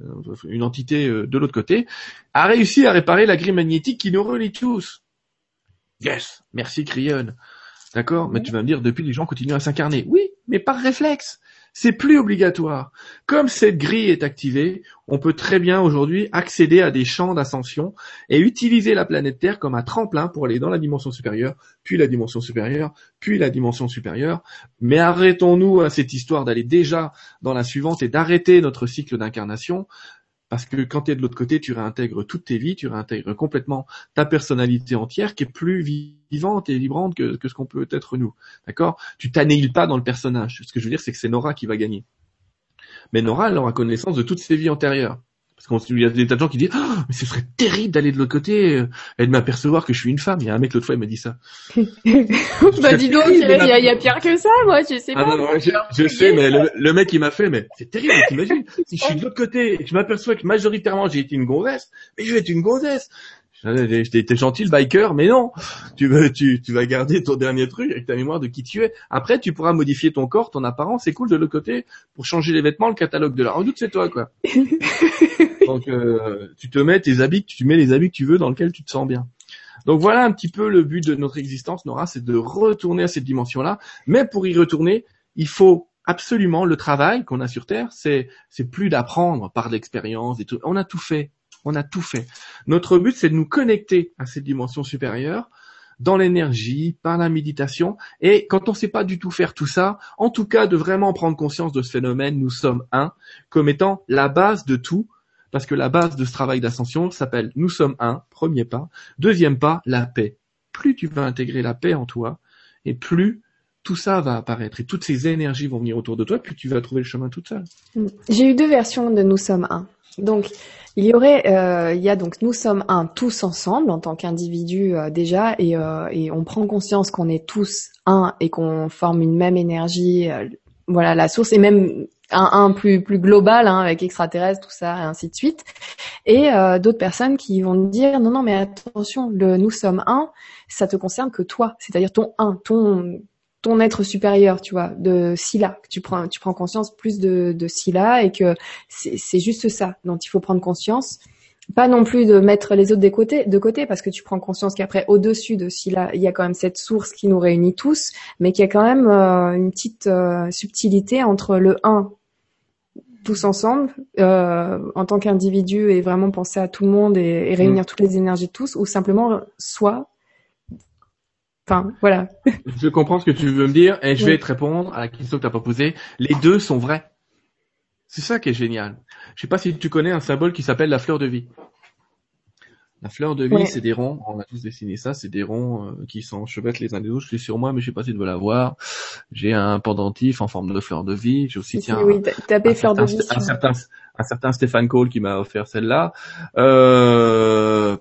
une entité euh, de l'autre côté, a réussi à réparer la grille magnétique qui nous relie tous. Yes, merci Cryon. D'accord? Mais tu vas me dire, depuis les gens continuent à s'incarner. Oui, mais par réflexe. C'est plus obligatoire. Comme cette grille est activée, on peut très bien aujourd'hui accéder à des champs d'ascension et utiliser la planète Terre comme un tremplin pour aller dans la dimension supérieure, puis la dimension supérieure, puis la dimension supérieure. Mais arrêtons-nous à cette histoire d'aller déjà dans la suivante et d'arrêter notre cycle d'incarnation parce que quand tu es de l'autre côté, tu réintègres toutes tes vies, tu réintègres complètement ta personnalité entière qui est plus vivante et vibrante que, ce qu'on peut être nous. D'accord? Tu t'annihiles pas dans le personnage. Ce que je veux dire, c'est que c'est Nora qui va gagner. Mais Nora, elle aura connaissance de toutes ses vies antérieures. Parce qu'il y a des tas de gens qui disent oh, mais ce serait terrible d'aller de l'autre côté euh, et de m'apercevoir que je suis une femme. Il y a un mec l'autre fois il m'a dit ça. bah dis donc, il y, a, pire que ça, moi, je sais ah, pas. Non, je, sais, mais le, mec il m'a fait, mais c'est terrible. T'imagines si je suis de l'autre côté et que je m'aperçois que majoritairement j'ai été une gonzesse, mais je vais être une gonzesse. J'étais gentil le biker, mais non. Tu vas, tu, tu vas garder ton dernier truc avec ta mémoire de qui tu es. Après, tu pourras modifier ton corps, ton apparence. C'est cool de l'autre côté pour changer les vêtements, le catalogue de la redoute, c'est toi, quoi. Donc, euh, tu te mets tes habits, tu mets les habits que tu veux dans lesquels tu te sens bien. Donc voilà un petit peu le but de notre existence, Nora, c'est de retourner à cette dimension-là. Mais pour y retourner, il faut absolument le travail qu'on a sur Terre, c'est c'est plus d'apprendre par l'expérience. On a tout fait. On a tout fait. Notre but, c'est de nous connecter à cette dimension supérieure dans l'énergie, par la méditation. Et quand on ne sait pas du tout faire tout ça, en tout cas de vraiment prendre conscience de ce phénomène, nous sommes un, comme étant la base de tout, parce que la base de ce travail d'ascension s'appelle nous sommes un, premier pas. Deuxième pas, la paix. Plus tu vas intégrer la paix en toi, et plus tout ça va apparaître et toutes ces énergies vont venir autour de toi, plus tu vas trouver le chemin toute seule. J'ai eu deux versions de nous sommes un. Donc, il y aurait, euh, il y a donc nous sommes un tous ensemble en tant qu'individus euh, déjà, et, euh, et, on prend conscience qu'on est tous un et qu'on forme une même énergie. Euh, voilà, la source est même un, un plus plus global hein, avec extraterrestres, tout ça, et ainsi de suite. Et d'autres personnes qui vont dire non non mais attention, le nous sommes un, ça te concerne que toi, c'est-à-dire ton un, ton ton être supérieur, tu vois, de Scylla, que tu prends, tu prends conscience plus de, de Scylla et que c'est juste ça dont il faut prendre conscience. Pas non plus de mettre les autres de côté, de côté parce que tu prends conscience qu'après, au-dessus de Scylla, il y a quand même cette source qui nous réunit tous, mais qu'il y a quand même euh, une petite euh, subtilité entre le 1 tous ensemble, euh, en tant qu'individu et vraiment penser à tout le monde et, et réunir mm. toutes les énergies de tous, ou simplement soi Enfin, voilà. je comprends ce que tu veux me dire et je vais te répondre à la question que tu n'as pas posée. Les deux sont vrais. C'est ça qui est génial. Je sais pas si tu connais un symbole qui s'appelle la fleur de vie. La fleur de vie, c'est des ronds. On a tous dessiné ça. C'est des ronds euh, qui s'enchevêtrent les uns des autres. Je suis sur moi, mais je sais pas si tu veux la voir. J'ai un pendentif en forme de fleur de vie. J'ai aussi tiens. Oui, tapé fleur de vie. Un certain, un certain Stéphane Cole qui m'a offert celle-là. Euh,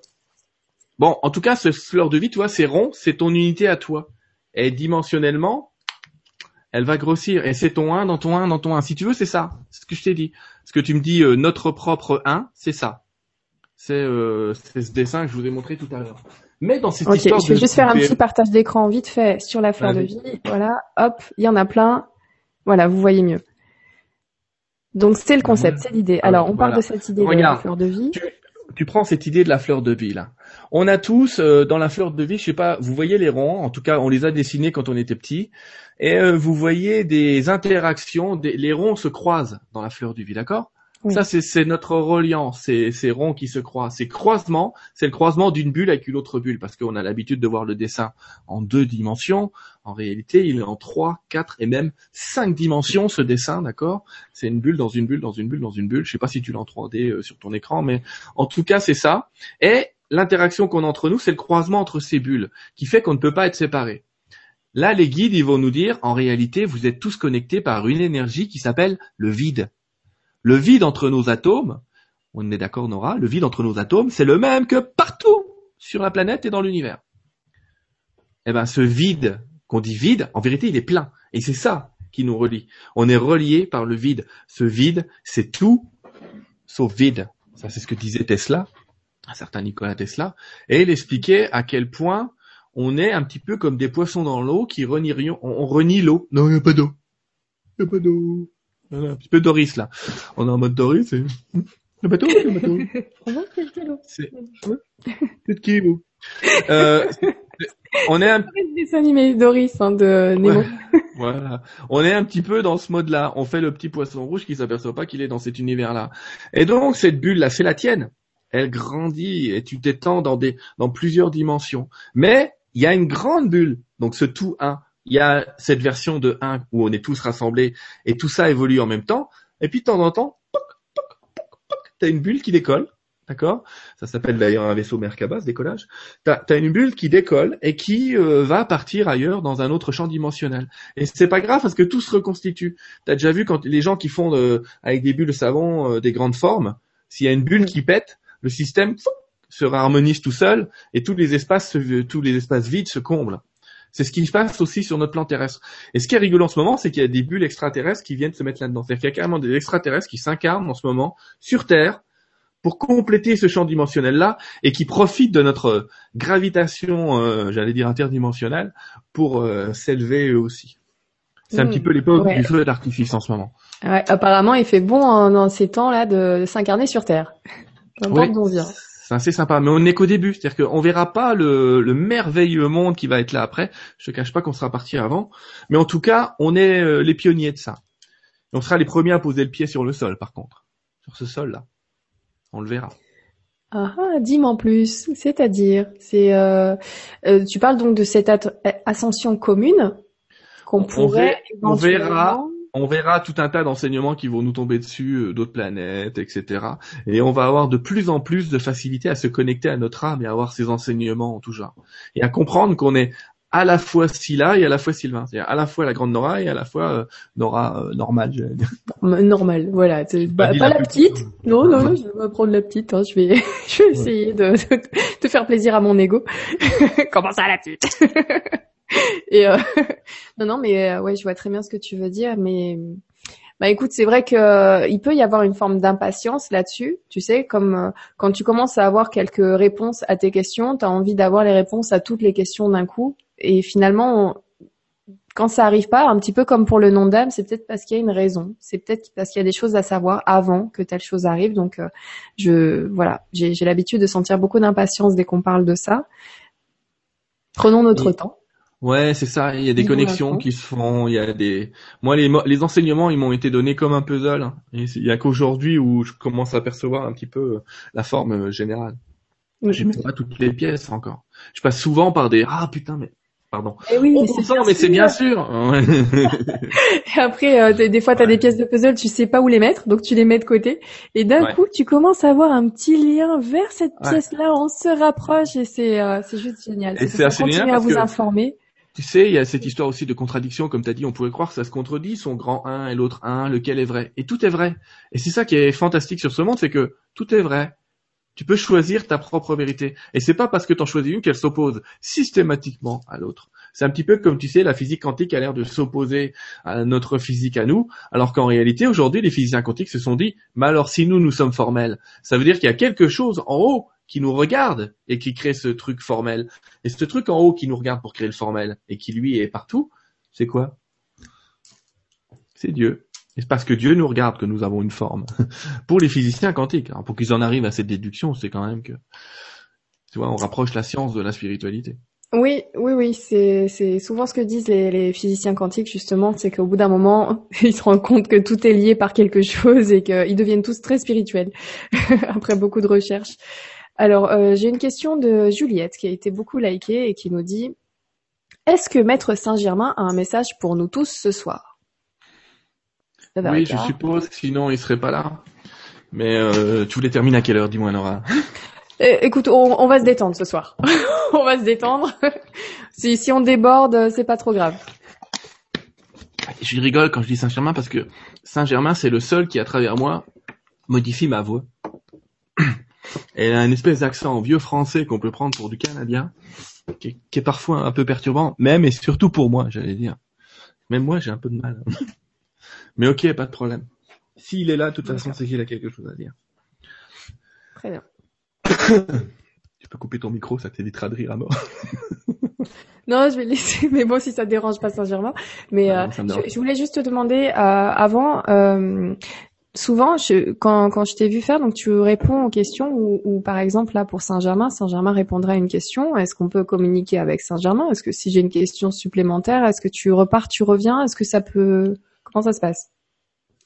Bon, en tout cas, ce fleur de vie, tu vois, c'est rond, c'est ton unité à toi. Et dimensionnellement, elle va grossir. Et c'est ton 1 dans ton 1 dans ton 1. Si tu veux, c'est ça. C'est ce que je t'ai dit. Ce que tu me dis, euh, notre propre 1, c'est ça. Euh, c'est ce dessin que je vous ai montré tout à l'heure. Mais dans cette histoire je vais juste faire un petit partage d'écran vite fait sur la fleur de vie. Voilà, hop, il y en a plein. Voilà, vous voyez mieux. Donc c'est le concept, c'est l'idée. Alors, on parle de cette idée de la fleur de vie tu prends cette idée de la fleur de vie là. On a tous euh, dans la fleur de vie, je sais pas, vous voyez les ronds, en tout cas on les a dessinés quand on était petit, et euh, vous voyez des interactions, les ronds se croisent dans la fleur de vie, d'accord? Ça, c'est notre reliance, c'est ces ronds qui se croisent. Ces croisements, c'est le croisement d'une bulle avec une autre bulle, parce qu'on a l'habitude de voir le dessin en deux dimensions. En réalité, il est en trois, quatre et même cinq dimensions, ce dessin, d'accord? C'est une bulle dans une bulle, dans une bulle, dans une bulle. Je sais pas si tu l'as en 3D euh, sur ton écran, mais en tout cas, c'est ça. Et l'interaction qu'on entre nous, c'est le croisement entre ces bulles, qui fait qu'on ne peut pas être séparés. Là, les guides, ils vont nous dire, en réalité, vous êtes tous connectés par une énergie qui s'appelle le vide. Le vide entre nos atomes, on est d'accord Nora, le vide entre nos atomes, c'est le même que partout sur la planète et dans l'univers. Eh ben, ce vide qu'on dit vide, en vérité, il est plein. Et c'est ça qui nous relie. On est relié par le vide. Ce vide, c'est tout sauf vide. Ça, c'est ce que disait Tesla, un certain Nikola Tesla, et il expliquait à quel point on est un petit peu comme des poissons dans l'eau qui renierions, on, renie l'eau. Non, il n'y a pas d'eau. Il n'y a pas d'eau. Un petit peu Doris là. On est en mode Doris. C'est... Le bateau, le bateau. C'est Euh, on est un dessin animé Doris hein, de Nemo. voilà. On est un petit peu dans ce mode-là. On fait le petit poisson rouge qui s'aperçoit pas qu'il est dans cet univers-là. Et donc cette bulle-là, c'est la tienne. Elle grandit et tu t'étends dans des dans plusieurs dimensions. Mais il y a une grande bulle. Donc ce tout 1, il y a cette version de 1 où on est tous rassemblés et tout ça évolue en même temps. Et puis de temps en temps, tu as une bulle qui décolle D'accord? Ça s'appelle d'ailleurs un vaisseau Merkaba, ce décollage. Tu as, une bulle qui décolle et qui euh, va partir ailleurs dans un autre champ dimensionnel. Et c'est pas grave parce que tout se reconstitue. Tu as déjà vu quand les gens qui font euh, avec des bulles de savon euh, des grandes formes, s'il y a une bulle qui pète, le système se harmonise tout seul et tous les espaces tous les espaces vides se comblent. C'est ce qui se passe aussi sur notre plan terrestre. Et ce qui est rigolo en ce moment, c'est qu'il y a des bulles extraterrestres qui viennent se mettre là-dedans. C'est-à-dire qu'il y a carrément des extraterrestres qui s'incarnent en ce moment sur Terre pour compléter ce champ dimensionnel-là et qui profite de notre gravitation, euh, j'allais dire interdimensionnelle, pour euh, s'élever eux aussi. C'est un hmm. petit peu l'époque du feu d'artifice en ce moment. Ouais, apparemment, il fait bon en, dans ces temps-là de, s'incarner sur Terre. C'est assez sympa, mais on n'est qu'au début, c'est-à-dire qu'on verra pas le, le, merveilleux monde qui va être là après. Je te cache pas qu'on sera parti avant, mais en tout cas, on est euh, les pionniers de ça. on sera les premiers à poser le pied sur le sol, par contre, sur ce sol-là. On le verra. Ah, ah dis-moi en plus. C'est-à-dire, c'est, euh, euh, tu parles donc de cette ascension commune qu'on pourrait. On, verra. On verra tout un tas d'enseignements qui vont nous tomber dessus, euh, d'autres planètes, etc. Et on va avoir de plus en plus de facilité à se connecter à notre âme et à avoir ces enseignements en tout genre. Et à comprendre qu'on est à la fois Scylla et à la fois Sylvain. C'est-à-dire à la fois la grande Nora et à la fois euh, Nora euh, normale, je dire. Normale, voilà. Pas, la, petite. Non, non, non, je vais prendre la petite. Hein. Je vais, je vais essayer de, de, faire plaisir à mon ego. Comment ça, la petite? Et euh... non, non, mais euh, ouais, je vois très bien ce que tu veux dire, mais bah écoute, c'est vrai que il peut y avoir une forme d'impatience là-dessus. Tu sais, comme quand tu commences à avoir quelques réponses à tes questions, tu as envie d'avoir les réponses à toutes les questions d'un coup et finalement, quand ça arrive pas, un petit peu comme pour le nom d'âme, c'est peut-être parce qu'il y a une raison. C'est peut-être parce qu'il y a des choses à savoir avant que telle chose arrive. Donc, euh, je, voilà, j'ai l'habitude de sentir beaucoup d'impatience dès qu'on parle de ça. Prenons notre temps. Ouais, c'est ça. Il y a des connexions qui se font. Il y a des. Moi, les, les enseignements, ils m'ont été donnés comme un puzzle. Et il y a qu'aujourd'hui où je commence à percevoir un petit peu la forme générale. J'ai pas toutes les pièces encore. Je passe souvent par des ah putain mais Pardon. Et eh oui, mais c'est bien sûr. et après, euh, des fois, tu as des pièces de puzzle, tu sais pas où les mettre, donc tu les mets de côté. Et d'un coup, tu commences à avoir un petit lien vers cette pièce-là. On se rapproche et c'est euh, c'est juste génial. Et c'est assez à vous informer. Tu sais, il y a cette histoire aussi de contradiction, comme tu as dit, on pourrait croire que ça se contredit, son grand 1 et l'autre 1, lequel est vrai. Et tout est vrai. Et c'est ça qui est fantastique sur ce monde, c'est que tout est vrai. Tu peux choisir ta propre vérité. Et c'est pas parce que tu en choisis une qu'elle s'oppose systématiquement à l'autre. C'est un petit peu comme tu sais, la physique quantique a l'air de s'opposer à notre physique à nous, alors qu'en réalité, aujourd'hui, les physiciens quantiques se sont dit, mais alors si nous, nous sommes formels, ça veut dire qu'il y a quelque chose en haut qui nous regarde et qui crée ce truc formel. Et ce truc en haut qui nous regarde pour créer le formel et qui lui est partout, c'est quoi? C'est Dieu. Et c'est parce que Dieu nous regarde que nous avons une forme. pour les physiciens quantiques, alors pour qu'ils en arrivent à cette déduction, c'est quand même que, tu vois, on rapproche la science de la spiritualité. Oui, oui, oui, c'est c'est souvent ce que disent les, les physiciens quantiques justement, c'est qu'au bout d'un moment, ils se rendent compte que tout est lié par quelque chose et qu'ils deviennent tous très spirituels après beaucoup de recherches. Alors, euh, j'ai une question de Juliette qui a été beaucoup likée et qui nous dit Est-ce que Maître Saint-Germain a un message pour nous tous ce soir? Oui, je suppose, sinon il serait pas là. Mais euh, tu voulais terminer à quelle heure, dis-moi Nora? Euh, Écoute, on, va se détendre ce soir. on va se détendre. si, si on déborde, c'est pas trop grave. Je rigole quand je dis Saint-Germain parce que Saint-Germain, c'est le seul qui, à travers moi, modifie ma voix. Elle a une espèce d'accent vieux français qu'on peut prendre pour du canadien, qui est, qui est, parfois un peu perturbant, même et surtout pour moi, j'allais dire. Même moi, j'ai un peu de mal. Mais ok, pas de problème. S'il est là, de toute façon, c'est qu'il a quelque chose à dire. Très bien. tu peux couper ton micro, ça t'évitera de rire à mort. non, je vais laisser, mais bon, si ça te dérange pas Saint-Germain. Mais euh, je, voulais juste te demander, euh, avant, euh, souvent, je, quand, quand je t'ai vu faire, donc tu réponds aux questions ou, ou par exemple là pour Saint-Germain, Saint-Germain répondrait à une question. Est-ce qu'on peut communiquer avec Saint-Germain? Est-ce que si j'ai une question supplémentaire, est-ce que tu repars, tu reviens? Est-ce que ça peut Comment ça se passe?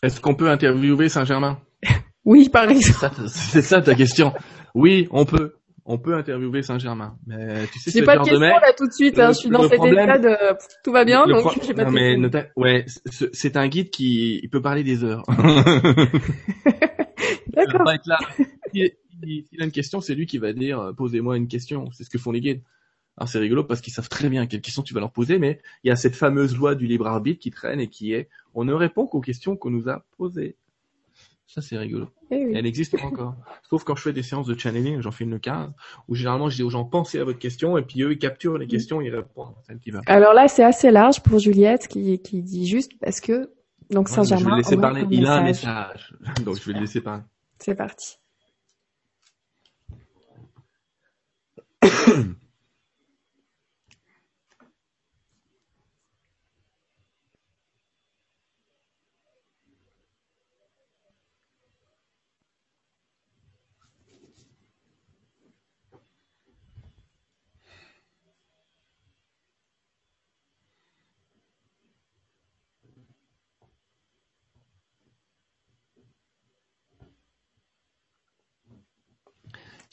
Est-ce qu'on peut interviewer Saint-Germain? Oui, par exemple. C'est ça ta question. Oui, on peut on peut interviewer Saint-Germain. Mais tu sais, j'ai pas de question là tout de suite. Hein, je suis dans cet état de tout va bien, donc j'ai pas de mais ouais, c'est un guide qui il peut parler des heures. D'accord. S'il a une question, c'est lui qui va dire euh, posez-moi une question. C'est ce que font les guides. Alors c'est rigolo parce qu'ils savent très bien quelles questions tu vas leur poser, mais il y a cette fameuse loi du libre arbitre qui traîne et qui est on ne répond qu'aux questions qu'on nous a posées. Ça, c'est rigolo. Eh Elle existe encore. Sauf quand je fais des séances de channeling, j'en fais une 15, où généralement je dis aux gens pensez à votre question, et puis eux ils capturent les questions, ils répondent. Qui va. Alors là, c'est assez large pour Juliette qui, qui dit juste parce que donc Saint-Germain. Je vais le laisser parler. Il a un message, donc je vais le laisser parler. C'est parti.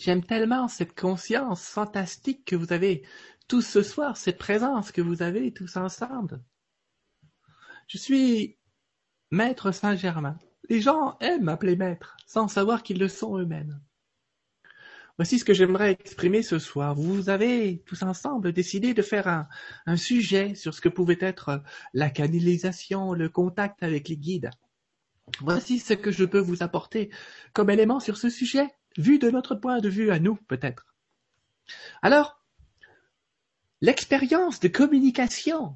J'aime tellement cette conscience fantastique que vous avez tous ce soir, cette présence que vous avez tous ensemble. Je suis maître Saint-Germain. Les gens aiment m'appeler maître, sans savoir qu'ils le sont eux-mêmes. Voici ce que j'aimerais exprimer ce soir. Vous avez tous ensemble décidé de faire un, un, sujet sur ce que pouvait être la canalisation, le contact avec les guides. Voici ce que je peux vous apporter comme élément sur ce sujet vu de notre point de vue à nous, peut-être. Alors, l'expérience de communication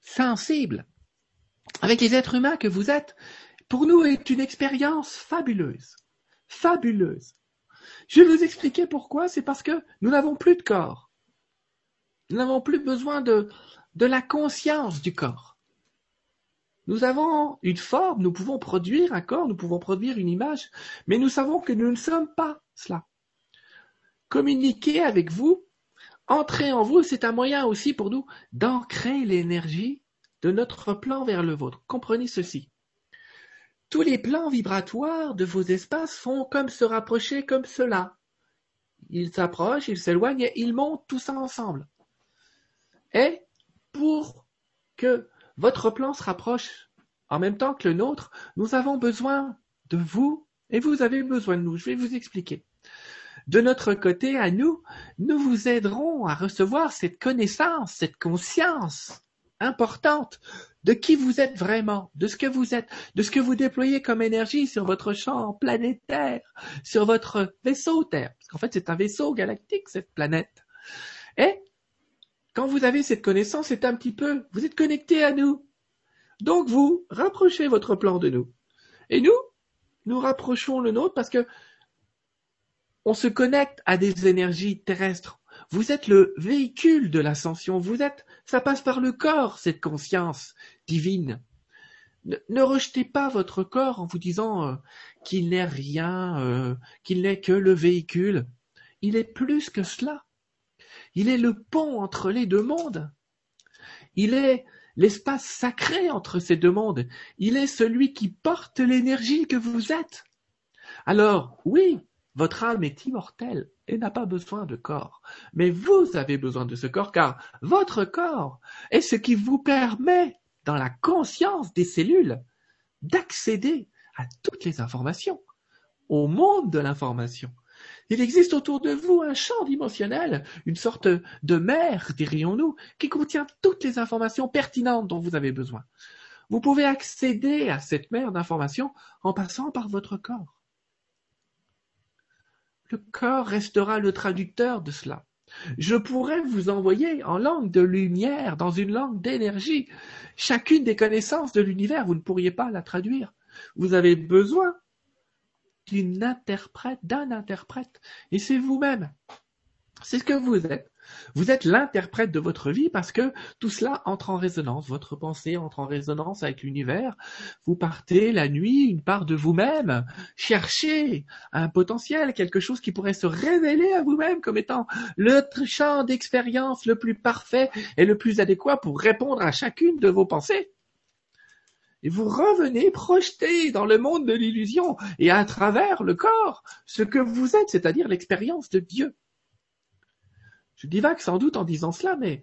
sensible avec les êtres humains que vous êtes, pour nous est une expérience fabuleuse. Fabuleuse. Je vais vous expliquer pourquoi. C'est parce que nous n'avons plus de corps. Nous n'avons plus besoin de, de la conscience du corps. Nous avons une forme, nous pouvons produire un corps, nous pouvons produire une image, mais nous savons que nous ne sommes pas cela. Communiquer avec vous, entrer en vous, c'est un moyen aussi pour nous d'ancrer l'énergie de notre plan vers le vôtre. Comprenez ceci. Tous les plans vibratoires de vos espaces font comme se rapprocher comme cela. Ils s'approchent, ils s'éloignent et ils montent tous ensemble. Et pour que votre plan se rapproche en même temps que le nôtre. Nous avons besoin de vous et vous avez besoin de nous. Je vais vous expliquer. De notre côté, à nous, nous vous aiderons à recevoir cette connaissance, cette conscience importante de qui vous êtes vraiment, de ce que vous êtes, de ce que vous déployez comme énergie sur votre champ planétaire, sur votre vaisseau Terre. Parce qu'en fait, c'est un vaisseau galactique, cette planète. Quand vous avez cette connaissance, c'est un petit peu, vous êtes connecté à nous. Donc vous rapprochez votre plan de nous. Et nous, nous rapprochons le nôtre parce que on se connecte à des énergies terrestres. Vous êtes le véhicule de l'ascension. Vous êtes, ça passe par le corps, cette conscience divine. Ne, rejetez pas votre corps en vous disant euh, qu'il n'est rien, euh, qu'il n'est que le véhicule. Il est plus que cela. Il est le pont entre les deux mondes. Il est l'espace sacré entre ces deux mondes. Il est celui qui porte l'énergie que vous êtes. Alors, oui, votre âme est immortelle et n'a pas besoin de corps. Mais vous avez besoin de ce corps car votre corps est ce qui vous permet, dans la conscience des cellules, d'accéder à toutes les informations, au monde de l'information. Il existe autour de vous un champ dimensionnel, une sorte de mer, dirions-nous, qui contient toutes les informations pertinentes dont vous avez besoin. Vous pouvez accéder à cette mer d'informations en passant par votre corps. Le corps restera le traducteur de cela. Je pourrais vous envoyer en langue de lumière, dans une langue d'énergie, chacune des connaissances de l'univers. Vous ne pourriez pas la traduire. Vous avez besoin d'une interprète, d'un interprète. Et c'est vous-même. C'est ce que vous êtes. Vous êtes l'interprète de votre vie parce que tout cela entre en résonance. Votre pensée entre en résonance avec l'univers. Vous partez la nuit, une part de vous-même, chercher un potentiel, quelque chose qui pourrait se révéler à vous-même comme étant le champ d'expérience le plus parfait et le plus adéquat pour répondre à chacune de vos pensées. Et vous revenez projeter dans le monde de l'illusion et à travers le corps ce que vous êtes, c'est-à-dire l'expérience de Dieu. Je divague sans doute en disant cela, mais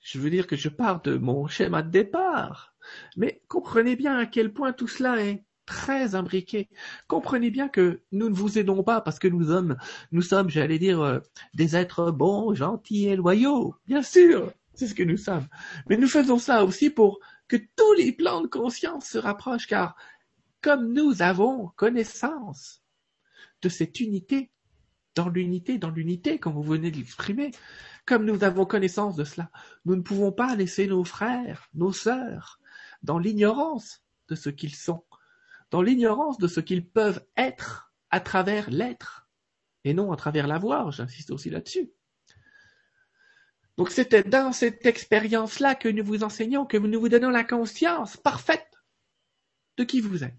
je veux dire que je pars de mon schéma de départ. Mais comprenez bien à quel point tout cela est très imbriqué. Comprenez bien que nous ne vous aidons pas parce que nous sommes, nous sommes, j'allais dire, euh, des êtres bons, gentils et loyaux. Bien sûr, c'est ce que nous sommes. Mais nous faisons cela aussi pour que tous les plans de conscience se rapprochent, car comme nous avons connaissance de cette unité, dans l'unité, dans l'unité, comme vous venez de l'exprimer, comme nous avons connaissance de cela, nous ne pouvons pas laisser nos frères, nos sœurs, dans l'ignorance de ce qu'ils sont, dans l'ignorance de ce qu'ils peuvent être à travers l'être, et non à travers l'avoir, j'insiste aussi là-dessus. Donc c'était dans cette expérience-là que nous vous enseignons, que nous vous donnons la conscience parfaite de qui vous êtes.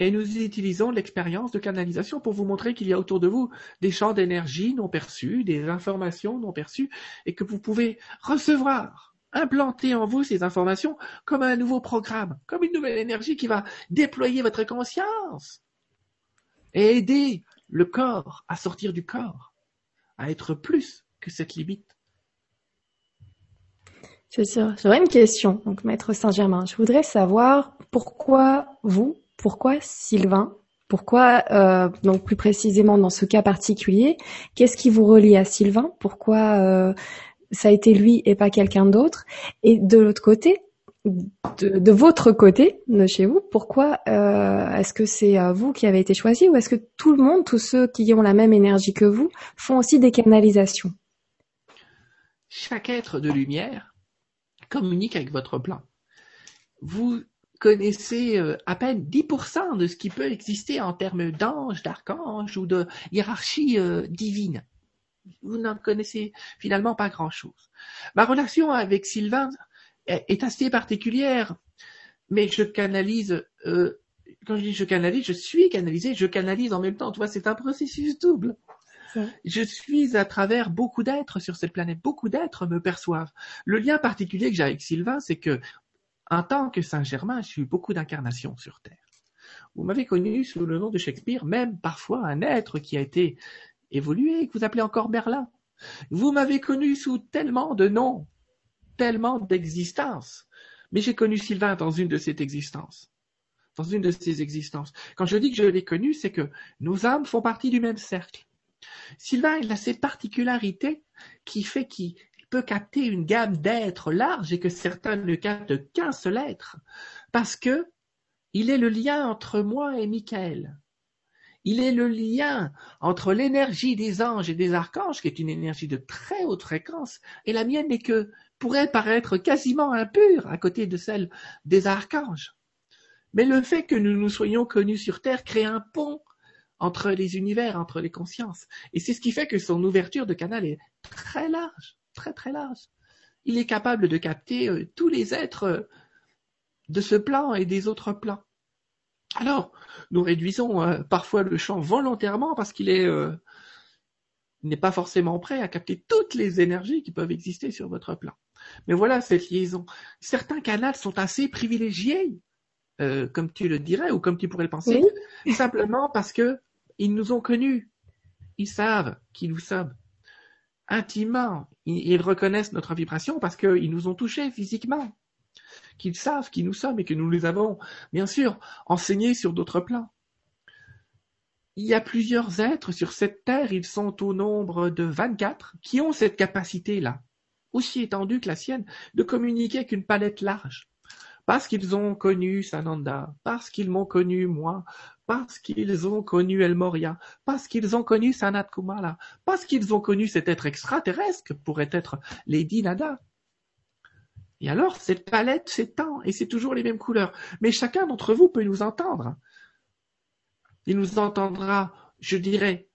Et nous utilisons l'expérience de canalisation pour vous montrer qu'il y a autour de vous des champs d'énergie non perçus, des informations non perçues, et que vous pouvez recevoir, implanter en vous ces informations comme un nouveau programme, comme une nouvelle énergie qui va déployer votre conscience et aider le corps à sortir du corps, à être plus que cette limite. C'est sûr. J'aurais une question, donc Maître Saint-Germain. Je voudrais savoir pourquoi vous, pourquoi Sylvain, pourquoi, euh, donc plus précisément dans ce cas particulier, qu'est-ce qui vous relie à Sylvain? Pourquoi euh, ça a été lui et pas quelqu'un d'autre? Et de l'autre côté, de, votre côté, de chez vous, pourquoi euh, est-ce que c'est vous qui avez été choisi ou est-ce que tout le monde, tous ceux qui ont la même énergie que vous, font aussi des canalisations? Chaque être de lumière communique avec votre plan. Vous connaissez euh, à peine 10% de ce qui peut exister en termes d'anges, d'archanges ou de hiérarchie euh, divine. Vous n'en connaissez finalement pas grand-chose. Ma relation avec Sylvain est assez particulière, mais je canalise, euh, quand je dis je canalise, je suis canalisé, je canalise en même temps. Tu vois, c'est un processus double. Je suis à travers beaucoup d'êtres sur cette planète. Beaucoup d'êtres me perçoivent. Le lien particulier que j'ai avec Sylvain, c'est que, en tant que Saint-Germain, j'ai eu beaucoup d'incarnations sur Terre. Vous m'avez connu sous le nom de Shakespeare, même parfois un être qui a été évolué, que vous appelez encore Merlin. Vous m'avez connu sous tellement de noms, tellement d'existences. Mais j'ai connu Sylvain dans une de ces existences. Dans une de ces existences. Quand je dis que je l'ai connu, c'est que nos âmes font partie du même cercle. Sylvain, a cette particularité qui fait qu'il peut capter une gamme d'êtres large et que certains ne captent qu'un seul être, parce que il est le lien entre moi et Michael. Il est le lien entre l'énergie des anges et des archanges, qui est une énergie de très haute fréquence, et la mienne n'est que pourrait paraître quasiment impure à côté de celle des archanges. Mais le fait que nous nous soyons connus sur Terre crée un pont entre les univers, entre les consciences. Et c'est ce qui fait que son ouverture de canal est très large, très très large. Il est capable de capter euh, tous les êtres euh, de ce plan et des autres plans. Alors, nous réduisons euh, parfois le champ volontairement parce qu'il est n'est pas forcément prêt à capter toutes les énergies qui peuvent exister sur votre plan. Mais voilà cette liaison. Certains canaux sont assez privilégiés, comme tu le dirais ou comme tu pourrais le penser, simplement parce que ils nous ont connus. Ils savent qui nous sommes. Intimement, ils reconnaissent notre vibration parce qu'ils nous ont touchés physiquement. Qu'ils savent qui nous sommes et que nous les avons, bien sûr, enseignés sur d'autres plans. Il y a plusieurs êtres sur cette terre, ils sont au nombre de 24, qui ont cette capacité-là, aussi étendue que la sienne, de communiquer avec une palette large. parce qu'ils ont connu Sananda, parce qu'ils m'ont connu moi, parce qu'ils ont connu El Moria, parce qu'ils ont connu Sanat Kumala, parce qu'ils ont connu cet être extraterrestre que pourrait être Lady Nada. Et alors, cette palette s'étend et c'est toujours les mêmes couleurs. Mais chacun d'entre vous peut nous entendre. Il nous entendra, je dirais,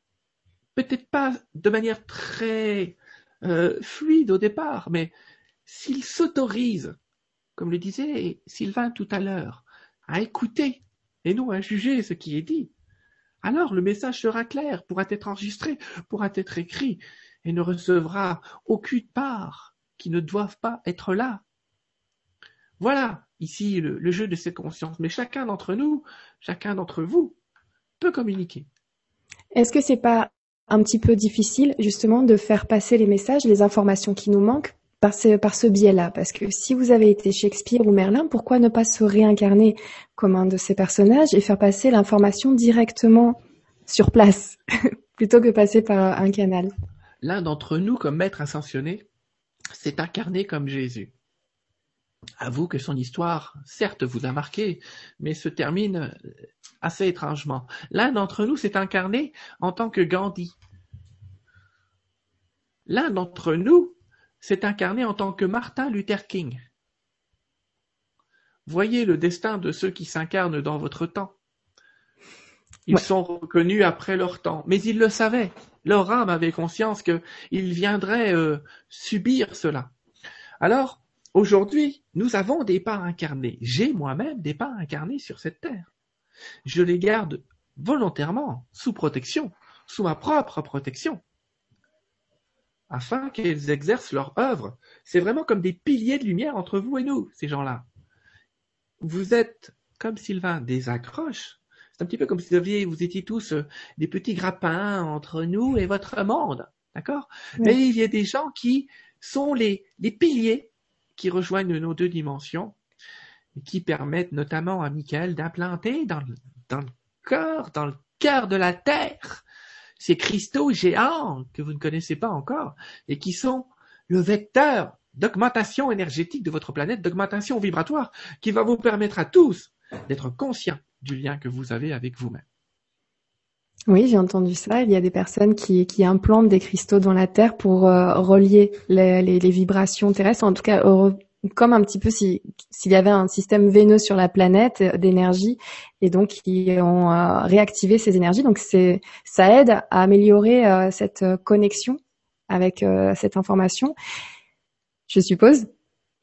peut-être pas de manière très euh, fluide au départ, mais s'il s'autorise, comme le disait Sylvain tout à l'heure, à écouter et non à juger ce qui est dit, alors le message sera clair, pourra être enregistré, pourra être écrit, et ne recevra aucune part qui ne doivent pas être là. Voilà ici le, le jeu de cette conscience. Mais chacun d'entre nous, chacun d'entre vous peut communiquer. Est-ce que c'est pas un petit peu difficile justement de faire passer les messages, les informations qui nous manquent par ce, par ce biais-là. Parce que si vous avez été Shakespeare ou Merlin, pourquoi ne pas se réincarner comme un de ces personnages et faire passer l'information directement sur place plutôt que passer par un canal? L'un d'entre nous, comme maître ascensionné, s'est incarné comme Jésus. Avoue que son histoire, certes, vous a marqué, mais se termine assez étrangement. L'un d'entre nous s'est incarné en tant que Gandhi. L'un d'entre nous s'est incarné en tant que Martin Luther King. Voyez le destin de ceux qui s'incarnent dans votre temps. Ils Ouais. sont reconnus après leur temps, mais ils le savaient. Leur âme avait conscience qu'ils viendraient euh, subir cela. Alors, aujourd'hui, nous avons des pas incarnés. J'ai moi-même des pas incarnés sur cette terre. Je les garde volontairement sous protection, sous ma propre protection afin qu'ils exercent leur œuvre. C'est vraiment comme des piliers de lumière entre vous et nous, ces gens-là. Vous êtes, comme Sylvain, des accroches. C'est un petit peu comme si vous, aviez, vous étiez tous euh, des petits grappins entre nous et votre monde. D'accord? Oui. Mais il y a des gens qui sont les, les piliers qui rejoignent nos deux dimensions et qui permettent notamment à Michael d'implanter dans, le- dans le corps, dans le cœur de la Terre, ces cristaux géants que vous ne connaissez pas encore et qui sont le vecteur d'augmentation énergétique de votre planète, d'augmentation vibratoire, qui va vous permettre à tous d'être conscients du lien que vous avez avec vous-même. Oui, j'ai entendu ça. Il y a des personnes qui, implantent des cristaux dans la Terre pour euh, relier les, vibrations terrestres, en tout cas comme un petit peu si- s'il y avait un système veineux sur la planète euh, d'énergie, et donc qui ont euh, réactivé ces énergies. Donc c'est ça aide à améliorer euh, cette connexion avec cette information, je suppose.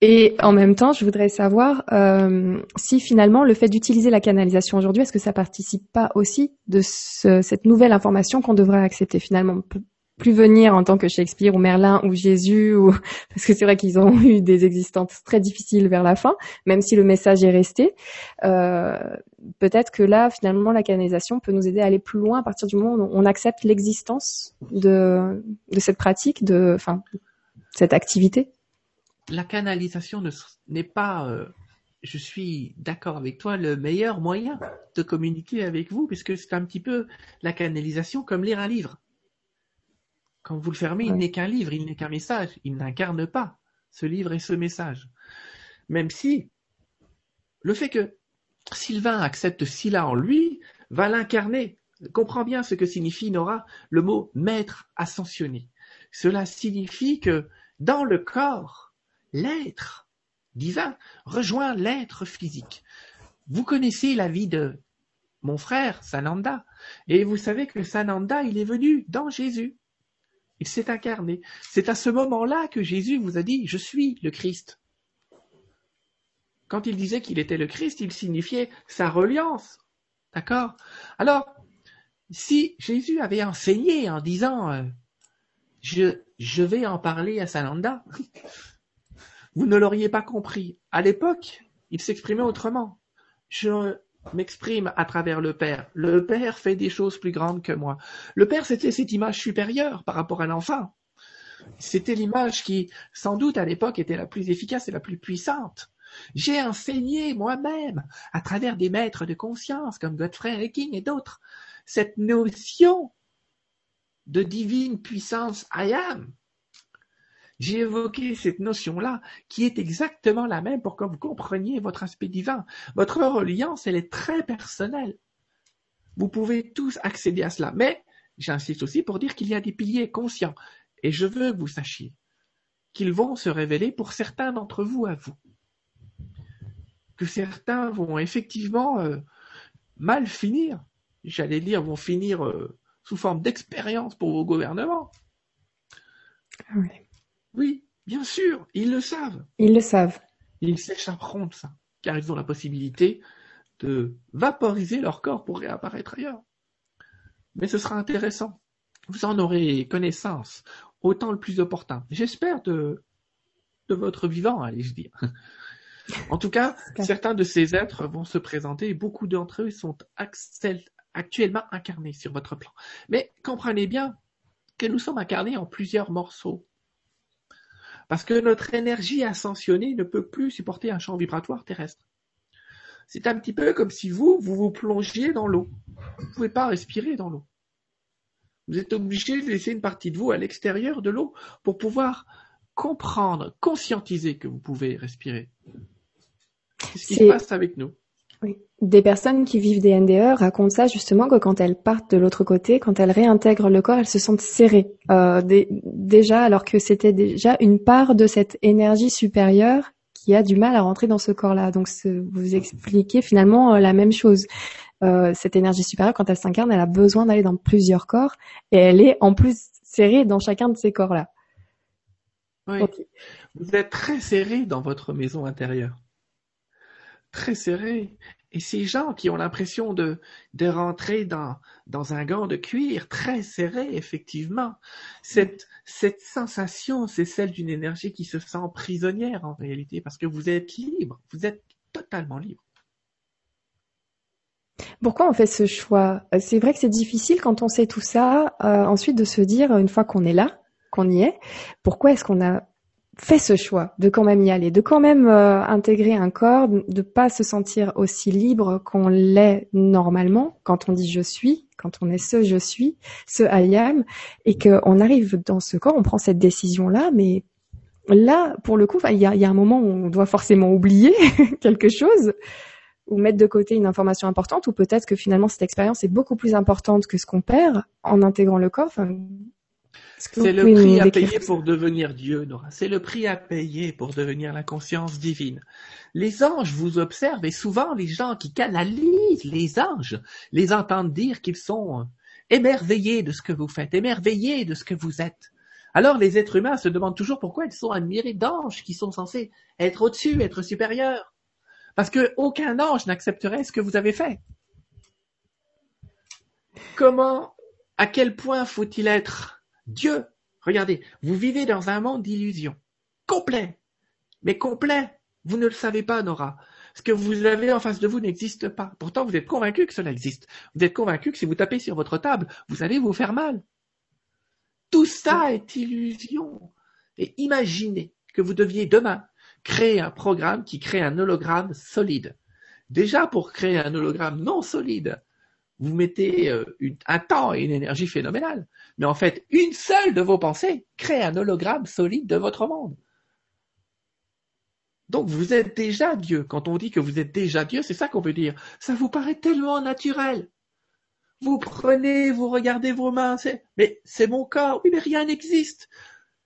Et en même temps, je voudrais savoir si finalement le fait d'utiliser la canalisation aujourd'hui, est-ce que ça participe pas aussi de ce- cette nouvelle information qu'on devrait accepter finalement? Plus venir en tant que Shakespeare ou Merlin ou Jésus ou parce que c'est vrai qu'ils ont eu des existences très difficiles vers la fin, même si le message est resté. Euh, Peut-être que là, finalement, la canalisation peut nous aider à aller plus loin à partir du moment où on accepte l'existence de de cette pratique, de enfin cette activité. La canalisation n'est pas, euh, je suis d'accord avec toi, le meilleur moyen de communiquer avec vous, puisque c'est un petit peu la canalisation comme lire un livre. Quand vous le fermez, il Ouais. n'est qu'un livre, il n'est qu'un message, il n'incarne pas ce livre et ce message. Même si le fait que Sylvain accepte cela en lui va l'incarner. Comprends bien ce que signifie, Nora, le mot maître ascensionné. Cela signifie que dans le corps, l'être divin rejoint l'être physique. Vous connaissez la vie de mon frère Sananda, et vous savez que Sananda, il est venu dans Jésus. Il s'est incarné. C'est à ce moment-là que Jésus vous a dit, je suis le Christ. Quand il disait qu'il était le Christ, il signifiait sa reliance. D'accord? Alors, si Jésus avait enseigné en disant, euh, je, je vais en parler à Sananda, vous ne l'auriez pas compris. À l'époque, il s'exprimait autrement. Je m'exprime à travers le Père. Le Père fait des choses plus grandes que moi. Le Père, c'était cette image supérieure par rapport à l'enfant. C'était l'image qui, sans doute, à l'époque, était la plus efficace et la plus puissante. J'ai enseigné moi-même, à travers des maîtres de conscience comme Godfrey King et d'autres, cette notion de divine puissance I am, J'ai évoqué cette notion-là qui est exactement la même pour que vous compreniez votre aspect divin. Votre reliance, elle est très personnelle. Vous pouvez tous accéder à cela. Mais j'insiste aussi pour dire qu'il y a des piliers conscients. Et je veux que vous sachiez qu'ils vont se révéler pour certains d'entre vous à vous. Que certains vont effectivement euh, mal finir. J'allais dire, vont finir euh, sous forme d'expérience pour vos gouvernements. Ah oui. Oui, bien sûr, ils le savent. Ils le savent. Ils s'échapperont de ça, car ils ont la possibilité de vaporiser leur corps pour réapparaître ailleurs. Mais ce sera intéressant. Vous en aurez connaissance autant le plus opportun. J'espère de, de votre vivant, allez-je dire. En tout cas, certains de ces êtres vont se présenter et beaucoup d'entre eux sont actuellement incarnés sur votre plan. Mais comprenez bien que nous sommes incarnés en plusieurs morceaux. Parce que notre énergie ascensionnée ne peut plus supporter un champ vibratoire terrestre. C'est un petit peu comme si vous, vous vous plongiez dans l'eau. Vous ne pouvez pas respirer dans l'eau. Vous êtes obligé de laisser une partie de vous à l'extérieur de l'eau pour pouvoir comprendre, conscientiser que vous pouvez respirer. Qu'est-ce qui se passe avec nous oui. Des personnes qui vivent des NDE racontent ça justement que quand elles partent de l'autre côté, quand elles réintègrent le corps, elles se sentent serrées. Euh, déjà, alors que c'était déjà une part de cette énergie supérieure qui a du mal à rentrer dans ce corps-là. Donc, vous expliquez finalement euh, la même chose. Euh, cette énergie supérieure, quand elle s'incarne, elle a besoin d'aller dans plusieurs corps et elle est en plus serrée dans chacun de ces corps-là. Oui. Vous êtes très serré dans votre maison intérieure très serré. Et ces gens qui ont l'impression de, rentrer dans, un gant de cuir très serré, effectivement, cette, sensation, c'est celle d'une énergie qui se sent prisonnière en réalité, parce que vous êtes libre, vous êtes totalement libre. Pourquoi on fait ce choix? C'est vrai que c'est difficile quand on sait tout ça, euh, ensuite de se dire, une fois qu'on est là, qu'on y est, pourquoi est-ce qu'on a fait ce choix de quand même y aller, de quand même euh, intégrer un corps, de pas se sentir aussi libre qu'on l'est normalement quand on dit je suis, quand on est ce je suis, ce I am, et qu'on arrive dans ce corps, on prend cette décision-là, mais là, pour le coup, il y a, y a un moment où on doit forcément oublier quelque chose ou mettre de côté une information importante, ou peut-être que finalement cette expérience est beaucoup plus importante que ce qu'on perd en intégrant le corps. Enfin, c'est le prix à payer pour devenir Dieu, Nora. C'est le prix à payer pour devenir la conscience divine. Les anges vous observent et souvent les gens qui canalisent les anges les entendent dire qu'ils sont émerveillés de ce que vous faites, émerveillés de ce que vous êtes. Alors les êtres humains se demandent toujours pourquoi ils sont admirés d'anges qui sont censés être au-dessus, être supérieurs. Parce que aucun ange n'accepterait ce que vous avez fait. Comment, à quel point faut-il être Dieu, regardez, vous vivez dans un monde d'illusions. Complet. Mais complet. Vous ne le savez pas, Nora. Ce que vous avez en face de vous n'existe pas. Pourtant, vous êtes convaincu que cela existe. Vous êtes convaincu que si vous tapez sur votre table, vous allez vous faire mal. Tout ça est illusion. Et imaginez que vous deviez demain créer un programme qui crée un hologramme solide. Déjà, pour créer un hologramme non solide, vous mettez euh, un temps et une énergie phénoménale. Mais en fait, une seule de vos pensées crée un hologramme solide de votre monde. Donc vous êtes déjà Dieu. Quand on dit que vous êtes déjà Dieu, c'est ça qu'on veut dire. Ça vous paraît tellement naturel. Vous prenez, vous regardez vos mains, mais c'est mon corps. Oui, mais rien n'existe.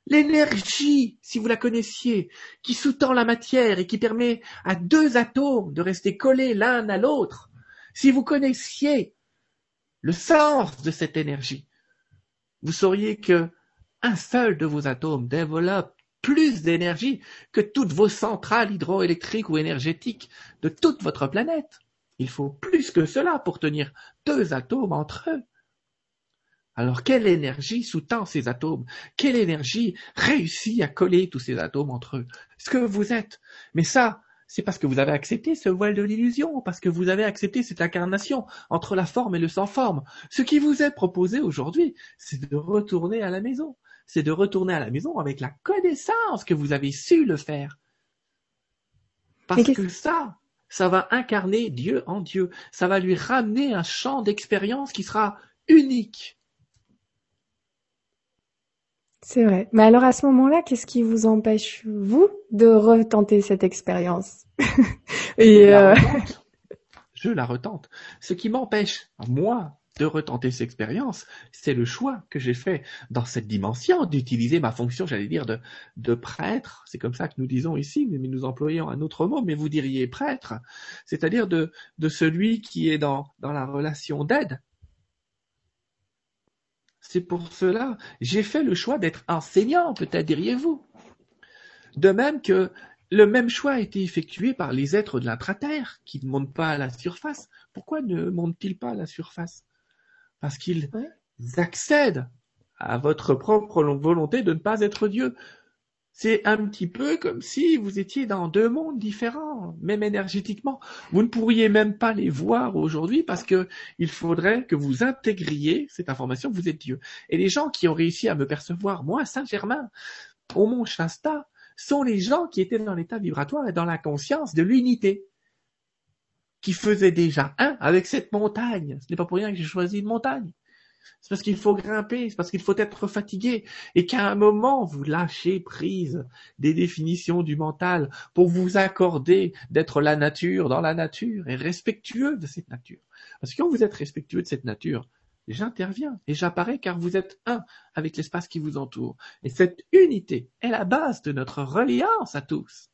L'énergie, si vous la connaissiez, qui sous-tend la matière et qui permet à deux atomes de rester collés l'un à l'autre, si vous connaissiez le sens de cette énergie, vous sauriez que un seul de vos atomes développe plus d'énergie que toutes vos centrales hydroélectriques ou énergétiques de toute votre planète. Il faut plus que cela pour tenir deux atomes entre eux. Alors quelle énergie sous-tend ces atomes? Quelle énergie réussit à coller tous ces atomes entre eux? Ce que vous êtes. Mais ça, c'est parce que vous avez accepté ce voile de l'illusion, parce que vous avez accepté cette incarnation entre la forme et le sans forme. Ce qui vous est proposé aujourd'hui, c'est de retourner à la maison. C'est de retourner à la maison avec la connaissance que vous avez su le faire. Parce que ça, ça va incarner Dieu en Dieu. Ça va lui ramener un champ d'expérience qui sera unique. C'est vrai. Mais alors à ce moment-là, qu'est-ce qui vous empêche, vous, de retenter cette expérience Et euh... Je la retente. Ce qui m'empêche, moi, de retenter cette expérience, c'est le choix que j'ai fait dans cette dimension d'utiliser ma fonction, j'allais dire, de, de prêtre. C'est comme ça que nous disons ici, mais nous employons un autre mot, mais vous diriez prêtre, c'est-à-dire de, de celui qui est dans, dans la relation d'aide. C'est pour cela, j'ai fait le choix d'être enseignant, peut-être diriez-vous. De même que le même choix a été effectué par les êtres de l'intraterre qui ne montent pas à la surface. Pourquoi ne montent-ils pas à la surface? Parce qu'ils accèdent à votre propre volonté de ne pas être Dieu. C'est un petit peu comme si vous étiez dans deux mondes différents, même énergétiquement. Vous ne pourriez même pas les voir aujourd'hui parce que il faudrait que vous intégriez cette information vous êtes Dieu. Et les gens qui ont réussi à me percevoir, moi, Saint-Germain, au Mont Shasta, sont les gens qui étaient dans l'état vibratoire et dans la conscience de l'unité qui faisait déjà un avec cette montagne. Ce n'est pas pour rien que j'ai choisi une montagne. C'est parce qu'il faut grimper, c'est parce qu'il faut être fatigué, et qu'à un moment, vous lâchez prise des définitions du mental pour vous accorder d'être la nature dans la nature et respectueux de cette nature. Parce que quand vous êtes respectueux de cette nature, j'interviens et j'apparais car vous êtes un avec l'espace qui vous entoure. Et cette unité est la base de notre reliance à tous.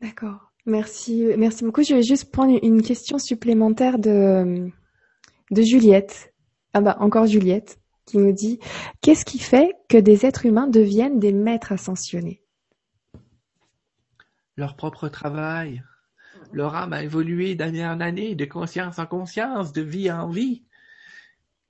D'accord. Merci, merci beaucoup. Je vais juste prendre une question supplémentaire de, de Juliette. Ah bah, encore Juliette, qui nous dit, qu'est-ce qui fait que des êtres humains deviennent des maîtres ascensionnés? Leur propre travail. Leur âme a évolué d'année en année, de conscience en conscience, de vie en vie.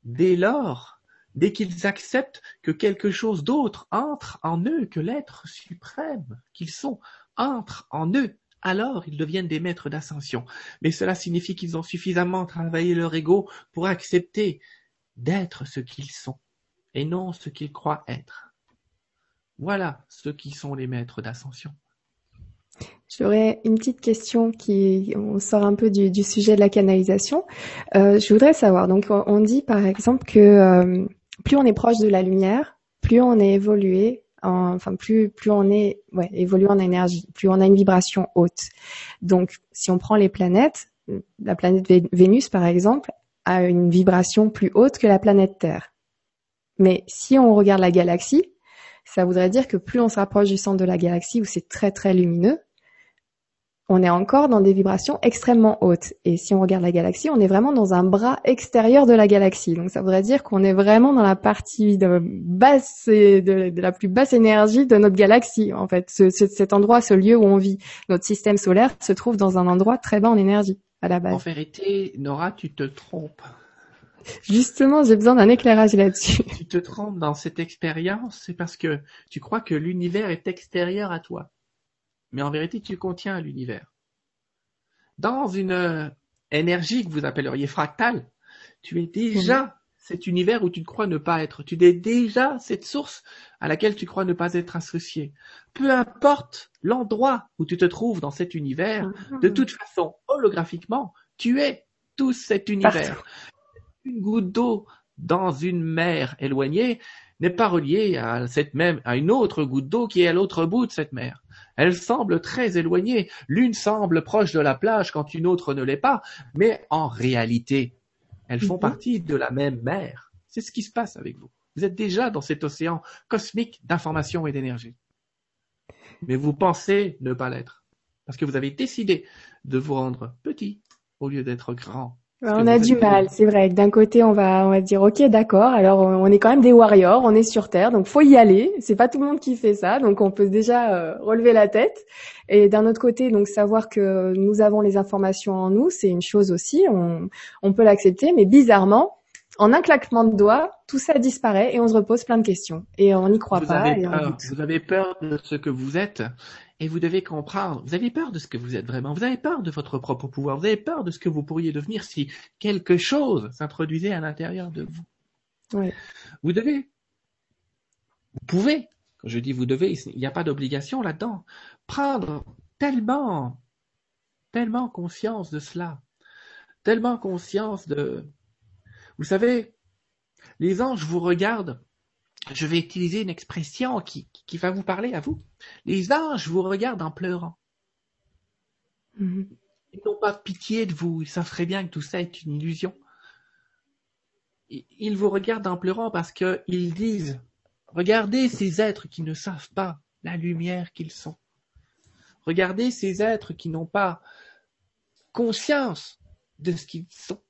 Dès lors, dès qu'ils acceptent que quelque chose d'autre entre en eux, que l'être suprême qu'ils sont entre en eux, alors ils deviennent des maîtres d'ascension. Mais cela signifie qu'ils ont suffisamment travaillé leur ego pour accepter d'être ce qu'ils sont et non ce qu'ils croient être. Voilà ceux qui sont les maîtres d'ascension. J'aurais une petite question qui, sort un peu du, sujet de la canalisation. Euh, je voudrais savoir, donc on dit par exemple que euh, plus on est proche de la lumière, plus on est évolué enfin plus plus on est ouais, évolue en énergie, plus on a une vibration haute. Donc si on prend les planètes, la planète Vénus par exemple a une vibration plus haute que la planète Terre. Mais si on regarde la galaxie, ça voudrait dire que plus on se rapproche du centre de la galaxie où c'est très très lumineux, on est encore dans des vibrations extrêmement hautes. Et si on regarde la galaxie, on est vraiment dans un bras extérieur de la galaxie. Donc ça voudrait dire qu'on est vraiment dans la partie de basse, de, la plus basse énergie de notre galaxie. En fait, cet endroit, ce lieu où on vit, notre système solaire se trouve dans un endroit très bas en énergie à la base. En vérité, Nora, tu te trompes. Justement, j'ai besoin d'un éclairage là-dessus. Tu te trompes dans cette expérience, c'est parce que tu crois que l'univers est extérieur à toi mais en vérité tu contiens l'univers. Dans une euh, énergie que vous appelleriez fractale, tu es déjà cet univers où tu crois ne pas être. Tu es déjà cette source à laquelle tu crois ne pas être associé. Peu importe l'endroit où tu te trouves dans cet univers, mhm. de toute façon, holographiquement, tu es tout cet univers. Une goutte d'eau dans une mer éloignée n'est pas reliée à cette même, à une autre goutte d'eau qui est à l'autre bout de cette mer. Elles semblent très éloignées. L'une semble proche de la plage quand une autre ne l'est pas, mais en réalité, elles font mhm. partie de la même mer. C'est ce qui se passe avec vous. Vous êtes déjà dans cet océan cosmique d'information et d'énergie. Mais vous pensez ne pas l'être. Parce que vous avez décidé de vous rendre petit au lieu d'être grand on a du mal, c'est vrai. D'un côté, on va, on va dire, ok, d'accord. Alors, on est quand même des warriors, on est sur Terre, donc faut y aller. C'est pas tout le monde qui fait ça, donc on peut déjà euh, relever la tête. Et d'un autre côté, donc savoir que nous avons les informations en nous, c'est une chose aussi. On, on peut l'accepter, mais bizarrement, en un claquement de doigts, tout ça disparaît et on se repose plein de questions. Et on n'y croit pas. vous avez peur de ce que vous êtes et vous devez comprendre, vous avez peur de ce que vous êtes vraiment, vous avez peur de votre propre pouvoir, vous avez peur de ce que vous pourriez devenir si quelque chose s'introduisait à l'intérieur de vous. Vous devez, vous pouvez, quand je dis vous devez, il n'y a pas d'obligation là-dedans, prendre tellement, tellement conscience de cela, tellement conscience de... Vous savez, les anges vous regardent je vais utiliser une expression qui, qui va vous parler à vous. Les anges vous regardent en pleurant. Mhm. Ils n'ont pas pitié de vous. Ils savent très bien que tout ça est une illusion. Ils vous regardent en pleurant parce qu'ils disent, regardez ces êtres qui ne savent pas la lumière qu'ils sont. Regardez ces êtres qui n'ont pas conscience de ce qu'ils sont.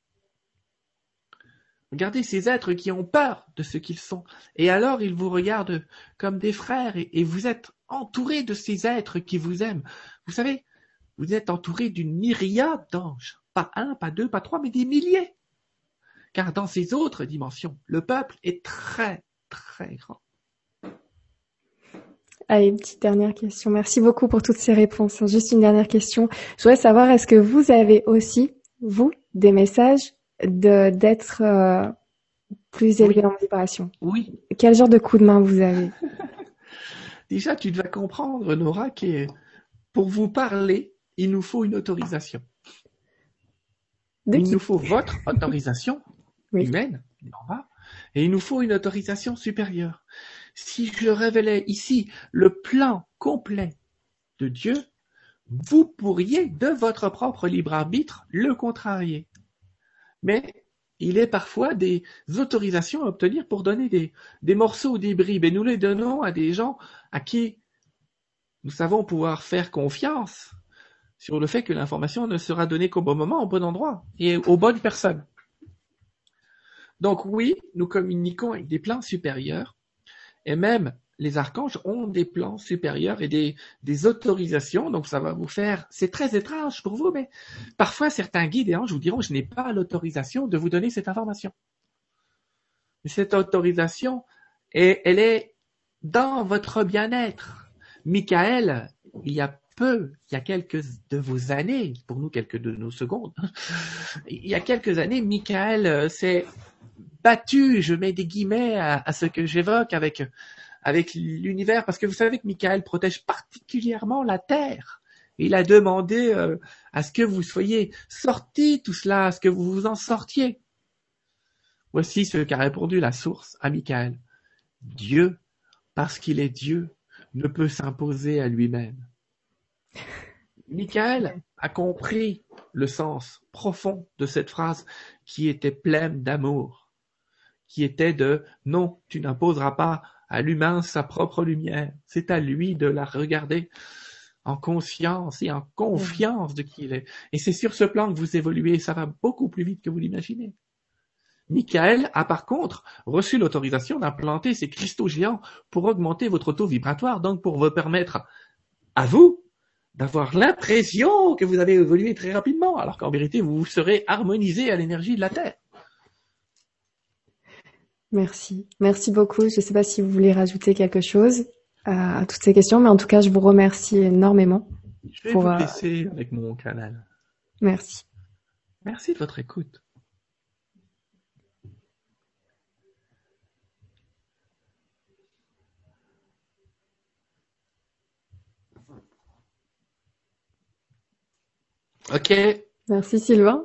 Regardez ces êtres qui ont peur de ce qu'ils sont. Et alors ils vous regardent comme des frères et, vous êtes entouré de ces êtres qui vous aiment. Vous savez, vous êtes entouré d'une myriade d'anges. Pas un, pas deux, pas trois, mais des milliers. Car dans ces autres dimensions, le peuple est très, très grand. Allez, une petite dernière question. Merci beaucoup pour toutes ces réponses. Juste une dernière question. Je voudrais savoir, est-ce que vous avez aussi, vous, des messages de d'être euh, plus élevé en vibration Oui, Quel genre de coup de main vous avez? Déjà tu dois comprendre, Nora, que pour vous parler, il nous faut une autorisation. De il qui? nous faut votre autorisation Oui. humaine, Nora, et il nous faut une autorisation supérieure. Si je révélais ici le plan complet de Dieu, vous pourriez, de votre propre libre arbitre, le contrarier. Mais il est parfois des autorisations à obtenir pour donner des, morceaux ou des bribes, et nous les donnons à des gens à qui nous savons pouvoir faire confiance sur le fait que l'information ne sera donnée qu'au bon moment, au bon endroit et aux bonnes personnes. Donc oui, nous communiquons avec des plans supérieurs et même les archanges ont des plans supérieurs et des, des autorisations. Donc ça va vous faire, c'est très étrange pour vous, mais parfois certains guides et anges vous diront, je n'ai pas l'autorisation de vous donner cette information. Mais cette autorisation, elle est dans votre bien-être. Michael, il y a peu, il y a quelques de vos années, pour nous quelques de nos secondes, il y a quelques années, Michael euh, s'est battu, je mets des guillemets à ce que j'évoque avec, avec l'univers, parce que vous savez que Michael protège particulièrement la Terre. Il a demandé euh, à ce que vous soyez sortis tout cela, à ce que vous vous en sortiez. Voici ce qu'a répondu la source à Michael. Dieu, parce qu'il est Dieu, ne peut s'imposer à lui-même. Michael a compris le sens profond de cette phrase qui était pleine d'amour, qui était de non, tu n'imposeras pas à l'humain sa propre lumière, c'est à lui de la regarder en conscience et en confiance de qui il est. Et c'est sur ce plan que vous évoluez, ça va beaucoup plus vite que vous l'imaginez. Michael a par contre reçu l'autorisation d'implanter ces cristaux géants pour augmenter votre taux vibratoire, donc pour vous permettre à vous d'avoir l'impression que vous avez évolué très rapidement, alors qu'en vérité vous serez harmonisé à l'énergie de la Terre. Merci. Merci beaucoup. Je ne sais pas si vous voulez rajouter quelque chose à, à toutes ces questions, mais en tout cas, je vous remercie énormément. Je vais Pour, vous euh, laisser avec mon canal. Merci. Merci de votre écoute. Ok, Merci Sylvain.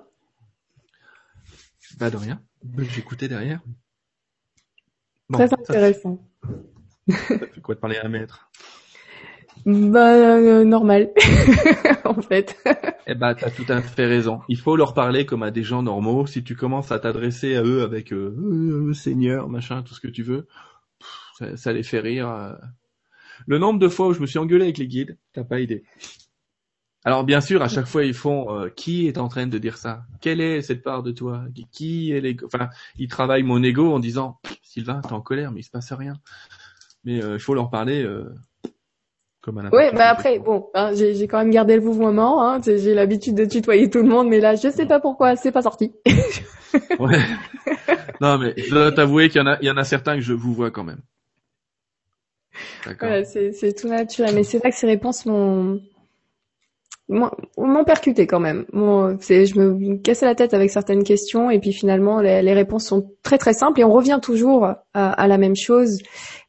Bah de rien. J'écoutais derrière. Bon, Très ça, intéressant. ça fait quoi de parler à un maître? Bah, euh, normal, en fait. Eh bah t'as tout à fait raison. Il faut leur parler comme à des gens normaux. Si tu commences à t'adresser à eux avec euh, Euh, Seigneur, machin, tout ce que tu veux, pff, ça, ça les fait rire. euh. Le nombre de fois où je me suis engueulé avec les guides, t'as pas idée. Alors bien sûr, à chaque fois ils font euh, qui est en train de dire ça? Quelle est cette part de toi? Qui- est l'ego? Enfin, ils travaillent mon ego en disant Sylvain, t'es en colère, mais il se passe rien. Mais euh, il faut leur parler euh, comme Ouais, quel bah après, bon, hein, j'ai j'ai quand même gardé le mouvement. Hein, j'ai l'habitude de tutoyer tout le monde, mais là, je sais pas pourquoi, c'est pas sorti. Ouais. non, mais je dois t'avouer qu'il y en a, il y en a certains que je vous vois quand même. D'accord. Voilà, c'est tout naturel. Mais c'est vrai que ces réponses m'ont m'ont percuté quand même. Bon, je me cassais la tête avec certaines questions et puis finalement les, les réponses sont très très simples et on revient toujours à, à, la même chose.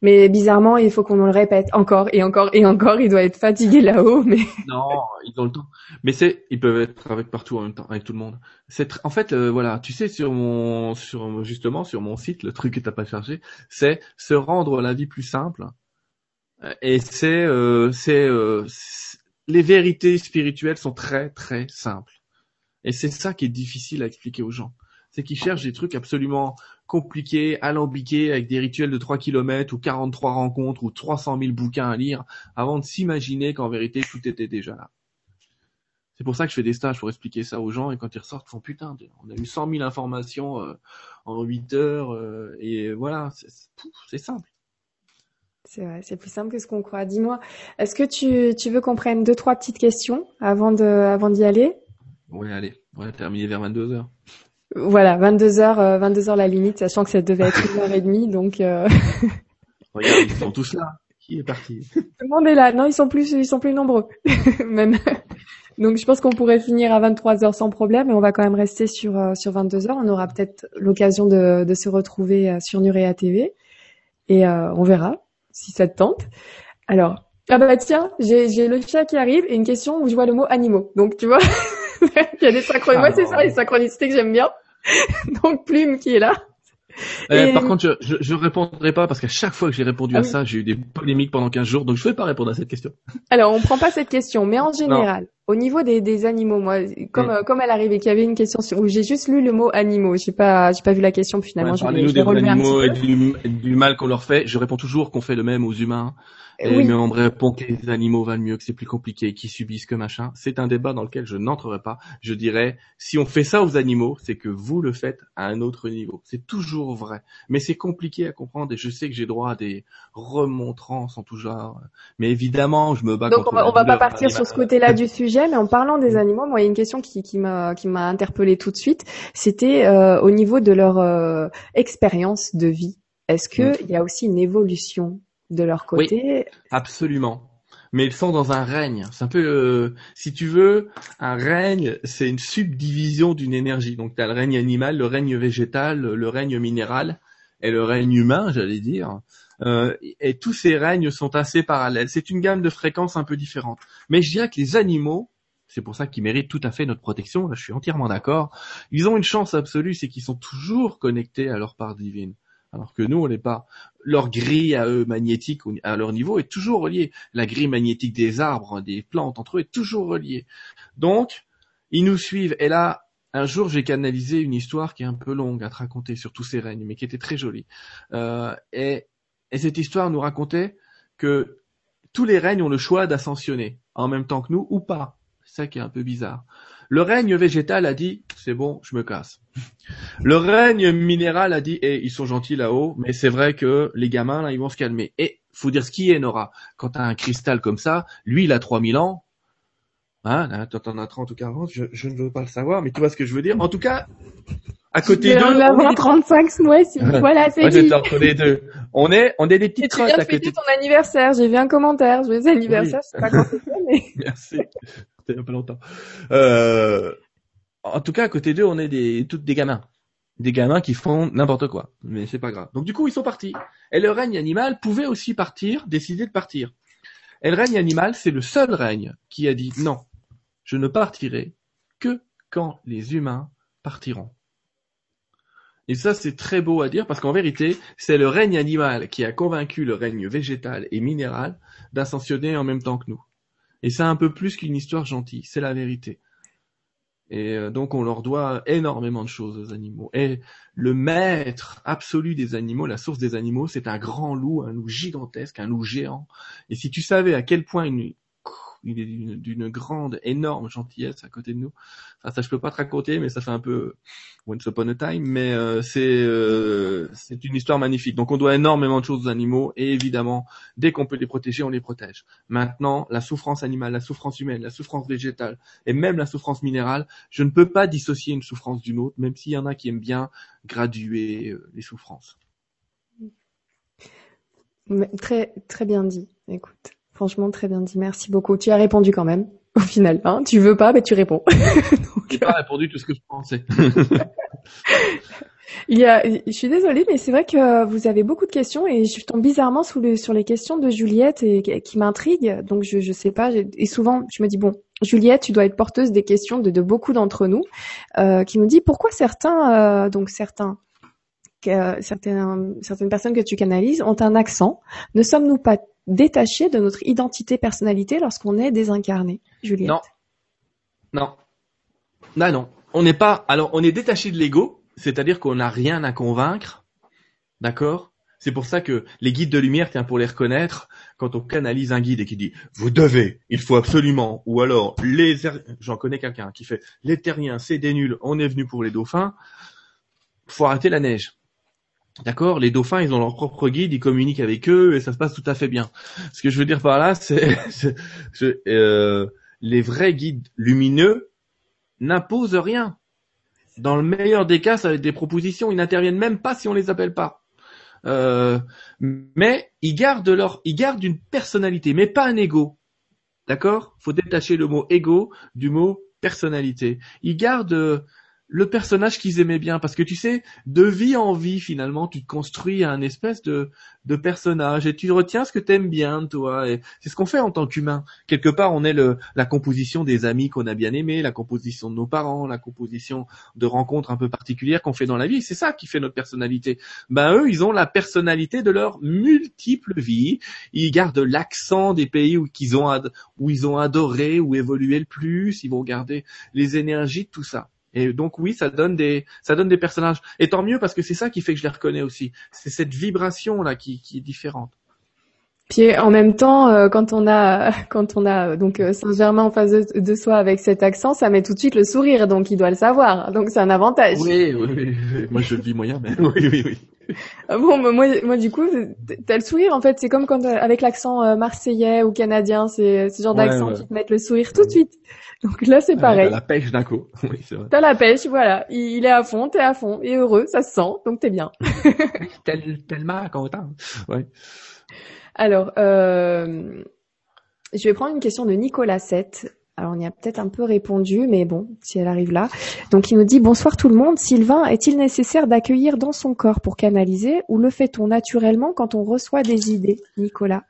Mais bizarrement, il faut qu'on le répète encore et encore et encore. Il doit être fatigué là-haut, mais non, ils ont le temps. Mais c'est, ils peuvent être avec partout en même temps, avec tout le monde. C'est en fait, euh, voilà, tu sais sur mon, sur justement sur mon site, le truc que t'as pas chargé, c'est se rendre la vie plus simple. Et c'est, euh, c'est euh, les vérités spirituelles sont très très simples. Et c'est ça qui est difficile à expliquer aux gens. C'est qu'ils cherchent des trucs absolument compliqués, alambiqués, avec des rituels de 3 km ou 43 rencontres ou 300 000 bouquins à lire avant de s'imaginer qu'en vérité tout était déjà là. C'est pour ça que je fais des stages pour expliquer ça aux gens et quand ils ressortent, ils font putain, on a eu 100 000 informations euh, en 8 heures euh, et voilà, c'est simple. C'est vrai, c'est plus simple que ce qu'on croit. Dis-moi, est-ce que tu, tu veux qu'on prenne deux, trois petites questions avant de, avant d'y aller? Oui, allez. On va terminer vers 22 heures. Voilà, 22 heures, 22 heures la limite, sachant que ça devait être une heure et demie, donc, euh... Regarde, ils sont tous là. Qui est parti? Tout le monde est là. Non, ils sont plus, ils sont plus nombreux. même. Donc, je pense qu'on pourrait finir à 23 heures sans problème, mais on va quand même rester sur, euh, sur 22 heures. On aura peut-être l'occasion de, de se retrouver euh, sur Nurea TV. Et euh, on verra si ça te tente. Alors, ah bah tiens, j'ai le chat qui arrive et une question où je vois le mot animaux. Donc tu vois, il y a des synchronicités. Moi c'est ça, les synchronicités que j'aime bien. Donc Plume qui est là. Eh, par contre, je, je, répondrai pas parce qu'à chaque fois que j'ai répondu ah à ça, j'ai eu des polémiques pendant 15 jours, donc je vais pas répondre à cette question. Alors, on prend pas cette question, mais en général, au niveau des, des animaux, moi, comme mm. euh, comme elle arrivait qu'il y avait une question sur où j'ai juste lu le mot animaux, j'ai pas j'ai pas vu la question finalement. Ouais, je, nous des animaux et du, du mal qu'on leur fait. Je réponds toujours qu'on fait le même aux humains. Et oui. mais on me répond que les animaux valent mieux, que c'est plus compliqué, qu'ils subissent que machin. C'est un débat dans lequel je n'entrerai pas. Je dirais, si on fait ça aux animaux, c'est que vous le faites à un autre niveau. C'est toujours vrai. Mais c'est compliqué à comprendre et je sais que j'ai droit à des remontrances en tout genre. Mais évidemment, je me bats Donc on va, va pas partir sur ce côté-là du sujet, mais en parlant des animaux, moi, il y a une question qui, qui m'a, qui m'a interpellé tout de suite. C'était euh, au niveau de leur euh, expérience de vie. Est-ce qu'il mm. y a aussi une évolution de leur côté. Oui, absolument. Mais ils sont dans un règne. C'est un peu, euh, si tu veux, un règne, c'est une subdivision d'une énergie. Donc tu as le règne animal, le règne végétal, le règne minéral et le règne humain, j'allais dire. Euh, et tous ces règnes sont assez parallèles. C'est une gamme de fréquences un peu différente. Mais je dirais que les animaux, c'est pour ça qu'ils méritent tout à fait notre protection. Là, je suis entièrement d'accord. Ils ont une chance absolue, c'est qu'ils sont toujours connectés à leur part divine alors que nous, on n'est pas. Leur grille à eux magnétique à leur niveau est toujours reliée. La grille magnétique des arbres, des plantes entre eux est toujours reliée. Donc, ils nous suivent. Et là, un jour, j'ai canalisé une histoire qui est un peu longue à te raconter sur tous ces règnes, mais qui était très jolie. Euh, et, et cette histoire nous racontait que tous les règnes ont le choix d'ascensionner en même temps que nous ou pas. C'est ça qui est un peu bizarre. Le règne végétal a dit c'est bon, je me casse. Le règne minéral a dit eh, ils sont gentils là-haut, mais c'est vrai que les gamins là ils vont se calmer. Et faut dire ce qui est Nora. Quand t'as un cristal comme ça, lui il a 3000 ans. Hein, toi t'en as 30 ou 40, je, je, ne veux pas le savoir, mais tu vois ce que je veux dire. En tout cas, à côté d'eux. On avoir 35 ouais, voilà, c'est dit. les deux. On est, on est des petites crottes à côté. ton anniversaire, j'ai vu un commentaire, je anniversaire, oui. sais pas quand c'est mais. Merci. Longtemps. Euh, en tout cas, à côté d'eux, on est des, des gamins. Des gamins qui font n'importe quoi. Mais c'est pas grave. Donc du coup, ils sont partis. Et le règne animal pouvait aussi partir, décider de partir. Et le règne animal, c'est le seul règne qui a dit non, je ne partirai que quand les humains partiront. Et ça, c'est très beau à dire parce qu'en vérité, c'est le règne animal qui a convaincu le règne végétal et minéral d'ascensionner en même temps que nous. Et c'est un peu plus qu'une histoire gentille, c'est la vérité. Et euh, donc on leur doit énormément de choses aux animaux. Et le maître absolu des animaux, la source des animaux, c'est un grand loup, un loup gigantesque, un loup géant. Et si tu savais à quel point une, il est d'une grande, énorme gentillesse à côté de nous. Enfin, ça je peux pas te raconter, mais ça fait un peu Once Upon a Time, mais euh, c'est euh, c'est une histoire magnifique. Donc on doit énormément de choses aux animaux, et évidemment, dès qu'on peut les protéger, on les protège. Maintenant, la souffrance animale, la souffrance humaine, la souffrance végétale, et même la souffrance minérale, je ne peux pas dissocier une souffrance d'une autre, même s'il y en a qui aiment bien graduer euh, les souffrances. Très très bien dit. Écoute. Franchement, très bien dit. Merci beaucoup. Tu as répondu quand même. au final. Hein. Tu veux pas, mais tu réponds. J'ai pas répondu tout ce que je pensais. Il y a, je suis désolée, mais c'est vrai que vous avez beaucoup de questions et je tombe bizarrement sous le, sur les questions de Juliette et qui m'intriguent. Donc je, je sais pas. Et souvent, je me dis bon, Juliette, tu dois être porteuse des questions de, de beaucoup d'entre nous, euh, qui nous dit pourquoi certains, euh, donc certains, que, certaines, certaines personnes que tu canalises ont un accent. Ne sommes-nous pas détachés de notre identité personnalité lorsqu'on est désincarné, Juliette? Non. Non. Non, non. On n'est pas. Alors, on est détaché de l'ego c'est-à-dire qu'on n'a rien à convaincre, d'accord? C'est pour ça que les guides de lumière, tiens, pour les reconnaître, quand on canalise un guide et qui dit vous devez, il faut absolument, ou alors les, j'en connais quelqu'un qui fait les terriens, c'est des nuls, on est venu pour les dauphins, faut arrêter la neige. D'accord? Les dauphins, ils ont leur propre guide, ils communiquent avec eux et ça se passe tout à fait bien. Ce que je veux dire par là, c'est euh, les vrais guides lumineux n'imposent rien. Dans le meilleur des cas, ça va être des propositions. Ils n'interviennent même pas si on les appelle pas. Euh, mais ils gardent leur, ils gardent une personnalité, mais pas un ego. D'accord? Faut détacher le mot ego du mot personnalité. Ils gardent le personnage qu'ils aimaient bien. Parce que tu sais, de vie en vie, finalement, tu te construis un espèce de, de personnage et tu retiens ce que t'aimes bien, toi. Et c'est ce qu'on fait en tant qu'humain. Quelque part, on est le, la composition des amis qu'on a bien aimés, la composition de nos parents, la composition de rencontres un peu particulières qu'on fait dans la vie. C'est ça qui fait notre personnalité. Ben eux, ils ont la personnalité de leur multiple vie. Ils gardent l'accent des pays où, qu'ils ont, où ils ont adoré, ou évolué le plus. Ils vont garder les énergies de tout ça. Et donc oui, ça donne des ça donne des personnages. Et tant mieux parce que c'est ça qui fait que je les reconnais aussi. C'est cette vibration là qui, qui est différente. Puis en même temps, euh, quand on a quand on a donc euh, Saint-Germain en face de, soi avec cet accent, ça met tout de suite le sourire, donc il doit le savoir. Donc c'est un avantage. Oui, oui, oui. Moi je le vis moyen, mais oui, oui, oui. Ah bon, moi, moi du coup, t'as le sourire en fait. C'est comme quand euh, avec l'accent marseillais ou canadien, c'est ce genre d'accent qui te met le sourire tout de suite. Donc là, c'est pareil. t'as la pêche d'un coup. Oui, c'est vrai. T'as la pêche, voilà. Il, est à fond, t'es à fond, et heureux, ça se sent, donc t'es bien. tellement content. Ouais. Alors, euh, je vais prendre une question de Nicolas 7. Alors, on y a peut-être un peu répondu, mais bon, si elle arrive là. Donc, il nous dit bonsoir tout le monde. Sylvain, est-il nécessaire d'accueillir dans son corps pour canaliser, ou le fait-on naturellement quand on reçoit des idées, Nicolas?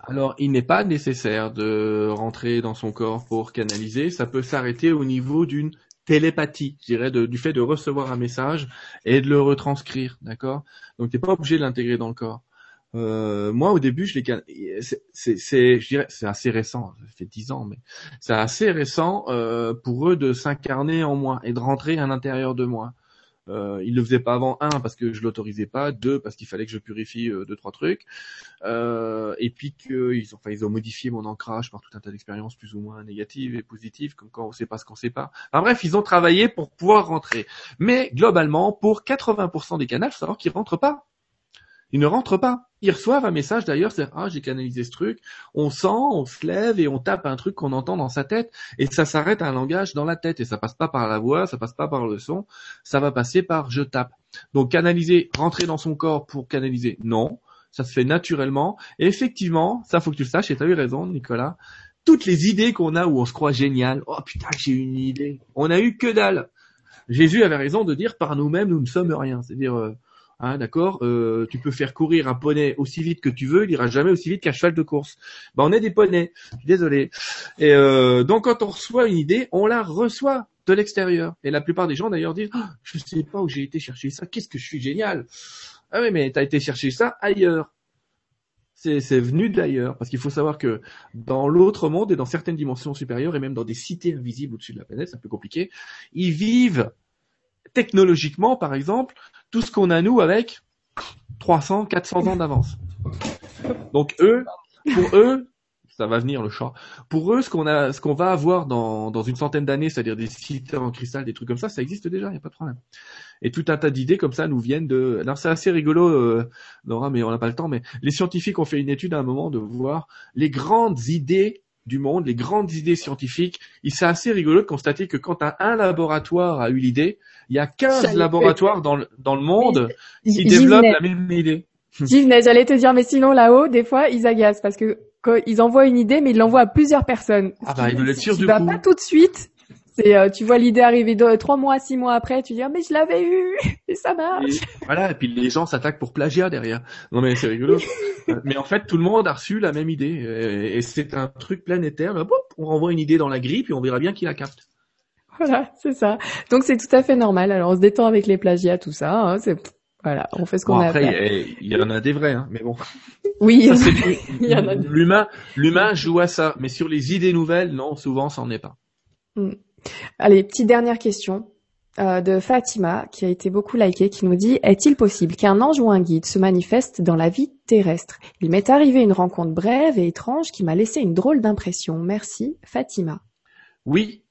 Alors, il n'est pas nécessaire de rentrer dans son corps pour canaliser. Ça peut s'arrêter au niveau d'une télépathie, je dirais, du fait de recevoir un message et de le retranscrire, d'accord? Donc, t'es pas obligé de l'intégrer dans le corps. Euh, moi, au début, je l'ai, c'est, je dirais, c'est assez récent. Ça fait dix ans, mais c'est assez récent euh, pour eux de s'incarner en moi et de rentrer à l'intérieur de moi. Euh, il le faisait pas avant un parce que je l'autorisais pas, deux parce qu'il fallait que je purifie euh, deux trois trucs, euh, et puis qu'ils ont, enfin ils ont modifié mon ancrage par tout un tas d'expériences plus ou moins négatives et positives, comme quand on sait pas ce qu'on sait pas. Enfin bref, ils ont travaillé pour pouvoir rentrer. Mais globalement, pour 80% des canaux, faut savoir qu'ils rentrent pas. Ils ne rentrent pas. Ils reçoivent un message d'ailleurs, c'est ah j'ai canalisé ce truc. On sent, on se lève et on tape un truc qu'on entend dans sa tête et ça s'arrête à un langage dans la tête et ça passe pas par la voix, ça passe pas par le son, ça va passer par je tape. Donc canaliser, rentrer dans son corps pour canaliser, non, ça se fait naturellement. Et effectivement, ça faut que tu le saches et tu as eu raison Nicolas. Toutes les idées qu'on a où on se croit génial, oh putain j'ai une idée, on a eu que dalle. Jésus avait raison de dire par nous-mêmes nous ne sommes rien, c'est-à-dire euh, Hein, d'accord? Euh, Tu peux faire courir un poney aussi vite que tu veux, il ira jamais aussi vite qu'un cheval de course. Ben, on est des poneys, désolé. Et euh, donc quand on reçoit une idée, on la reçoit de l'extérieur. Et la plupart des gens d'ailleurs disent oh, je sais pas où j'ai été chercher ça, qu'est-ce que je suis génial. Ah oui, mais tu as été chercher ça ailleurs. C'est, c'est venu d'ailleurs, parce qu'il faut savoir que dans l'autre monde et dans certaines dimensions supérieures, et même dans des cités invisibles au-dessus de la planète, c'est un peu compliqué, ils vivent technologiquement, par exemple, tout ce qu'on a nous avec 300, 400 ans d'avance. Donc eux, pour eux, ça va venir le chat. Pour eux, ce qu'on a, ce qu'on va avoir dans, dans une centaine d'années, c'est-à-dire des cités en cristal, des trucs comme ça, ça existe déjà, il n'y a pas de problème. Et tout un tas d'idées comme ça nous viennent de. Alors c'est assez rigolo, euh, mais on n'a pas le temps. Mais les scientifiques ont fait une étude à un moment de voir les grandes idées du monde, les grandes idées scientifiques. Il c'est assez rigolo de constater que quand un laboratoire a eu l'idée, il y a 15 laboratoires dans le, dans le monde qui développent la même idée. j'allais te dire, mais sinon là-haut, des fois, ils agacent parce que quand ils envoient une idée, mais ils l'envoient à plusieurs personnes. Ah bah, ils veulent être sûrs du coup. pas tout de suite. C'est, euh, tu vois l'idée arriver trois mois, six mois après, tu dis ah, mais je l'avais eu et ça marche. Et voilà, et puis les gens s'attaquent pour plagiat derrière. Non mais c'est rigolo. mais en fait, tout le monde a reçu la même idée. Et, et c'est un truc planétaire. Là, boum, on renvoie une idée dans la grille, puis on verra bien qui la capte. Voilà, c'est ça. Donc c'est tout à fait normal. Alors on se détend avec les plagiats, tout ça. hein, c'est voilà, on fait ce qu'on Bon, a à après, faire. il y en a des vrais, hein, mais bon. Oui, Ça, c'est il y en a des- L'humain, l'humain joue à ça. Mais sur les idées nouvelles, non, souvent, c'en est pas. Allez, petite dernière question euh, de Fatima qui a été beaucoup likée, qui nous dit est-il possible qu'un ange ou un guide se manifeste dans la vie terrestre? Il m'est arrivé une rencontre brève et étrange qui m'a laissé une drôle d'impression. Merci, Fatima. Oui,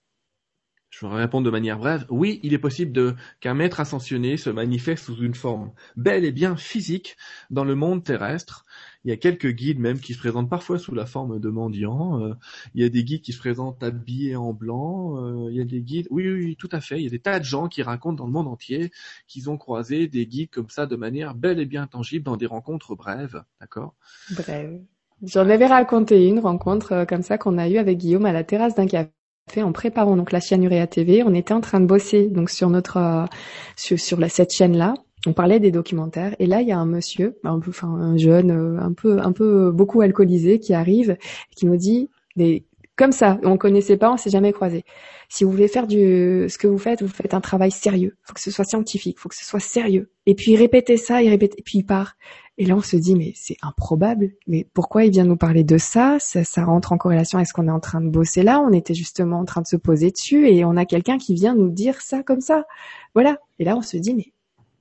je vais répondre de manière brève. Oui, il est possible qu'un maître ascensionné se manifeste sous une forme bel et bien physique dans le monde terrestre. Il y a quelques guides même qui se présentent parfois sous la forme de mendiants. Euh, il y a des guides qui se présentent habillés en blanc. Euh, il y a des guides, oui, oui, tout à fait. Il y a des tas de gens qui racontent dans le monde entier qu'ils ont croisé des guides comme ça de manière bel et bien tangible dans des rencontres brèves. D'accord? Bref. J'en avais raconté une rencontre euh, comme ça qu'on a eue avec Guillaume à la terrasse d'un café en préparant donc la Chianurea TV. On était en train de bosser donc sur notre sur, sur la, cette chaîne-là. On parlait des documentaires et là il y a un monsieur, un peu, un jeune, euh, un peu, un peu beaucoup alcoolisé qui arrive qui nous dit, mais comme ça, on connaissait pas, on s'est jamais croisé. Si vous voulez faire du, ce que vous faites, vous faites un travail sérieux. Faut que ce soit scientifique, faut que ce soit sérieux. Et puis il répétait ça, il répétait, et puis il part. Et là on se dit mais c'est improbable. Mais pourquoi il vient nous parler de ça, ça Ça rentre en corrélation avec ce qu'on est en train de bosser là. On était justement en train de se poser dessus et on a quelqu'un qui vient nous dire ça comme ça. Voilà. Et là on se dit mais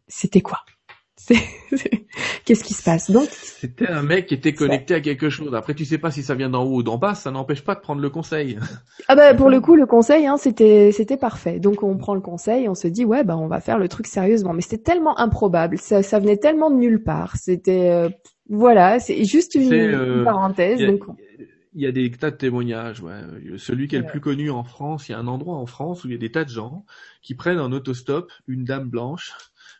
c'était quoi? Qu'est-ce qui se passe? Donc C'était un mec qui était connecté à quelque chose. Après, tu sais pas si ça vient d'en haut ou d'en bas, ça n'empêche pas de prendre le conseil. Ah bah pour le coup le conseil hein, c'était c'était parfait. Donc on prend le conseil, on se dit ouais bah on va faire le truc sérieusement. Mais c'était tellement improbable, ça, ça venait tellement de nulle part. C'était euh, voilà, c'est juste une, euh, parenthèse. Il y, a, donc il y a des tas de témoignages. Ouais. Celui qui est le plus connu en France, il y a un endroit en France où il y a des tas de gens qui prennent en autostop une dame blanche,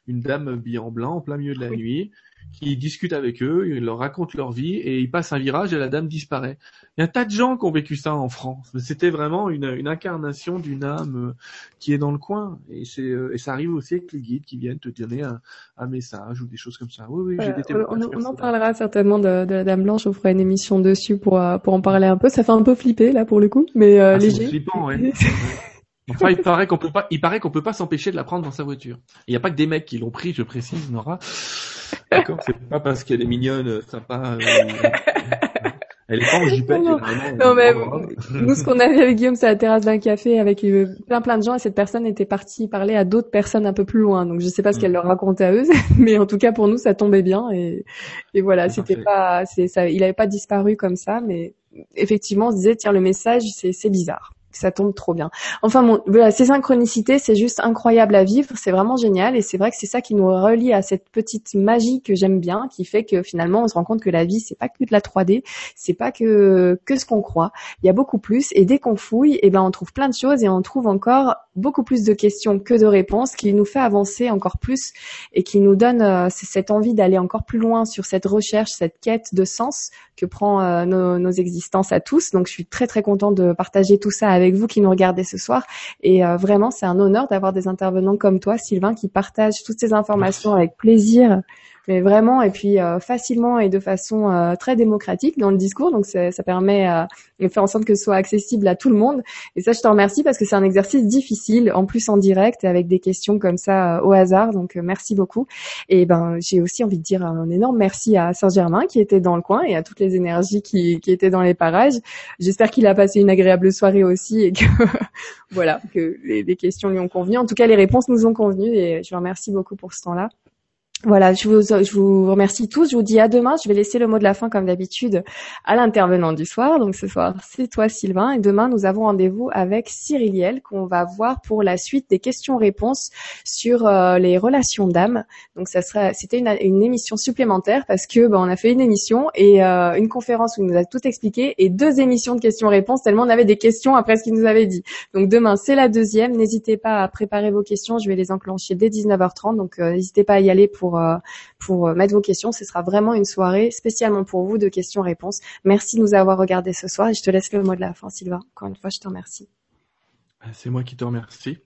une dame habillée en blanc en plein milieu de la Oui. nuit, qui discutent avec eux, ils leur racontent leur vie et ils passent un virage et la dame disparaît. Il y a un tas de gens qui ont vécu ça en France. Mais C'était vraiment une, une incarnation d'une âme euh, qui est dans le coin. Et, c'est, euh, et ça arrive aussi avec les guides qui viennent te donner un, un message ou des choses comme ça. Oui, oui, j'ai Euh, des on, on en parlera certainement de, de la Dame Blanche. On fera une émission dessus pour pour en parler un peu. Ça fait un peu flipper là pour le coup, mais euh, Ah, c'est léger. flippant, ouais. Enfin, il paraît qu'on peut pas, il paraît qu'on peut pas s'empêcher de la prendre dans sa voiture. Il n'y a pas que des mecs qui l'ont pris, je précise, Nora. D'accord, c'est pas parce qu'elle est mignonne, euh, sympa. euh, elle est pas en jupette, Non, vraiment Non, mais robe. Nous, ce qu'on a vu avec Guillaume, c'est la terrasse d'un café avec euh, plein plein de gens et cette personne était partie parler à d'autres personnes un peu plus loin. Donc je sais pas ce Mm. qu'elle leur racontait à eux, mais en tout cas pour nous ça tombait bien et, et voilà, c'était pas, c'est ça, il avait pas disparu comme ça, mais effectivement on se disait tiens le message c'est c'est bizarre. Ça tombe trop bien. Enfin bon, voilà, ces synchronicités, c'est juste incroyable à vivre, c'est vraiment génial et c'est vrai que c'est ça qui nous relie à cette petite magie que j'aime bien, qui fait que finalement on se rend compte que la vie c'est pas que de la 3D, c'est pas que que ce qu'on croit il y a beaucoup plus et dès qu'on fouille, eh ben on trouve plein de choses et on trouve encore beaucoup plus de questions que de réponses qui nous fait avancer encore plus et qui nous donne euh, cette envie d'aller encore plus loin sur cette recherche, cette quête de sens que prend euh, nos, nos existences à tous. Donc je suis très très contente de partager tout ça avec vous qui nous regardez ce soir. Et euh, vraiment c'est un honneur d'avoir des intervenants comme toi Sylvain qui partagent toutes ces informations avec plaisir mais vraiment et puis euh, facilement et de façon euh, très démocratique dans le discours. Donc ça, permet euh, de faire en sorte que ce soit accessible à tout le monde. Et ça je te remercie parce que c'est un exercice difficile en plus en direct avec des questions comme ça au hasard. Donc merci beaucoup. Et ben j'ai aussi envie de dire un énorme merci à Saint-Germain qui était dans le coin et à toutes les énergies qui, qui étaient dans les parages. J'espère qu'il a passé une agréable soirée aussi et que voilà que les, les questions lui ont convenu. En tout cas les réponses nous ont convenu et je vous remercie beaucoup pour ce temps-là voilà, je vous, je vous remercie tous. Je vous dis à demain. Je vais laisser le mot de la fin, comme d'habitude, à l'intervenant du soir. Donc ce soir, c'est toi, Sylvain. Et demain, nous avons rendez-vous avec Cyriliel, qu'on va voir pour la suite des questions-réponses sur euh, les relations d'âme. Donc ça sera, c'était une, une émission supplémentaire parce que ben, on a fait une émission et euh, une conférence où il nous a tout expliqué et deux émissions de questions-réponses tellement on avait des questions après ce qu'il nous avait dit. Donc demain, c'est la deuxième. N'hésitez pas à préparer vos questions. Je vais les enclencher dès 19h30. Donc euh, n'hésitez pas à y aller pour pour euh, pour mettre vos questions. Ce sera vraiment une soirée spécialement pour vous de questions-réponses. Merci de nous avoir regardés ce soir et je te laisse le mot de la fin, Sylvain. Encore une fois, je te remercie. C'est moi qui te remercie.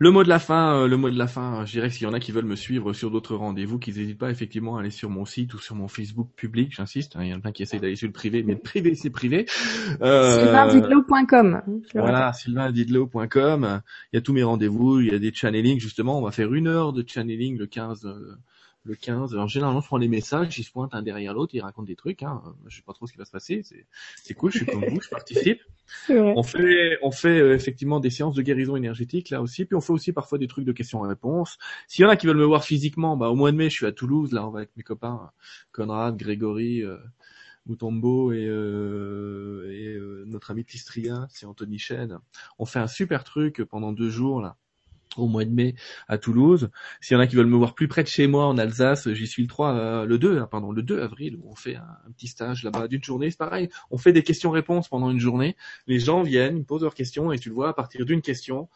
Le mot de la fin, euh, le mot de la fin, je dirais que s'il y en a qui veulent me suivre sur d'autres rendez-vous, qu'ils n'hésitent pas effectivement à aller sur mon site ou sur mon Facebook public, j'insiste, hein, il y en a plein qui essayent d'aller sur le privé, mais le privé c'est privé. Euh, sylvaindidlo.com. Voilà, sylvaindidlo.com. Il y a tous mes rendez-vous, il y a des channelings justement, on va faire une heure de channeling le 15 le 15. Alors généralement, je prends les messages, ils se pointent un derrière l'autre, ils racontent des trucs. Hein. Je sais pas trop ce qui va se passer. C'est cool, je suis comme vous, je participe. On fait, on fait euh, effectivement des séances de guérison énergétique là aussi, puis on fait aussi parfois des trucs de questions-réponses. S'il y en a qui veulent me voir physiquement, bah au mois de mai, je suis à Toulouse. Là, on va avec mes copains Conrad, Grégory. Euh, Moutombo et, euh, et euh, notre ami Tistria, c'est Anthony Chen. On fait un super truc pendant deux jours là au mois de mai à Toulouse. S'il y en a qui veulent me voir plus près de chez moi en Alsace, j'y suis le 3, euh, le 2, hein, pardon, le 2 avril où on fait un, petit stage là-bas d'une journée. C'est pareil, on fait des questions-réponses pendant une journée. Les gens viennent, ils posent leurs questions et tu le vois à partir d'une question.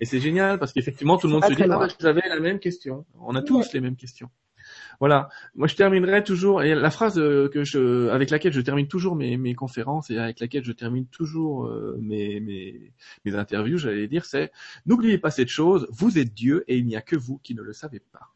Et c'est génial parce qu'effectivement tout le monde se dit ah, j'avais la même question. On a tous les mêmes questions. Voilà. Moi, je terminerai toujours et la phrase euh, que je, avec laquelle je termine toujours mes, mes conférences et avec laquelle je termine toujours euh, mes, mes, mes interviews, j'allais dire, c'est n'oubliez pas cette chose. Vous êtes Dieu et il n'y a que vous qui ne le savez pas.